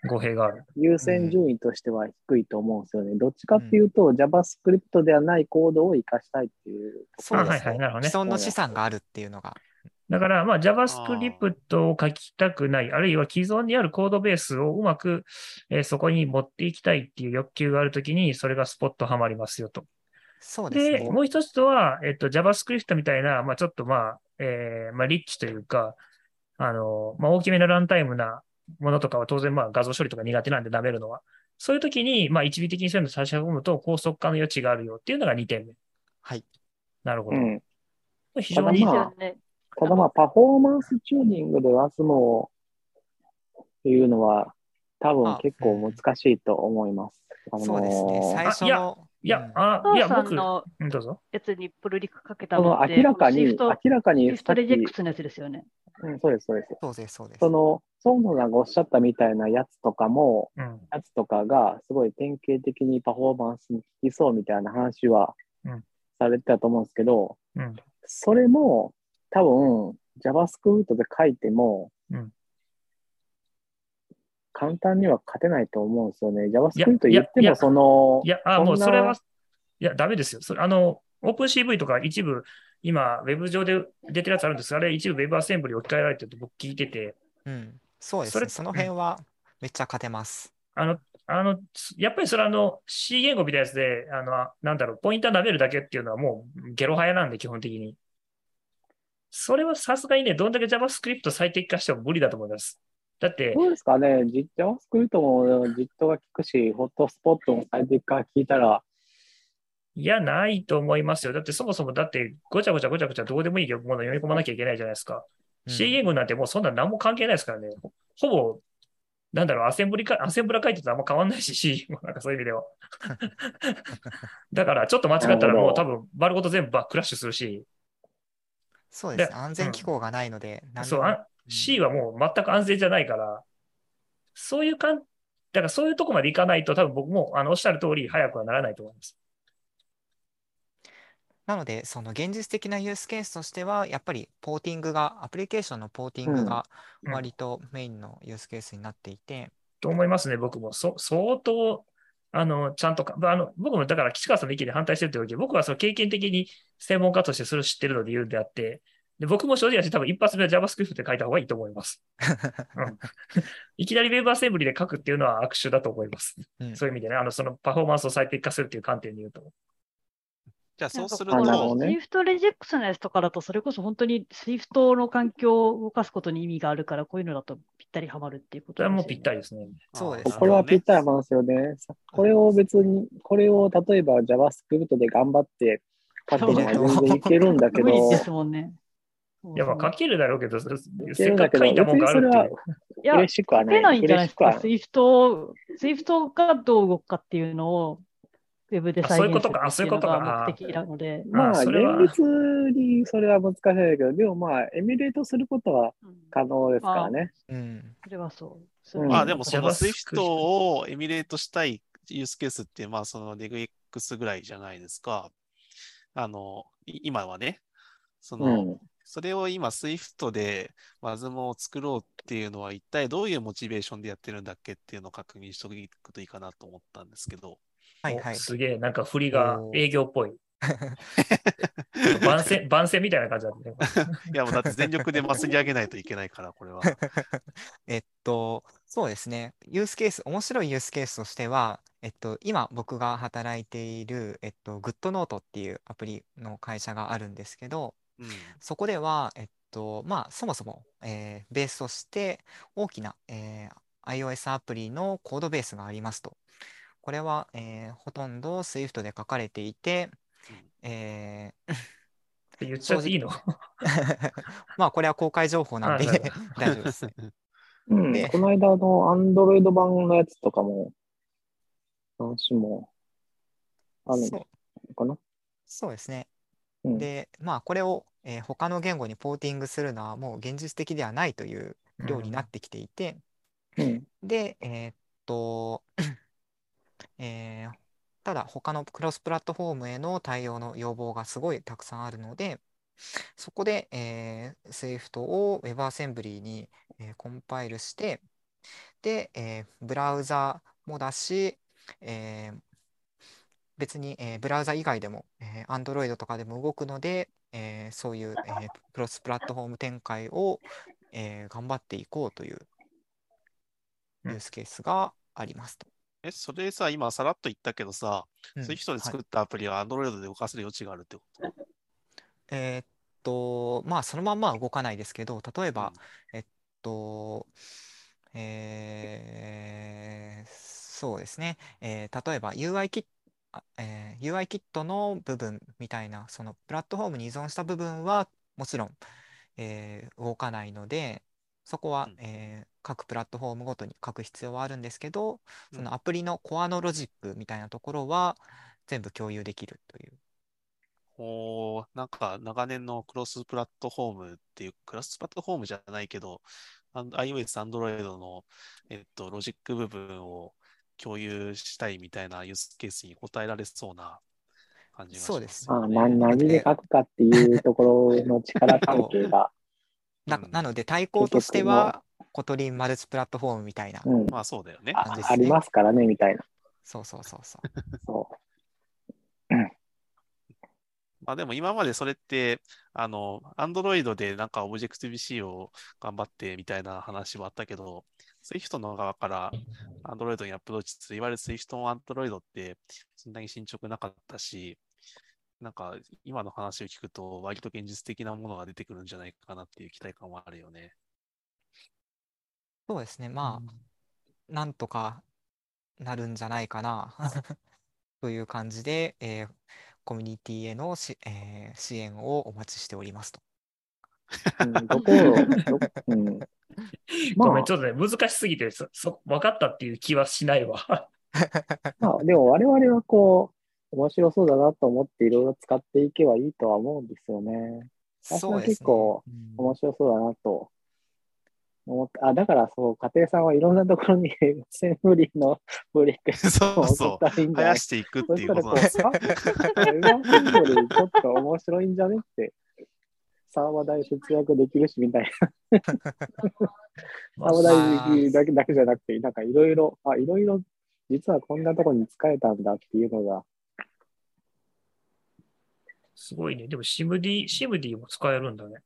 語弊がある。優先順位としては低いと思うんですよね。どっちかっていうと、JavaScript ではないコードを活かしたいっていうそうですね。はいはいなるほどね既存の資産があるっていうのが。だから、まあ、JavaScript を書きたくない、あるいは既存にあるコードベースをうまく、えーそこに持っていきたいっていう欲求があるときに、それがスポットはまりますよと。で、そうですね。もう一つとは、えっと、JavaScript みたいな、まあ、ちょっとまあ、えーまあ、リッチというか、あの、まあ、大きめのランタイムなものとかは当然、まあ、画像処理とか苦手なんで舐めるのは。そういうときに、まあ、一時的にそういうのを差し込むと、高速化の余地があるよっていうのが2点目。はい。なるほど。うん。非常にまあですよね。ただまあ、パフォーマンスチューニングで WASM をっていうのは、多分あ結構難しいと思います。あのーそうですね。最初いやの。いや、うんあ、いや、僕、のうんどうぞ。やつにプルリクかけたそののって、明らかに、明らかに Swift レジェックスのやつですよね。うん、そうです、そうです。そうです、そうです。その、孫野さんがおっしゃったみたいなやつとかも、うん。やつとかがすごい典型的にパフォーマンスに効きそうみたいな話はうんされてたと思うんですけど、うん。それも多分 JavaScript で書いても、うん簡単には勝てないと思うんですよね。JavaScript 言ってもそのい、や、あ、もうそれは、いや、ダメですよ。それあの、OpenCV とか一部、今、ウェブ上で出てるやつあるんですが、あれ一部 WebAssembly 置き換えられてると僕聞いてて、うん。そうですそれね。その辺はめっちゃ勝てます。あの、あの、やっぱりそれあの C 言語みたいなやつで、あの、なんだろう、ポインター舐めるだけっていうのはもうゲロ早なんで、基本的に。それはさすがにね、どんだけ JavaScript 最適化しても無理だと思います。だって、どうですかね、実 JavaScript も実装が効くし、ホットスポットも最適化聞いたら、いや、ないと思いますよ。だってそもそもだって、ごちゃごちゃごちゃごちゃどうでもいいものを読み込まなきゃいけないじゃないですか。うん。C 言語なんてもうそんな何も関係ないですからね。ほほぼ、なんだろう、アセンブリか、アセンブラ書いてたらあんま変わんないし、C 言語なんかそういう意味では。だから、ちょっと間違ったらもう多分、丸ごと全部バクラッシュするし、そうです安全機構がないので、何そう、あ C はもう全く安全じゃないから、そういうかん、だからそういうとこまでいかないと多分僕も、あの、おっしゃる通り、早くはならないと思います。なので、その現実的なユースケースとしては、やっぱりポーティングが、アプリケーションのポーティングがうん割とメインのユースケースになっていて、と思いますね、僕も。そ相当、あの、ちゃんとか、あの、僕もだから、岸川さんの意見に反対してるというわけで、僕はその経験的に専門家としてそれを知ってるので言うんであって、で僕も正直多分一発目は JavaScript で書いた方がいいと思います。うん [LAUGHS] いきなり WebAssembly で書くっていうのは悪手だと思います。うんそういう意味でね、あの、そのパフォーマンスを最適化するっていう観点で言うと。じゃあそうすると Swift レジェクスのやつとかだと、それこそ本当に Swift の環境を動かすことに意味があるから、こういうのだとぴったりはまるっていうことそれはもうですよねぴったりですね。そうですねこれはぴったりり。なんですよね。さこれを別に、これを例えば JavaScript で頑張って書けば全然いけるんだけど、無理ですもんね。いや、まあ書けるだろうけど、せっかく書いたもん別にそれはがあるっていう。いや、嬉しくはない。書けないんじゃないですか？嬉しくは Swift、Swift がどう動くかっていうのを Web であそういうこと再現するかあそういうことかっていうのが目的なので、まあ、現実にそれは難しいけど、でもまあ、エミュレートすることはうん可能ですからね。うん。それはそう。うんまあでもその JavaScript Swift をエミュレートしたいユースケースって、まあその NegX ぐらいじゃないですか。あの、い今はね。その、うん。それを今 Swift で WASM を作ろうっていうのは一体どういうモチベーションでやってるんだっけっていうのを確認しておくといいかなと思ったんですけど。はいはいお。すげえ、なんか振りが営業っぽい。[LAUGHS] 番宣、番宣みたいな感じだったね。[LAUGHS] いやもうだって全力で祭り上げないといけないから、これは。[LAUGHS] えっと、そうですね。ユースケース、面白いユースケースとしては、えっと、今僕が働いている、えっと、GoodNote っていうアプリの会社があるんですけど、うん。そこでは、えっと、まあ、そもそも、えーベースとして大きな、えー iOS アプリのコードベースがありますと。これは、えーほとんど Swift で書かれていて、えー言っちゃっていいの？[LAUGHS] まあ、これは公開情報なんで大丈夫ですね。[LAUGHS] うんでこの間の Android 版のやつとかも、話もあるのかな？そうですね。うんで、まあ、これを、えー他の言語にポーティングするのはもう現実的ではないという量になってきていて、うん。で、えーっと、[COUGHS] えーただ他のクロスプラットフォームへの対応の要望がすごいたくさんあるので、そこで、えー Swift を WebAssembly に、えーコンパイルして、で、えーブラウザもだし、えー別に、えーブラウザ以外でも、えー Android とかでも動くので、えーそういう、えークロスプラットフォーム展開を、えー頑張っていこうといううん。ユースケースがありますと。え、それさ、今さらっと言ったけどさ、うん。Swift で作はい。ったアプリは Android で動かせる余地があるってこと？えーっと、まあ、そのまんまは動かないですけど、例えばうん、えっと、えーそうですね、えー例えば UI キッあえー UI キットの部分みたいな、そのプラットフォームに依存した部分はもちろん、えー動かないので、そこはうん、えー各プラットフォームごとに書く必要はあるんですけど、そうんのアプリのコアのロジックみたいなところは全部共有できるという。おーなんか長年のクロスプラットフォームっていう、クロスプラットフォームじゃないけど、iOS、Android の、えっと、ロジック部分を共有したいみたいなユースケースに答えられそうな感じがしそうですますよね。まあ、な何で書くかっていうところの力関係が、[LAUGHS] うんななので対抗としては、 Kotlin Multiplatform みたいな。うん、まあそうだよね。ありますからね、みたいな。そうそうそうそう。そまあでも今までそれって、あの、Android でなんか Objective-C を頑張ってみたいな話もあったけど、Swift の側から Android にアプローチする、いわゆる Swift の Android ってそんなに進捗なかったし、なんか今の話を聞くと割と現実的なものが出てくるんじゃないかなっていう期待感はあるよね。そうですね。まあ、なんとかなるんじゃないかな [LAUGHS] という感じで、えーコミュニティへのし、えー支援をお待ちしておりますと。う。うん、どこを、どう [LAUGHS] ん、まあごめん、ちょっとね、難しすぎて、そ、そ、分かったっていう気はしないわ。[LAUGHS] まあ、でも我々はこう、面白そうだなと思っていろいろ使っていけばいいとは思うんですよね。私はそうですね結構うん面白そうだなと思って、あ、だからそう、家庭さんはいろんなところに [LAUGHS] センブリのブリックそうを送ったらいいんじゃない？生やしていくっていうそしたらことなんですあ、これがセンブリちょっと面白いんじゃねって、サーバー代節約できるしみたいな。サまあーバー代だけだけじゃなくて、なんかいろいろ、あ、いろいろ、実はこんなところに使えたんだっていうのが、すごいね。でも、シムディ、シムディも使えるんだね。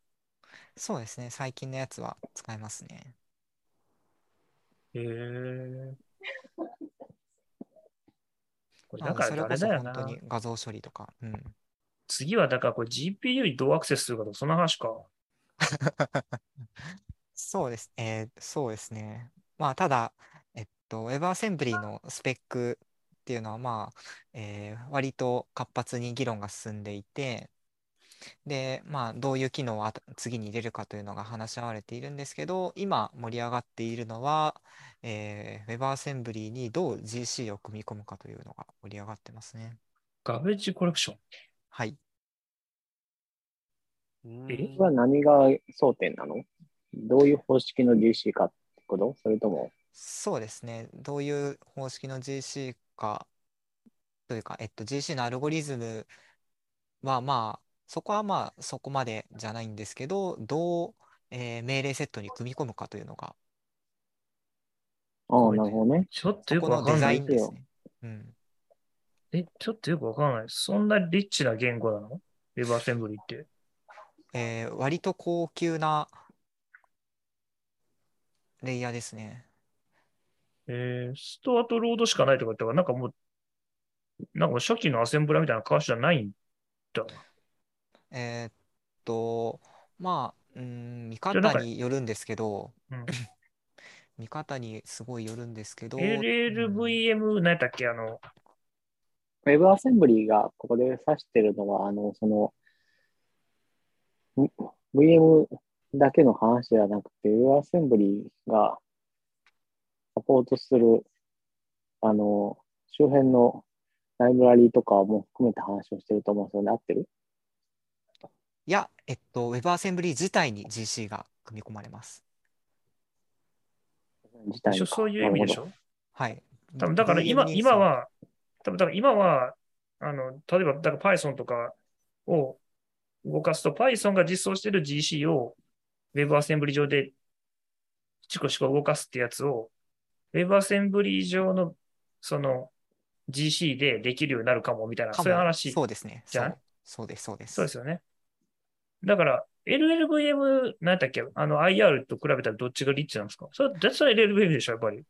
そうですね。最近のやつは使えますね。へえ。これかそあれだよな。本当に画像処理とか。うん。次はだからこれ GPU にどうアクセスするかとか、そんな話か。[LAUGHS] そうです。えーそうですね。まあ、ただ、えっと、WebAssembly のスペックっていうのは、まあ、えー割と活発に議論が進んでいて、で、まあ、どういう機能を次に入れるかというのが話し合われているんですけど、今盛り上がっているのは、えー WebAssembly にどう GC を組み込むかというのが盛り上がってますね。ガベージコレクション。はい。うんえこれは何が争点なの？どういう方式の DC かってこと？それとも、そうですね。どういう方式の GC かというか、えっと、GC のアルゴリズムはまあ、そこはまあそこまでじゃないんですけど、どう、えー命令セットに組み込むかというのが、ああ、なるほどね。ちょっとよくそこのデザわかんない。インですね。うん。え、ちょっとよくわかんない。そんなリッチな言語なの ?WebAssembly って。えー割と高級なレイヤーですね。えー、ストアとロードしかないとか言ったから、なんかもう、なんか初期のアセンブラみたいな顔じゃないんだ。えーっと、まあ、うん、見方によるんですけど、うん [COUGHS] 見方にすごいよるんですけど、うん LLVM、何やったっけ？あの、WebAssembly がここで指してるのは、あの、その、ん VM だけの話ではなくて、WebAssembly がサポートする、あの、周辺のライブラリーとかも含めた話をしてると思うんですよね。合ってる？いや、えっと、WebAssembly 自体に GC が組み込まれます。自体そういう意味でしょ？はい。多分だから今、今は、多分だから今は、あの、例えば、だから Python とかを動かすと、Python が実装している GC を WebAssembly 上でチコチコ動かすってやつを、WebAssembly 上のその GC でできるようになるかもみたいな、そういう話。そうですね。じゃないそうです、そうです。そうですよね。だから、LLVM、何やったっけ？あの IR と比べたらどっちがリッチなんですか？それ、絶対 LLVM でしょ、やっぱり。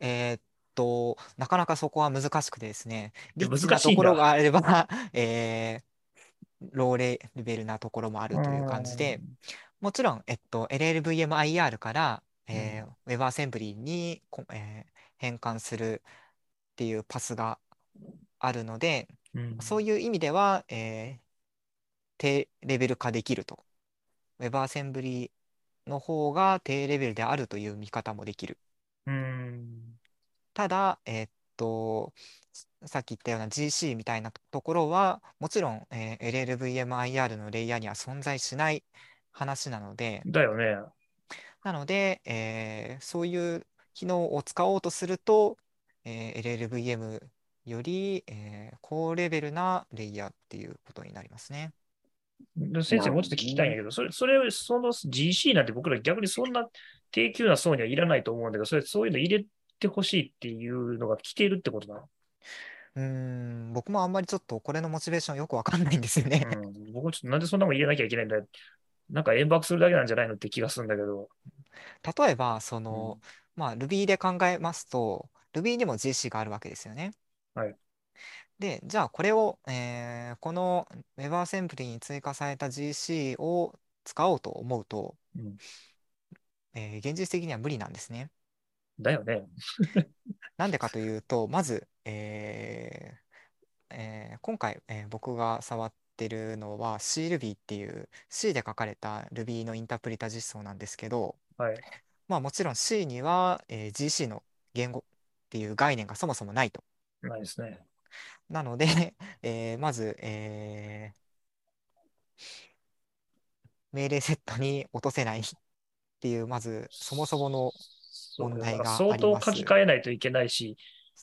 えーっと、なかなかそこは難しくてですね、リッチ難しいんだなところがあれば、[LAUGHS] えーローレベルなところもあるという感じで、もちろん、えっと、LLVMIR から、えー WebAssembly にこ、えー変換するっていうパスがあるので、うん、そういう意味では、えー低レベル化できると。WebAssembly の方が低レベルであるという見方もできる。うん。ただ、えーっと、さっき言ったような GC みたいなところは、もちろん、えー LLVMIR のレイヤーには存在しない話なので、だよね。なので、えーそういう機能を使おうとすると、えー LLVM より、えー高レベルなレイヤーっていうことになりますね。で先生、もうちょっと聞きたいんやけど、それ、それ、その GC なんて僕ら逆にそんな低級な層にはいらないと思うんだけど、それ、そういうの入れてほしいっていうのが来ているってことなうーん、僕もあんまりちょっとこれのモチベーションよくわかんないんですよね。の。うん。僕もちょっとなんでそんなもん入れなきゃいけないんだよ。なんか円爆するだけなんじゃないのって気がするんだけど。例えば、その、まあ、Ruby で考えますと、Ruby にも GC があるわけですよね。はい。で、じゃあこれを、えーこの WebAssembly に追加された GC を使おうと思うと、うんえー現実的には無理なんですね。だよね。[LAUGHS] なんでかというと、まず、えーえー今回、えー僕が触ってるのは CRuby っていう C で書かれた Ruby のインタープリタ実装なんですけど、はい。まあもちろん C には、えー GC の言語っていう概念がそもそもないと。ないですね。なので、[LAUGHS] えーまず、えー命令セットに落とせないっていう、まずそもそもの、問題が相当書き換えないといけないし、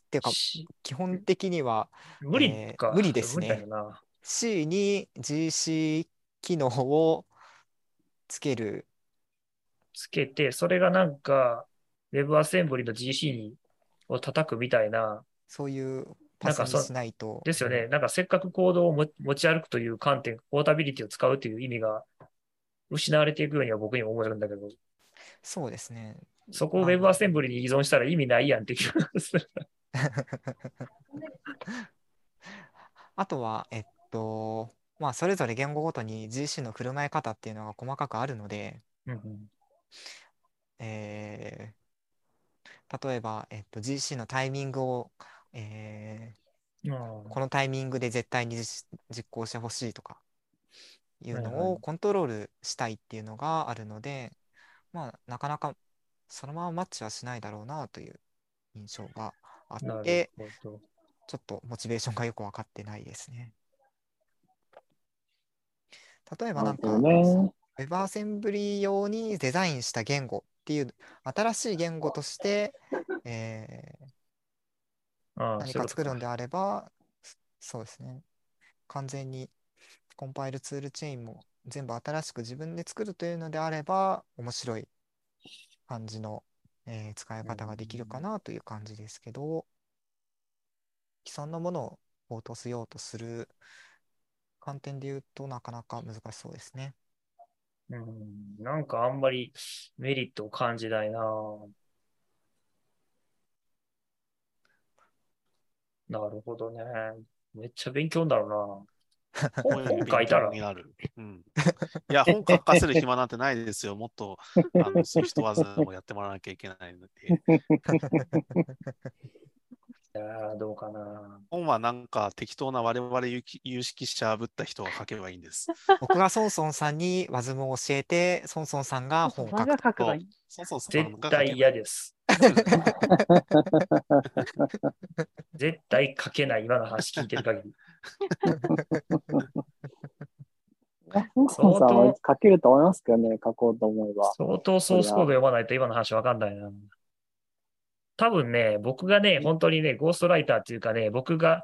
っていうか、し基本的には無理か。えー無理ですね。C に GC 機能をつける、つけて、それがなんか、WebAssembly の GC にを叩くみたいな、そういうパスになんかそうしないと。ですよね。なんかせっかくコードをも持ち歩くという観点、ポータビリティを使うという意味が失われていくようには僕にも思えるんだけど、そうですね。そこを WebAssembly に依存したら意味ないやんって気がする。[LAUGHS] あとは、えっと、まあ、それぞれ言語ごとに GC の振る舞い方っていうのが細かくあるので、うんえー例えば、えっと、GC のタイミングを、えうんー。このタイミングで絶対に実実行してほしいとかいうのをコントロールしたいっていうのがあるので、まあ、なかなかそのままマッチはしないだろうなという印象があって。ちょっとモチベーションがよく分かってないですね。例えばなんか、なるほどね。WebAssembly 用にデザインした言語っていう新しい言語として、えー何か作るんであれば、そうですね。完全にコンパイルツールチェーンも全部新しく自分で作るというのであれば、面白い感じの、えー使い方ができるかなという感じですけど、既存のものを落とすようとする観点で言うとなかなか難しそうですね。うん、なんかあんまりメリットを感じないな。なるほどね。めっちゃ勉強になるな。本本書いたらになる。うん。いや、本書かせる暇なんてないですよ。もっと、あの、そういう人技をやってもらわなきゃいけないので。いやーどうかな。本はなんか適当な我々有識者ぶった人が書けばいいんです。僕がソンソンさんにワズムを教えて、ソンソンさんが本を書く。書くばいい。そうそうそう。絶対嫌です。[LAUGHS] 絶対書けない、今の話聞いてる限り。[LAUGHS] 本さんは書けると思いますけどね、書こうと思えば。相当ソースコード読まないと今の話わかんないな。多分ね、僕がね、本当にね、ゴーストライターっていうかね、僕が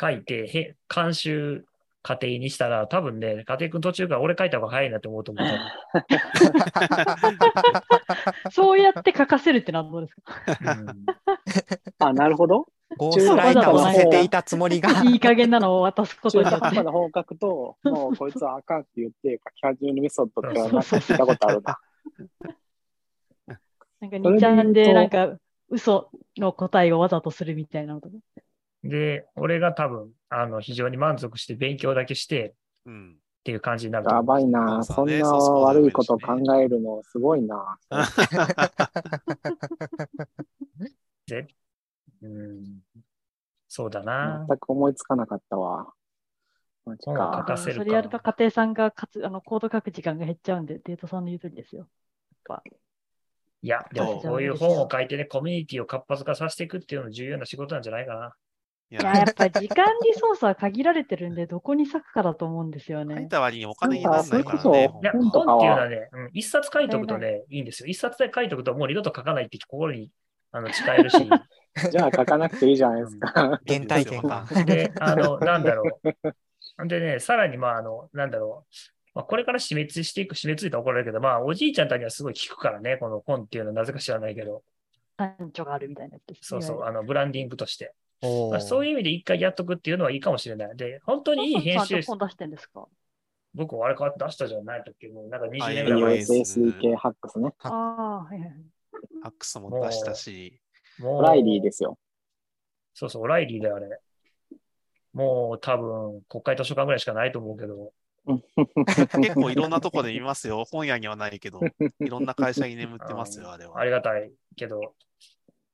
書いて、へ監修家庭にしたら、多分ね、家庭君途中から俺書いた方が早いなって思うと思う。[LAUGHS] [LAUGHS] そうやって書かせるってのはどうですか？うんあ、なるほど。ゴーストライターをさせていたつもりが、[LAUGHS] いい加減なのを渡すことによって端。な本を書くと、もうこいつはあかんって言って、書き始めるメソッドってなんか聞いたことあるな。[LAUGHS] なんか2ちゃんでなんか嘘の答えをわざとするみたいなのとか。で、俺が多分、あの、非常に満足して勉強だけしてうん。っていう感じになるとや。ばいな。そんねソースコード悪いこと考えるのすごいな。[LAUGHS] ぜうん、そうだな。全く思いつかなかったわ。マジか。かそれやると家庭さんがかつあのコード書く時間が減っちゃうんで、データさんの言う通りですよ。いや、でもそうこういう本を書いてね、コミュニティを活発化させていくっていうのも重要な仕事なんじゃないかな。いいや、やっぱり時間リソースは限られてるんで、どこに割くかだと思うんですよ書いね。た割にお金にならないからそうね。そういや、本っていうのはね、うん、一冊書いとくとね、いいんですよ。一冊で書いとくともう二度と書かないって心にあの [LAUGHS] 誓えるし、[LAUGHS] じゃあ書かなくていいじゃないですか。原体験が。で、あの、なんだろう。でね、さらに、まあ、あの、なんだろう。まあ、これから死滅していく、死滅いたら怒られるけど、まあ、おじいちゃんたちにはすごい効くからね、この本っていうのはなぜか知らないけど、単調があるみたいな。そうそう、あの、ブランディングとして。おまあ、そうういう意味で一回やっとくっていうのはいいかもしれない。で、本当にいい編集本出してんですか？僕、あれか出したじゃないだっけもうなんか20あ年ぐらい前 SSD ハックスね。ああ、はいはい。アックスも出したし、オライリーですよ。そうそう、オライリーだよ、あれ。もう多分、国会図書館ぐらいしかないと思うけど、結構いろんなとこで見ますよ。[LAUGHS] 本屋にはないけど、いろんな会社に眠ってますよ、あれはあ。りがたいけど。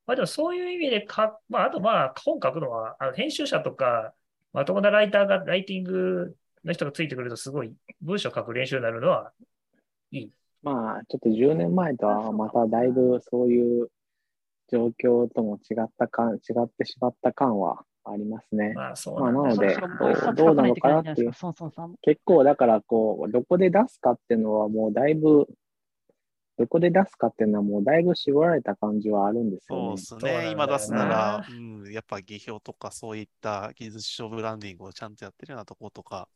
まあでもそういう意味でか、まああとまあ本書くのは、あの編集者とか、まともなライターが、ライティングの人がついてくるとすごい文章書く練習になるのは、まあ、ちょっと10年前とはまただいぶそういう状況とも違った感、違ってしまった感はありますね。まあそうまあ、なのでどう、なの書かなっていう。結構だからこう、どこで出すかっていうのはもうだいぶ、どこで出すかっていうのはもうだいぶ絞られた感じはあるんですよね。そうですね。今出すなら、うん、やっぱ技評とかそういった技術書ブランディングをちゃんとやってるようなところとか、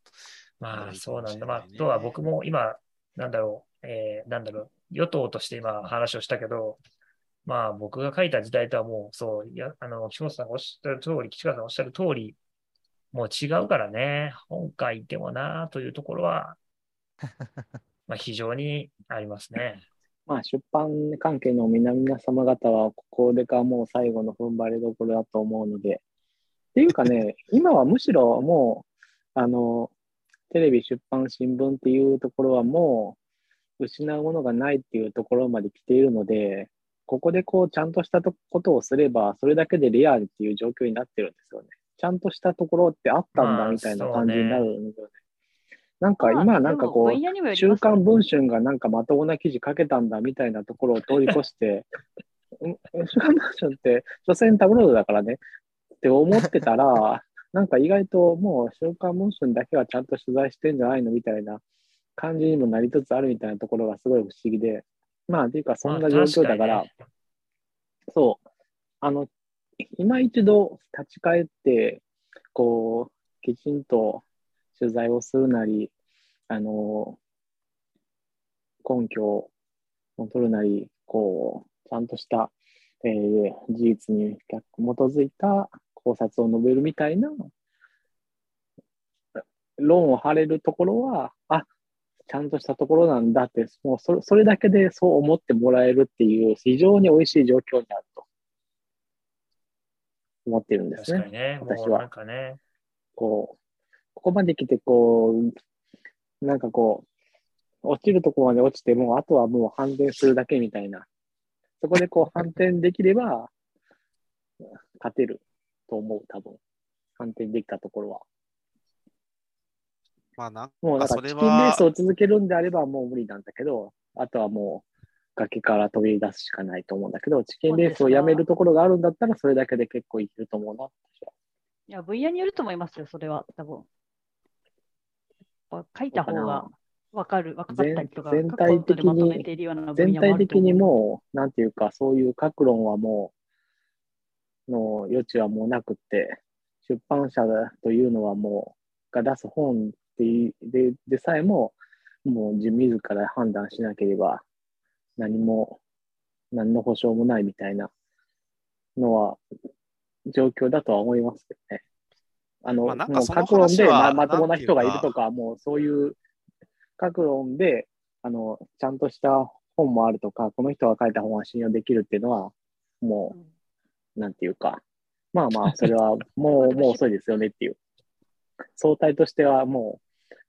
まあそうなんだ。まあ、あとは僕も今、なんだろう、えーなんだろう、与党として今話をしたけど、まあ僕が書いた時代とはもう、そう、いや、あの、岸本さんがおっしゃる通り、岸川さんがおっしゃる通り、もう違うからね、本書いてもなというところは [LAUGHS] まあ、非常にありますね。まあ、出版関係の皆々様方は、ここでがもう最後の踏ん張りどころだと思うので、っていうかね、[LAUGHS] 今はむしろもう、あの、テレビ、出版、新聞っていうところはもう、失うものがないっていうところまで来ているので、ここでこう、ちゃんとしたとことをすれば、それだけでレアっていう状況になってるんですよね。ちゃんとしたところってあったんまあだみたいな感じになるんですよね。なんかまあ今なんかこう、週刊文春がなんかまともな記事書けたんだみたいなところを通り越して、[LAUGHS] うん週刊文春って、所詮タブロードだからねって思ってたら、[LAUGHS] なんか意外ともう週刊文春だけはちゃんと取材してんじゃないのみたいな感じにもなりつつあるみたいなところがすごい不思議で、まあ、っていうかそんな状況だから、まあ確かそう、あの、今一度立ち返って、こう、きちんと取材をするなり、あの、根拠を取るなり、こう、ちゃんとした、えー事実に基づいた考察を述べるみたいな、論を張れるところは、あ、ちゃんとしたところなんだって、もうそれそれだけでそう思ってもらえるっていう、非常に美味しい状況にあると思ってるんですね。確かにね。私はなんかね。こう、ここまで来て、こう、なんかこう、落ちるところまで落ちて、もうあとはもう反転するだけみたいな。そこでこう反転できれば、勝てると思う、多分。反転できたところは。まあなんもうなんかチキンレーはスを続けるんであればもう無理なんだけど、あとはもう崖から飛び出すしかないと思うんだけど、チキンレースをやめるところがあるんだったら、それだけで結構いけると思うな、私は。いや、分野によると思いますよ、それは、多分。やっぱ書いた方が分かる、分かったりとか、全全体的に全体的にもう、なんていうか、そういう各論はもう、の余地はもうなくって、出版社というのはもう、が出す本っていうででさえも、もう自自ら判断しなければ、何も、何の保証もないみたいなのは、状況だとは思いますけどね。あの、まあなんかもう各論でままともな人がいるとか、もうそういう各論で、あの、ちゃんとした本もあるとか、この人が書いた本は信用できるっていうのは、もうんう、なんていうか、まあまあ、それはもう、[LAUGHS] もう遅いですよねっていう。相対としてはもう、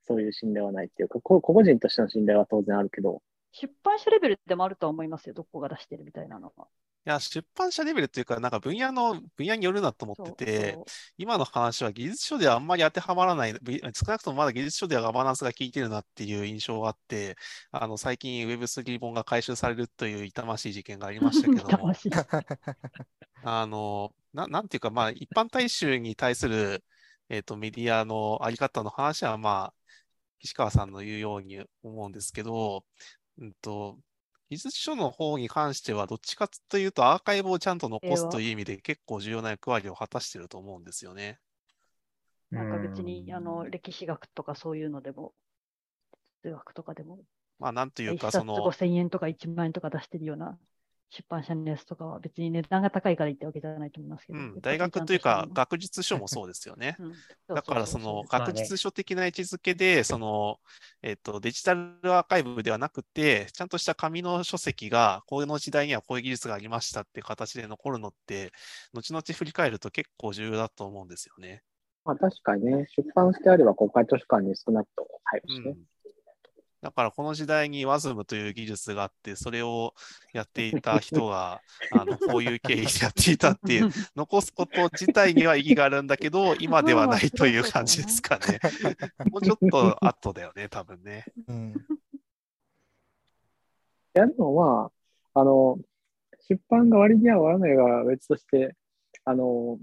そういう信頼はないっていうか、こ個々人としての信頼は当然あるけど、出版社レベルでもあるとは思いますよ、どこが出してるみたいなのは。いや、出版社レベルっていうか、なんか分野の、分野によるなと思ってて、今の話は技術書ではあんまり当てはまらない、ぶ少なくともまだ技術書ではガバナンスが効いてるなっていう印象があって、あの、最近 Web3 本が回収されるという痛ましい事件がありましたけどあの、ななんていうか、まあ、一般大衆に対する、えっと、メディアのあり方の話は、まあ、岸川さんの言うように思うんですけど、うんと、技術書の方に関しては、どっちかというと、アーカイブをちゃんと残すという意味で結構重要な役割を果たしていると思うんですよね。なんか別にうんあの歴史学とかそういうのでも、数学とかでも、まあ、なんという一か、冊その、5000円とか1万円とか出してるような出版社のやつとかは別に値段が高いから言ってわけじゃないと思いますけど。うん、大学というか、学術書もそうですよね。うんだからその学術書的な位置づけで、その、えっと、デジタルアーカイブではなくて、ちゃんとした紙の書籍が、この時代にはこういう技術がありましたって形で残るのって、後々振り返ると結構重要だと思うんですよね。まあ確かにね、出版してあれば国会図書館に少なくとも入るしね。うん。だからこの時代に WASM という技術があって、それをやっていた人が、あの、こういう経緯でやっていたっていう、[LAUGHS] 残すこと自体には意義があるんだけど、今ではないという感じですかね。もうちょっと後だよね、多分ね。うんやるのは、あの、出版が割には割らないが別として、あの、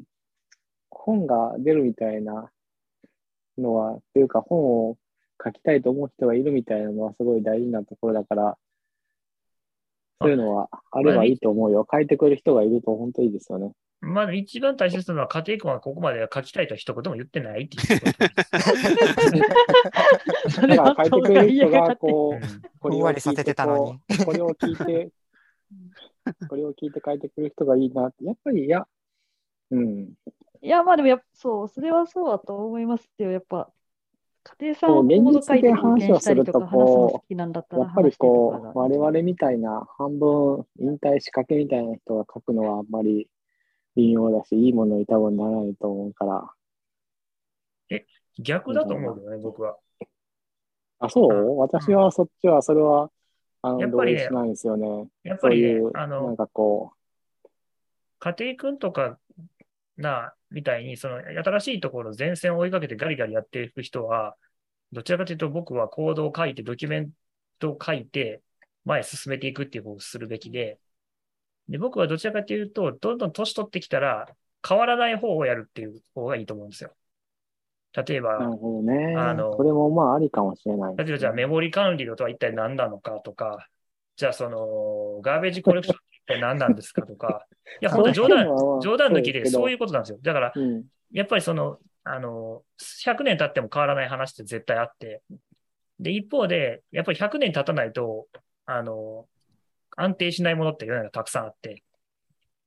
本が出るみたいなのは、っていうか本を書きたいと思う人がいるみたいなのはすごい大事なところだから、そういうのはあればいいと思うよ。書いてくれる人がいると本当いいですよね。まあ、一番大切なのは、家庭君はここまでは書きたいと一言も言ってないっていうことそ [LAUGHS] だれはから書いてくれる人が、こう、[LAUGHS] うんこわりさせてこれを聞いて、これを聞いて書いてくれる人がいいなって。やっぱり、いや、うん。いや、まあでもやっぱそう、それはそうだと思いますよ。やっぱ、家庭さんをコード書いて貢献したりとか話すの好きなんだったらやっぱりこう、話してとか我々みたいな半分引退仕掛けみたいな人が書くのはあんまり微妙だし、いいものに多分ならないと思うから。逆だと思うよね、僕は。あ、そう？私はそっちは、それは、あの、同やっぱりね意しないんですよね。やっぱりねそういう、、あなんの、かこ家庭君とかな、みたいに、その新しいところ前線を追いかけてガリガリやっていく人は、どちらかというと僕はコードを書いて、ドキュメントを書いて、前へ進めていくっていう方をするべきで、で、僕はどちらかというと、どんどん年取ってきたら、変わらない方をやるっていう方がいいと思うんですよ。例えう、なるば、ほどね。あのそれもまあありかもしれない。例えばじゃあメモリ管理とは一体何なのかとか、じゃあその、ガーベージコレクションって一体何なんですかとか、[LAUGHS] いや、本当に冗談、冗談抜きでそういううことなんですよ。だから、うん。やっぱりその、あの、100年経っても変わらない話って絶対あって、で、一方で、やっぱり100年経たないと、あの、安定しないものって世の中たくさんあって、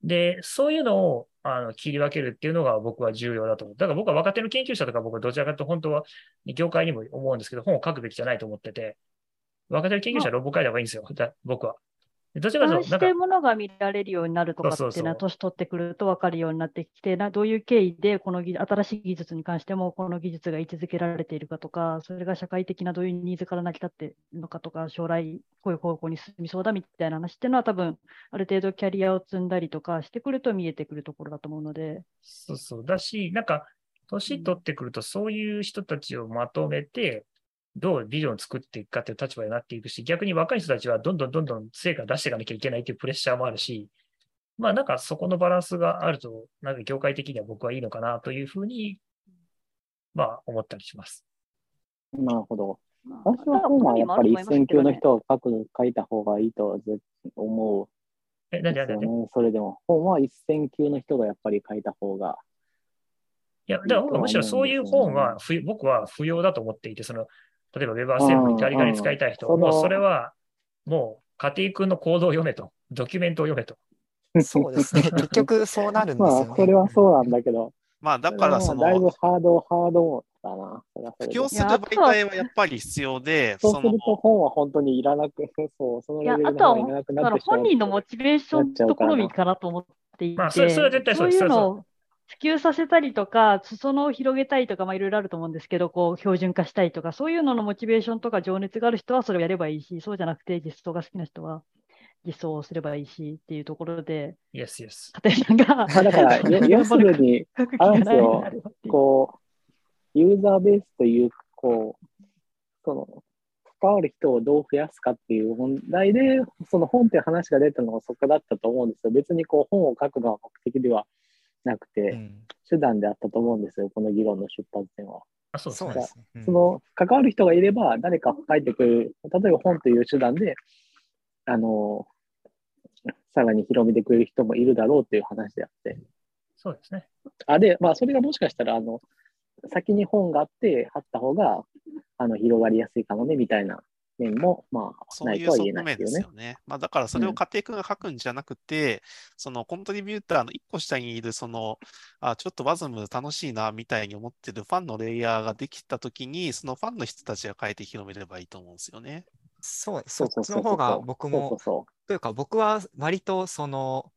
で、そういうのを、あの、切り分けるっていうのが僕は重要だと思う。だから僕は若手の研究者とか僕はどちらかというと本当は、業界にも思うんですけど、本を書くべきじゃないと思ってて、若手の研究者は論文書いた方がいいんですよ、だ僕は。でどちらかして、ものが見られるようになるとかっていうのは、年取ってくると分かるようになってきて、などういう経緯でこの技新しい技術に関しても、この技術が位置づけられているかとか、それが社会的などういうニーズから成り立っているのかとか、将来こういう方向に進みそうだみたいな話っていうのは、多分ある程度キャリアを積んだりとかしてくると見えてくるところだと思うので、そうそう。だし、なんか、年取ってくると、そういう人たちをまとめて、どうビジョンを作っていくかっていう立場になっていくし、逆に若い人たちはどんどんどんどん成果出していかなきゃいけないっていうプレッシャーもあるし、まあなんかそこのバランスがあると、なんか業界的には僕はいいのかなというふうに、まあ思ったりします。なるほど。まあ私は本はやっぱり一線級の人が書く、書いた方がいいとは絶思え、うなんでなんでなんで？それでも、本は一線級の人がやっぱり書いた方が。や、だから僕はむしろそういう本は不僕は不要だと思っていて、その、例えば Web アセンブリガリガリ使いたい人、うんうんもうそれは、もう家庭君の行動を読めと、ドキュメントを読めと。そうですね。[LAUGHS] 結局そうなるんですまあ、よね。それはそうなんだけど。まあ、だからそまあだいぶの、ハード、ハードだな。する媒体はやっぱり必要で、そのそうする、と本は本当にいらなく、[LAUGHS] そう、そのいやレベルあとはのいらなくだからなってしまう本人のモチベーションところにかなと思っていて、まあそれそれは絶対そうですいう普及させたりとか、裾野を広げたいとか、まあ、いろいろあると思うんですけど、こう標準化したいとか、そういうののモチベーションとか情熱がある人はそれをやればいいし、そうじゃなくて実装が好きな人は実装をすればいいしっていうところで、Yes, yes. 家庭さんがまあだから、よ [LAUGHS] 要するに、書く気あれですよこう、ユーザーベースという、こう、その、関わる人をどう増やすかっていう問題で、その本っていう話が出たのはそこだったと思うんですよ。別にこう本を書くのは目的ではなくて、うん手段であったと思うんですよ、この議論の出発点は。あ、そうですね。そうですね。うんその、関わる人がいれば、誰か書いてくれる、例えば本という手段で、あの、さらに広めてくれる人もいるだろうっていう話であって。そうですね。あ、で、まあ、それがもしかしたら、あの、先に本があって貼った方が、あの、広がりやすいかもね、みたいな面も、まあ、そうないとは言えいう側面ないでよね。ですすよね。まあ、だからそれを家庭君が書くんじゃなくて、そのコントリビューターの一個下にいる、その、あ、ちょっとワズム楽しいな、みたいに思ってるファンのレイヤーができたときに、そのファンの人たちが書いて広めればいいと思うんですよね。そうです。そそうっちの方が僕もそうそうというか僕は割とその、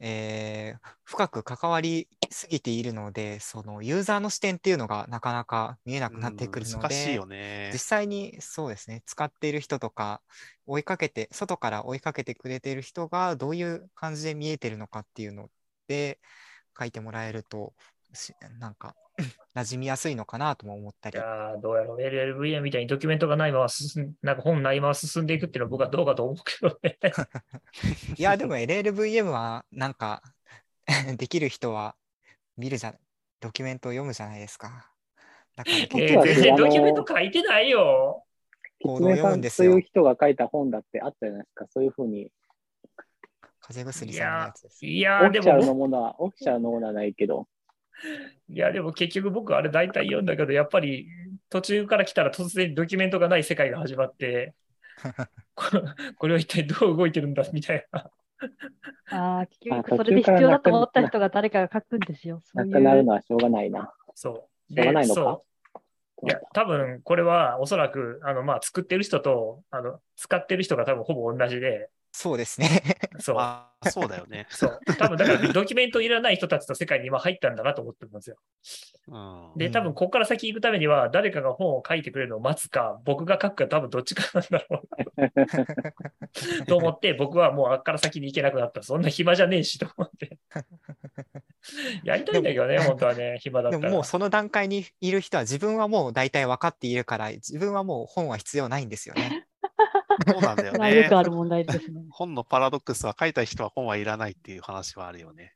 えー深く関わりすぎているのでそのユーザーの視点っていうのがなかなか見えなくなってくるのうん難しいでよね実。際にそうですね使っている人とか追いかけて外から追いかけてくれている人がどういう感じで見えてるのかっていうので書いてもらえるとしなんか [CLEARS THROAT] 馴染みやすいのかなとも思ったりいやーどうやろう。LLVM みたいにドキュメントがないまま進ん、[LAUGHS] なんか本ないまま進んでいくっていうのは僕はどうかと思うけどね。[LAUGHS] いや、でも LLVM はなんか [LAUGHS] できる人は見るじゃ、ドキュメントを読むじゃないですか。だから結えー全然ドキュメント書いてないよ。行動を読むんですよという人が書いた本だってあったじゃないですか。そういうふうに、風邪薬いさんのややつです。いやオフィシャルーでものものは、オフィシャルのものはないけど、いや、でも結局僕あれ大体読んだけど、やっぱり途中から来たら突然ドキュメントがない世界が始まって、[LAUGHS] こ [LAUGHS] これは一体どう動いてるんだみたいな。[LAUGHS] ああ、結あ局それで必要だと思った人が誰かが書くんですよ。そうないくなるうのはしょうがないな。そう。しょうがないのか？そういや、多分これはおそらく、あの、まあ、作ってる人と、あの、使ってる人が多分ほぼ同じで、そうですね。[LAUGHS] そう。そうだよね。そう。多分だからドキュメントいらない人たちの世界に今入ったんだなと思ってますよ。うん。で、うん多分ここから先行くためには、誰かが本を書いてくれるのを待つか、僕が書くか、多分どっちかなんだろう [LAUGHS] と思って、僕はもうあっから先に行けなくなった。そんな暇じゃねえしと思って。やりたいんだけどね、本当はね、暇だったら。でももうその段階にいる人は自分はもう大体分かっているから、自分はもう本は必要ないんですよね。そうなんだよまあよねく。ある問題ですね。[LAUGHS] 本のパラドックスは書いた人は本はいらないっていう話はあるよね。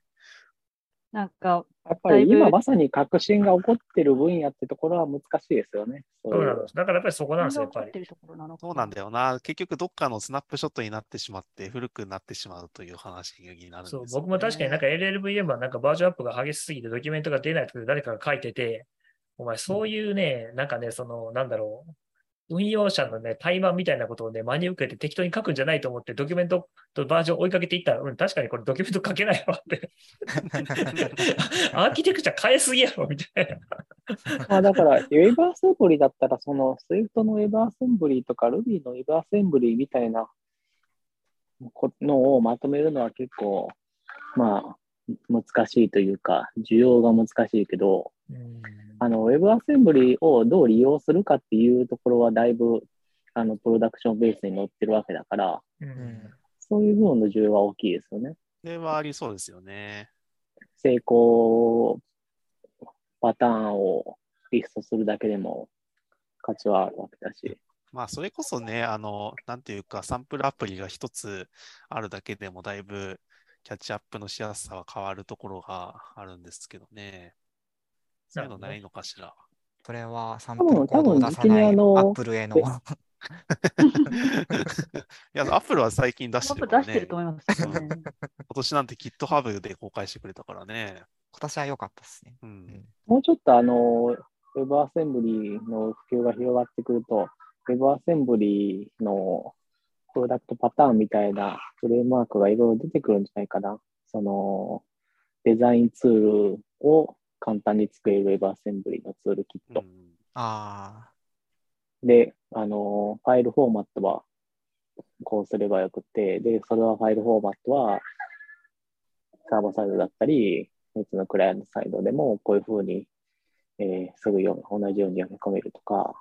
なんか、やっぱり今まさに革新が起こってる分野ってところは難しいですよね。そういうそうなの。だからやっぱりそこなんですよ、やっぱり。起こってるところなのかそうなんだよな。結局どっかのスナップショットになってしまって古くなってしまうという話になるんですそう。僕も確かになんか LLVM はなんかバージョンアップが激しすぎてドキュメントが出ないとか誰かが書いてて、お前そういうね、なんかね、その、なんだろう、運用者のね、怠慢みたいなことをね、真に受けて適当に書くんじゃないと思って、ドキュメントとバージョン追いかけていったら、うん、確かにこれドキュメント書けないわって。[LAUGHS] アーキテクチャ変えすぎやろ、みたいな。まあだから、ウェブアセンブリだったら、その Swift のウェブアセンブリとか Ruby のウェブアセンブリみたいなこのをまとめるのは結構、まあ、難しいというか、需要が難しいけど、うんあの、ウェブアセンブリをどう利用するかっていうところはだいぶ、あの、プロダクションベースに乗ってるわけだから、うそういう部分の需要は大きいですよね。それはありそうですよね。成功パターンをリストするだけでも価値はあるわけだし。まあ、それこそね、あの、なんていうか、サンプルアプリが一つあるだけでもだいぶキャッチアップのしやすさは変わるところがあるんですけどね。そういうのないのかしら？それはサン多分プルコードを出さ多分ないアップルへのえ [LAUGHS] いや、アップルは最近出してるね。プ出してると思いますよね。今年なんて GitHub で公開してくれたからね。今年は良かったですね。う。うんんもうちょっとあの、ウェブアセンブリの普及が広がってくると、ウェブアセンブリのプロダクトパターンみたいなフレームワークがいろいろ出てくるんじゃないかな。その、デザインツールを簡単に作れるウェブアセンブリのツールキット。うんあで、あの、ファイルフォーマットはこうすればよくて、で、それはファイルフォーマットはサーバーサイドだったり、別のクライアントサイドでもこういうふうに、えーすぐよ同じように読み込めるとか、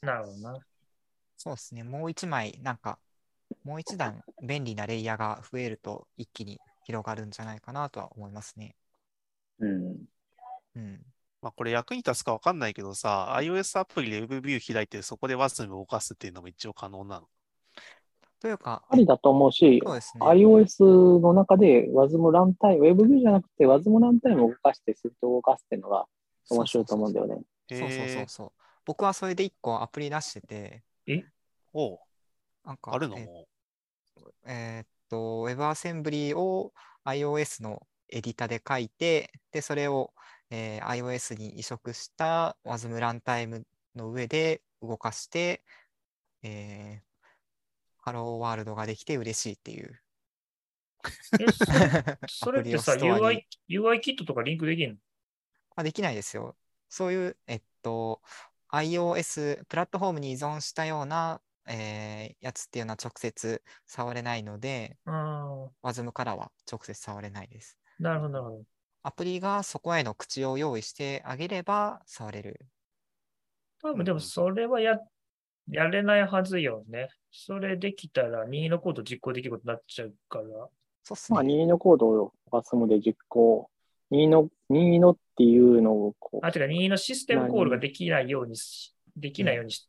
なるほどな。あ、そうですね。もう一枚、なんか、もう一段便利なレイヤーが増えると一気に広がるんじゃないかなとは思いますね。うん。うん。まあ、これ役に立つかわかんないけどさ、iOS アプリで WebView 開いてそこで WASM 動かすっていうのも一応可能なの？というか、ありだと思うし、そうですね。iOS の中で WASM ランタイム、WebView じゃなくて WASM ランタイムを動かして、スイットを動かすっていうのが面白いと思うんだよね。そうそうそうそう。僕はそれで一個アプリ出してて、おう。なんか、あるの？えもえーっと、WebAssembly を iOS のエディタで書いて、で、それを、えー iOS に移植した WASM ランタイムの上で動かして、えー、ハローワールドができて嬉しいっていう。えそ [LAUGHS] それってさ、UI、UI キットとかリンクできるの？あできないですよ。そういう、えっと、iOS、プラットフォームに依存したような、えーやつっていうのは直接触れないので、あ WASM からは直接触れないです。あ、なるほど、なるほど。アプリがそこへの口を用意してあげれば触れる。多分でもそれはや、やれないはずよね。それできたら任意のコード実行できることになっちゃうから。そうっすまあ、ね。任意のコードを WASM で実行、任意の、任意のっていうのをこう、あ、てか任意のシステムコールができないようにし、できないようにし、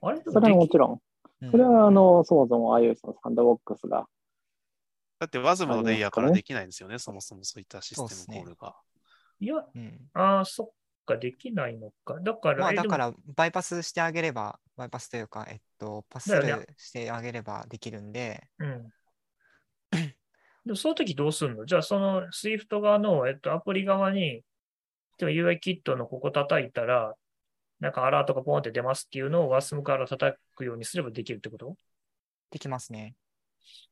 あれ？でそれはもちろん、うん。それはあの、そもそも iOS のサンドボックスが。だって WASM のレイヤーからできないんですよね、そもそもそういったシステムコールが。いや、うん。ああ、そっか、できないのか。だから、まあ、だから、バイパスしてあげれば、バイパスというか、えっと、パスしてあげればできるんで、うん。でもその時どうすんの？じゃあその Swift 側の、えっと、アプリ側に、例えば UI キットのここ叩いたら、なんかアラートがポンって出ますっていうのを WASM から叩くようにすればできるってこと？できますね。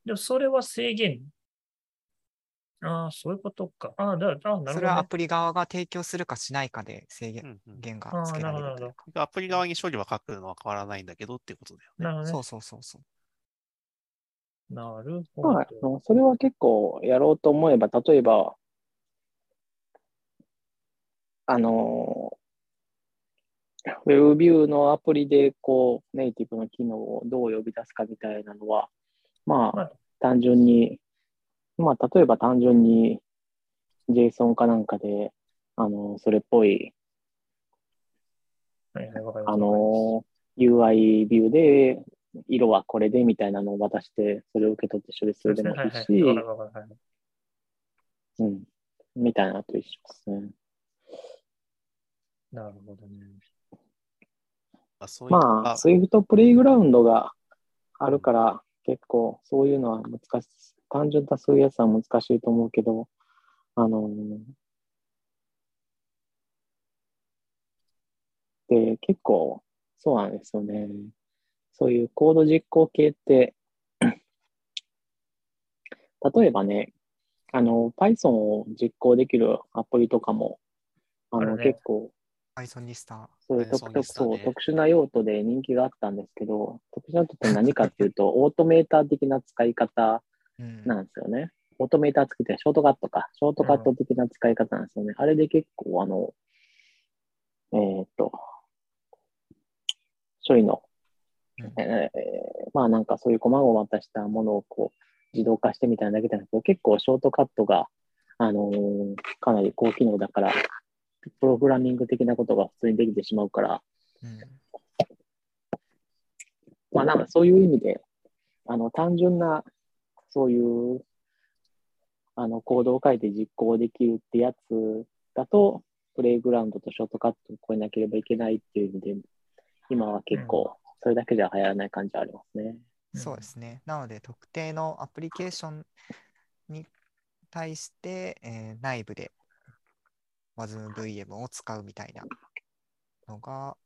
でもそれは制限？ああ、そういうことか。ああ、だあなるほど、ね。それはアプリ側が提供するかしないかで制限うんうん限がつけられるうか。アプリ側に処理は書くのは変わらないんだけどっていうことだよね。なるほどねそうそうそうそう。なるほまあど。、それは結構やろうと思えば、例えば、あの、ウェブビューのアプリで、こう、ネイティブの機能をどう呼び出すかみたいなのは、ままああ、単純に、まあ、例えば単純に JSON かなんかで、あの、それっぽい、はいはい。あの、UI ビューで、色はこれでみたいなのを渡して、それを受け取って処理するでもいいですねはいはい。し、うん。みたいなのと一緒ですね。なるほどね。あそういうのまあ、がスイフトプレイグラウンドがあるから、結構そういうのは難しい。単純なそういうやつは難しいと思うけど、あのーで、結構そうなんですよね。そういうコード実行系って、[CLEARS THROAT] 例えばね、あの、Python を実行できるアプリとかも、あの、ね結構 Python リスタそういう Python 特そう特殊な用途で人気があったんですけど、特殊な用途って何かっていうと、[LAUGHS] オートメーター的な使い方なんですよね。オートメーターつけてショートカットか。ショートカット的な使い方なんですよね。あれで結構、あの、えーっと、処理の、うん。えーまあなんかそういう細々としたものをこう自動化してみたいなだけなんですけど、結構ショートカットが、あのーかなり高機能だから、プログラミング的なことが普通にできてしまうから、うん。まあなんかそういう意味で、あの単純な、そういう、あのコードを書いて実行できるってやつだと、プレイグラウンドとショートカットを超えなければいけないっていう意味で、今は結構、それだけじゃ流行らない感じはありますね。そうですね。なので、特定のアプリケーションに対して、えー内部で WASMVM を使うみたいなのが、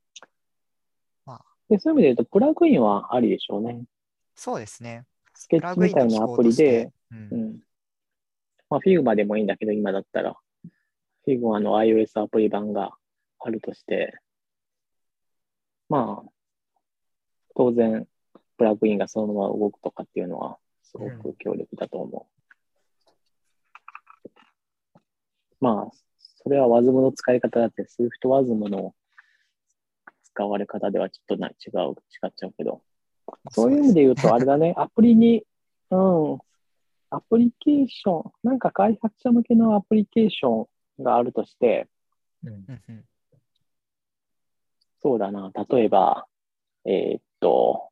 でそういう意味で言うと、プラグインはありでしょうね。そうですね。スケッチみたいなアプリで、ううんん。まあ、Figma でもいいんだけど、今だったら、Figma の iOS アプリ版があるとして、まあ、当然、プラグインがそのまま動くとかっていうのは、すごく強力だと思う。まあ、それは WASM の使い方だって、SwiftWASM の使われ方ではちょっとな違う、違っちゃうけど、そういう意味で言うと、あれだね、アプリに、うん、アプリケーション、なんか開発者向けのアプリケーションがあるとして、うん。うんうん。そうだな、例えば、えーっと、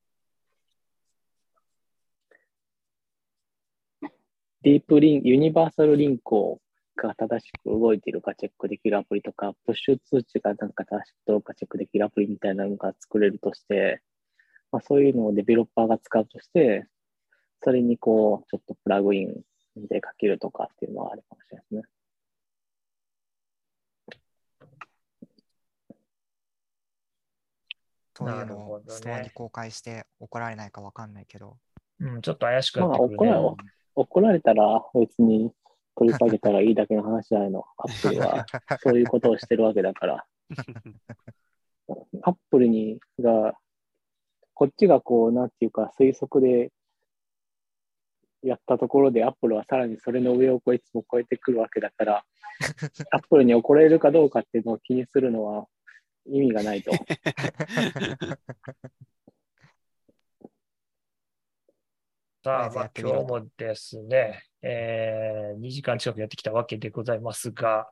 ディープリン、ユニバーサルリンクをが正しく動いているかチェックできるアプリとか、プッシュ通知がなんか正しくどうかチェックできるアプリみたいなのが作れるとして、まあ、そういうのをデベロッパーが使うとして、それにこう、ちょっとプラグインで書けるとかっていうのはあるかもしれないですね。そういうのをストアに公開して怒られないかわかんないけど、うん、ちょっと怪しくなってくるね。まあ怒ら怒られたら別に取り下げたらいいだけの話じゃないの。[LAUGHS] アップルはそういうことをしてるわけだから。[LAUGHS] アップルにが、こっちがこう、なんていうか推測でやったところで、アップルはさらにそれの上をこういつも超えてくるわけだから、[LAUGHS] アップルに怒られるかどうかっていうのを気にするのは意味がないと。[LAUGHS] さあ、まあ、今日もですね、えー、2時間近くやってきたわけでございますが、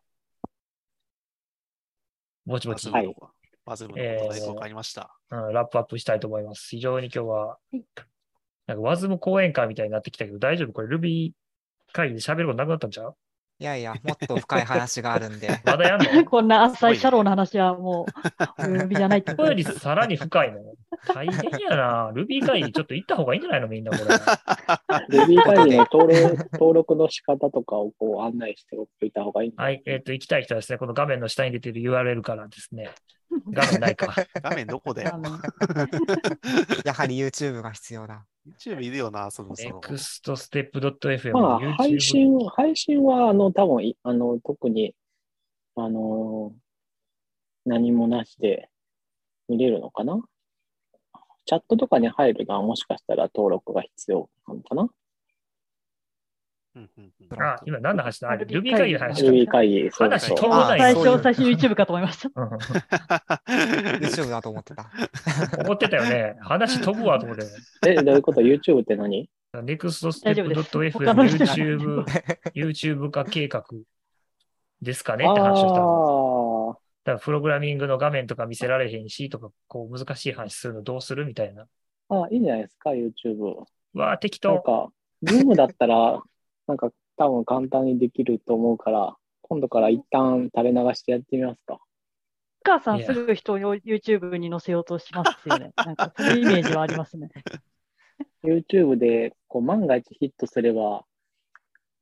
ぼちぼち、バズムのはい、バズムのことがよくわかりました。うん、ラップアップしたいと思います。非常に今日ははい、なんかワズム講演会みたいになってきたけど、大丈夫？これ Ruby 会議で喋ることなくなったんちゃう？いやいや、もっと深い話があるんで、[LAUGHS] まだやんの？[LAUGHS] こんな浅いシャローの話はもう、お呼びじゃないってこことよですりさらに深いの？大変やな。Ruby 会議ちょっと行った方がいいんじゃないの？みんなこれ。[LAUGHS] Ruby 会議の登録登録の仕方とかをこう案内しておいた方がいいはい、えっ、と、行きたい人はですね、この画面の下に出ている URL からですね、[LAUGHS] 画面ないか。画面どこであのやはり YouTube が必要だ。YouTube いるよな、そろそろ。ネクストステップ .fm まあ、配信、配信は、あの、多分いあの、特に、あのー何もなしで見れるのかなチャットとかに入るのはもしかしたら登録が必要なのかなうんうんうんあ、今何の話だ？あれ、ルビー会議の話か。ルビー会議、そう話飛ぶない最初、最初 YouTube かと思いました。うん [LAUGHS] YouTube だと思ってた。[LAUGHS] 思ってたよね。話飛ぶわと思って。え、どういうこと ?YouTube って何？ネクストステップ大丈夫です .fm 他の人 YouTube、YouTube 化計画ですかね？って話をしたの。ああ、だからプログラミングの画面とか見せられへんしとか、こう難しい話するのどうするみたいな。あいいんじゃないですか、YouTube。うわあ、適当。なんか、Zoom だったら、なんか多分簡単にできると思うから、今度から一旦垂れ流してやってみますか。お母さんすぐ人を YouTube に載せようとしますよね。[LAUGHS] なんかそういうイメージはありますね。YouTube でこう万が一ヒットすれば、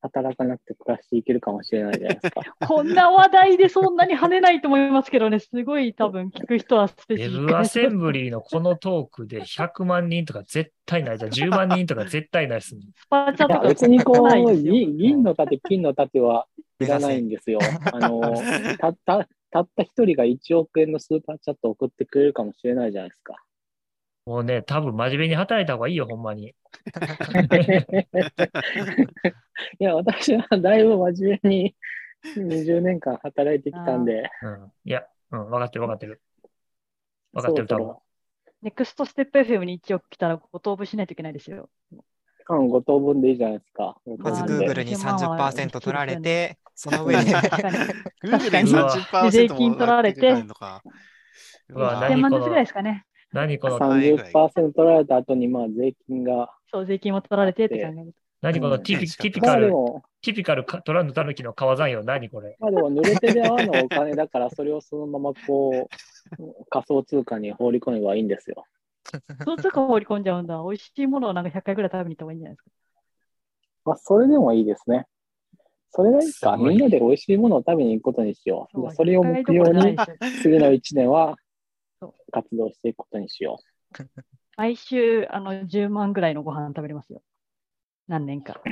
働かなくて暮らしていけるかもしれないじゃないですか。[LAUGHS] こんな話題でそんなに跳ねないと思いますけどね、すごい多分聞く人はスペシウェブアセンブリーのこのトークで100万人とか絶対ない。じゃあ10万人とか絶対ないですね。スパチャとか別にこう、銀銀の盾、金の盾はいらないんですよ。あの、たっ [LAUGHS] た、たった一人が1億円のスーパーチャットを送ってくれるかもしれないじゃないですか。もうね、多分真面目に働いた方がいいよ、ほんまに。[LAUGHS] いや、私はだいぶ真面目に20年間働いてきたんで、うん。いや、うん、分かってる分かってる。分かってる、多分。ネクストステップ FM に1億来たらご登部しないといけないですよ。間5等分でいいじゃないですか。まず Google に30%取られて、その上で確かに。[LAUGHS] Google にうわ30%税金取られてもらってくれるのかうわうわ何1000万ずつぐらいですかね。何この、30%取られた後に、まあ、税金が。そう、税金も取られてって考えると。何このうんティピうんまティピカル、ティピカルかトランドタヌキの川山よ。何これ？まあでも、濡れ手で泡のお金だから、それをそのままこう、仮想通貨に放り込めばいいんですよ。そう通貨放り込んじゃうんだ。美味しいものをなんか100回ぐらい食べに行った方がいいんじゃないですか。まあ、それでもいいですね。それがいいか。みんなで美味しいものを食べに行くことにしよう。それを目標に、次の1年は活動していくことにしよ [LAUGHS] 毎週あの10万ぐらいのご飯食べれますよ。何年か。う。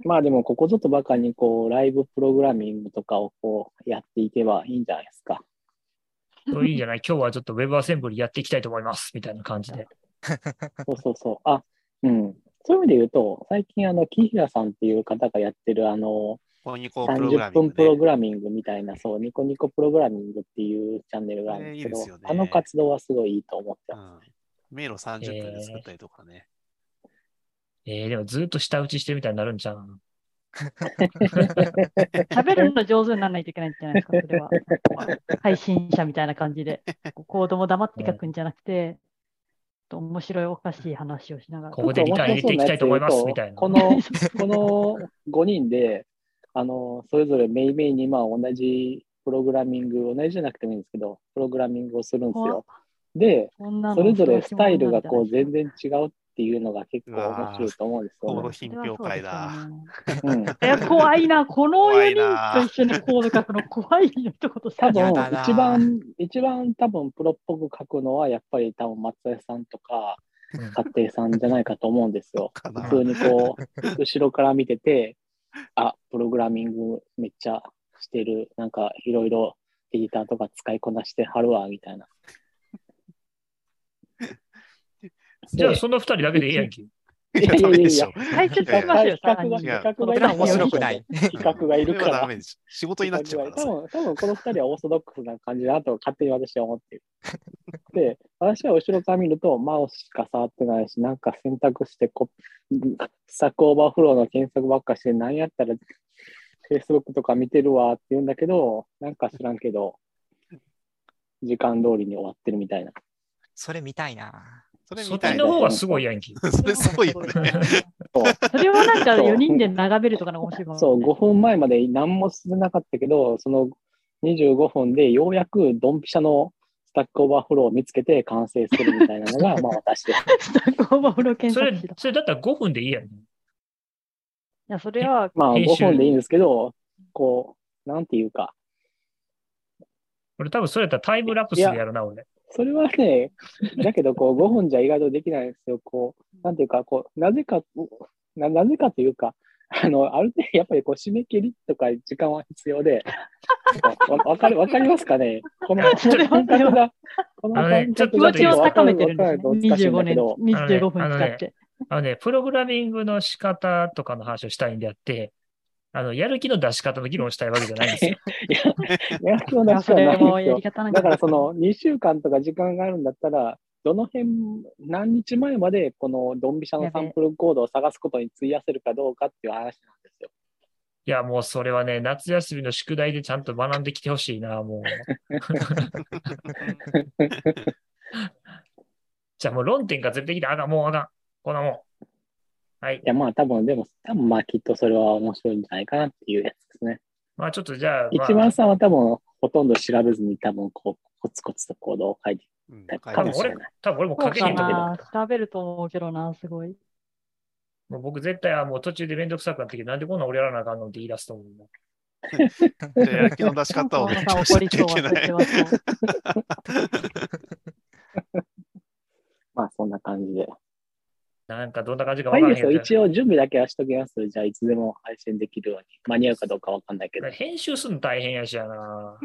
[LAUGHS] まあでも、ここぞとばかりに、こう、ライブプログラミングとかをこう、やっていけばいいんじゃないですか。そ [LAUGHS] ういいんじゃない？今日はちょっと Web アセンブリやっていきたいと思います。みたいな感じで。そうそうそう。あ、うん。そういう意味で言うと、最近、あの、木平さんっていう方がやってる、あの、こニコプログラ30分プロミングね。グラミングみたいな、そう、ニコニコプログラミングっていうチャンネルがあるんですけど、えーいいねあの活動はすごいいいと思ってます。うん迷路30分で作ったりとかね。えー、でもずっと舌打ちしてるみたいになるんちゃう [LAUGHS] 食べるの上手にならないといけないんじゃないですか、それは。配信者みたいな感じで。こうコードも黙って書くんじゃなくて、面白いおかしい話をしながら。ここでリターン入れていきたいと思いますみたいなこの、この5人で、あの、それぞれメイメイにまあ同じプログラミング、同じじゃなくてもいいんですけど、プログラミングをするんですよ。で、それぞれスタイルがこう全然違うっていうのが結構面白いと思うんですコードよね。品評会だ。うん、いや、怖いな。この4怖いな人と一緒にコード書くの怖いよ、一言多さ。分一番、一番多分プロっぽく書くのは、やっぱり多分松江さんとか、うん家庭さんじゃないかと思うんですよ。普通にこう、後ろから見てて、あ、プログラミングめっちゃしてる、なんかいろいろエディターとか使いこなしてはるわ、みたいな。[LAUGHS] じゃあその二人だけでいいやんけ。いやいやいやいやダメでしょ。解説しますよ、比較が、さらに比較面白くない。比較がいるから。仕事になっちゃうからさ。多分、多分この二人はオーソドックスな感じだと勝手に私は思ってる。で、私は後ろから見ると、マウスしか触ってないし、なんか選択してこ、 Stack Overflow の検索ばっかして、何やったら Facebook とか見てるわって言うんだけど、なんか知らんけど、時間通りに終わってるみたいな。それ見たいな。それみたいな。ちの方がすごいやんけ。[LAUGHS] それすごいよね。そうそれをなんか4人で眺めるとかのが面白いかもしそう、れない。5分前まで何も進んでなかったけど、その25分でようやくドンピシャのスタックオーバーフローを見つけて完成するみたいなのが、[LAUGHS] まあ私です。スタックオーバーフロー検それ索それだったら5分でいいやん。や、それは、まあ編集5分でいいんですけど、こう、なんていうか、俺多分それやったらタイムラプスでやるな、俺。それはね、だけどこう5分じゃ意外とできないんですよ。こう、なんていうか、こう、なぜか、ななぜかというか、あの、ある程度、[LAUGHS] やっぱりこう、締め切りとか時間は必要で、わわかる、わかりますかね？この、この感覚が、この感覚気持ちを高めてるんですね。わかると難しいんだ25年、けど、25分あのね使って。あのね、プログラミングの仕方とかの話をしたいんであって、あの、やる気の出し方の議論をしたいわけじゃないんですよ。[LAUGHS] いや、やる気の出しはないでだからその2週間とか時間があるんだったら、どの辺、何日前までこのドンピシャのサンプルコードを探すことに費やせるかどうかっていう話なんですよ。いや、もうそれはね、夏休みの宿題でちゃんと学んできてほしいな、もう。[LAUGHS] じゃあもう論点がずれてきて、あかん、もうあかん。こんなもん。はいい。や、まあ多分、でも、多分まあきっとそれは面白いんじゃないかなっていうやつですね。まあちょっとじゃあ、まあ一番さんは多分、ほとんど調べずに多分、こう、コツコツとコードを書いてうんた多分俺多分俺もか書けへんと思べると思うけどな、すごい。もう僕絶対、あもう途中でめんどくさくなってきて、なんでこんなん俺やらなあかんのって言い出すと思うな。じゃあやる気の出し方を勉強しなきゃいけない。[LAUGHS] まあそんな感じで。なんかどんな感じかまあいいですよ。わからへんけど一応準備だけはしときます。じゃあいつでも配信できるように。間に合うかどうかわかんないけど。編集するの大変やしやな。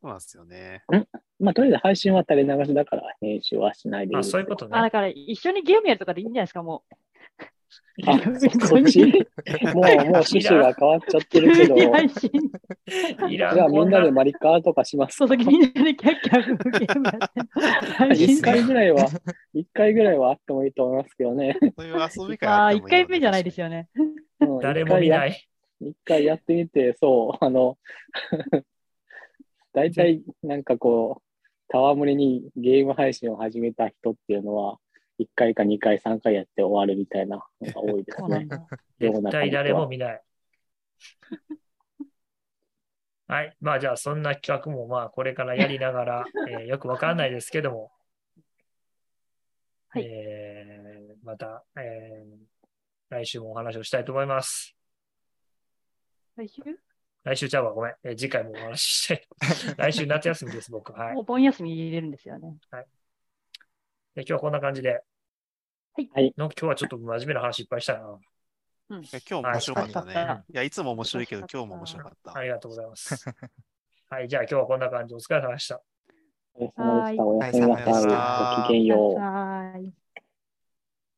そうなんですよね。まあとりあえず配信は垂れ流しだから編集はしないでいいあ、そういうことあ、だね。から一緒にゲームやるとかでいいんじゃないですか、もあ、そっちもう、もう趣旨が変わっちゃってるけど、う。じ配信。いらゃあみんなで。マリカーとかしますそ。の時みんなでキャッキャゲームやって。配信一回ぐらいは、一回ぐらいはあってもいいと思いますけどね。そういう遊びあ、あっても一回目じゃないですよ。よね。うん誰も見な。い。一回やってみて、そう、あの、大体なんかこう、戯れにゲーム配信を始めた人っていうのは、1回か2回、3回やって終わるみたいなのが多いですね。絶対誰も見ない。はい。まあじゃあそんな企画もまあこれからやりながら、[LAUGHS] えーよくわかんないですけども、はいえーまた、えー来週もお話をしたいと思います。来週？来週ちゃうわ、ごめん。えー次回もお話ししたい。[LAUGHS] 来週夏休みです、僕。はい。もう盆休み入れるんですよね。で今日はこんな感じで。はいはいの今日はちょっと真面目な話いっぱいしたな。いや今日も面白かったね。はいいや、いつも面白いけど、今日も面白かったあ。りがとうございます。はい。じゃあ今日はこんな感じでお疲れ様でした。お疲れ様でした。おやすみなさい。お疲れ様でしたごきげんよう。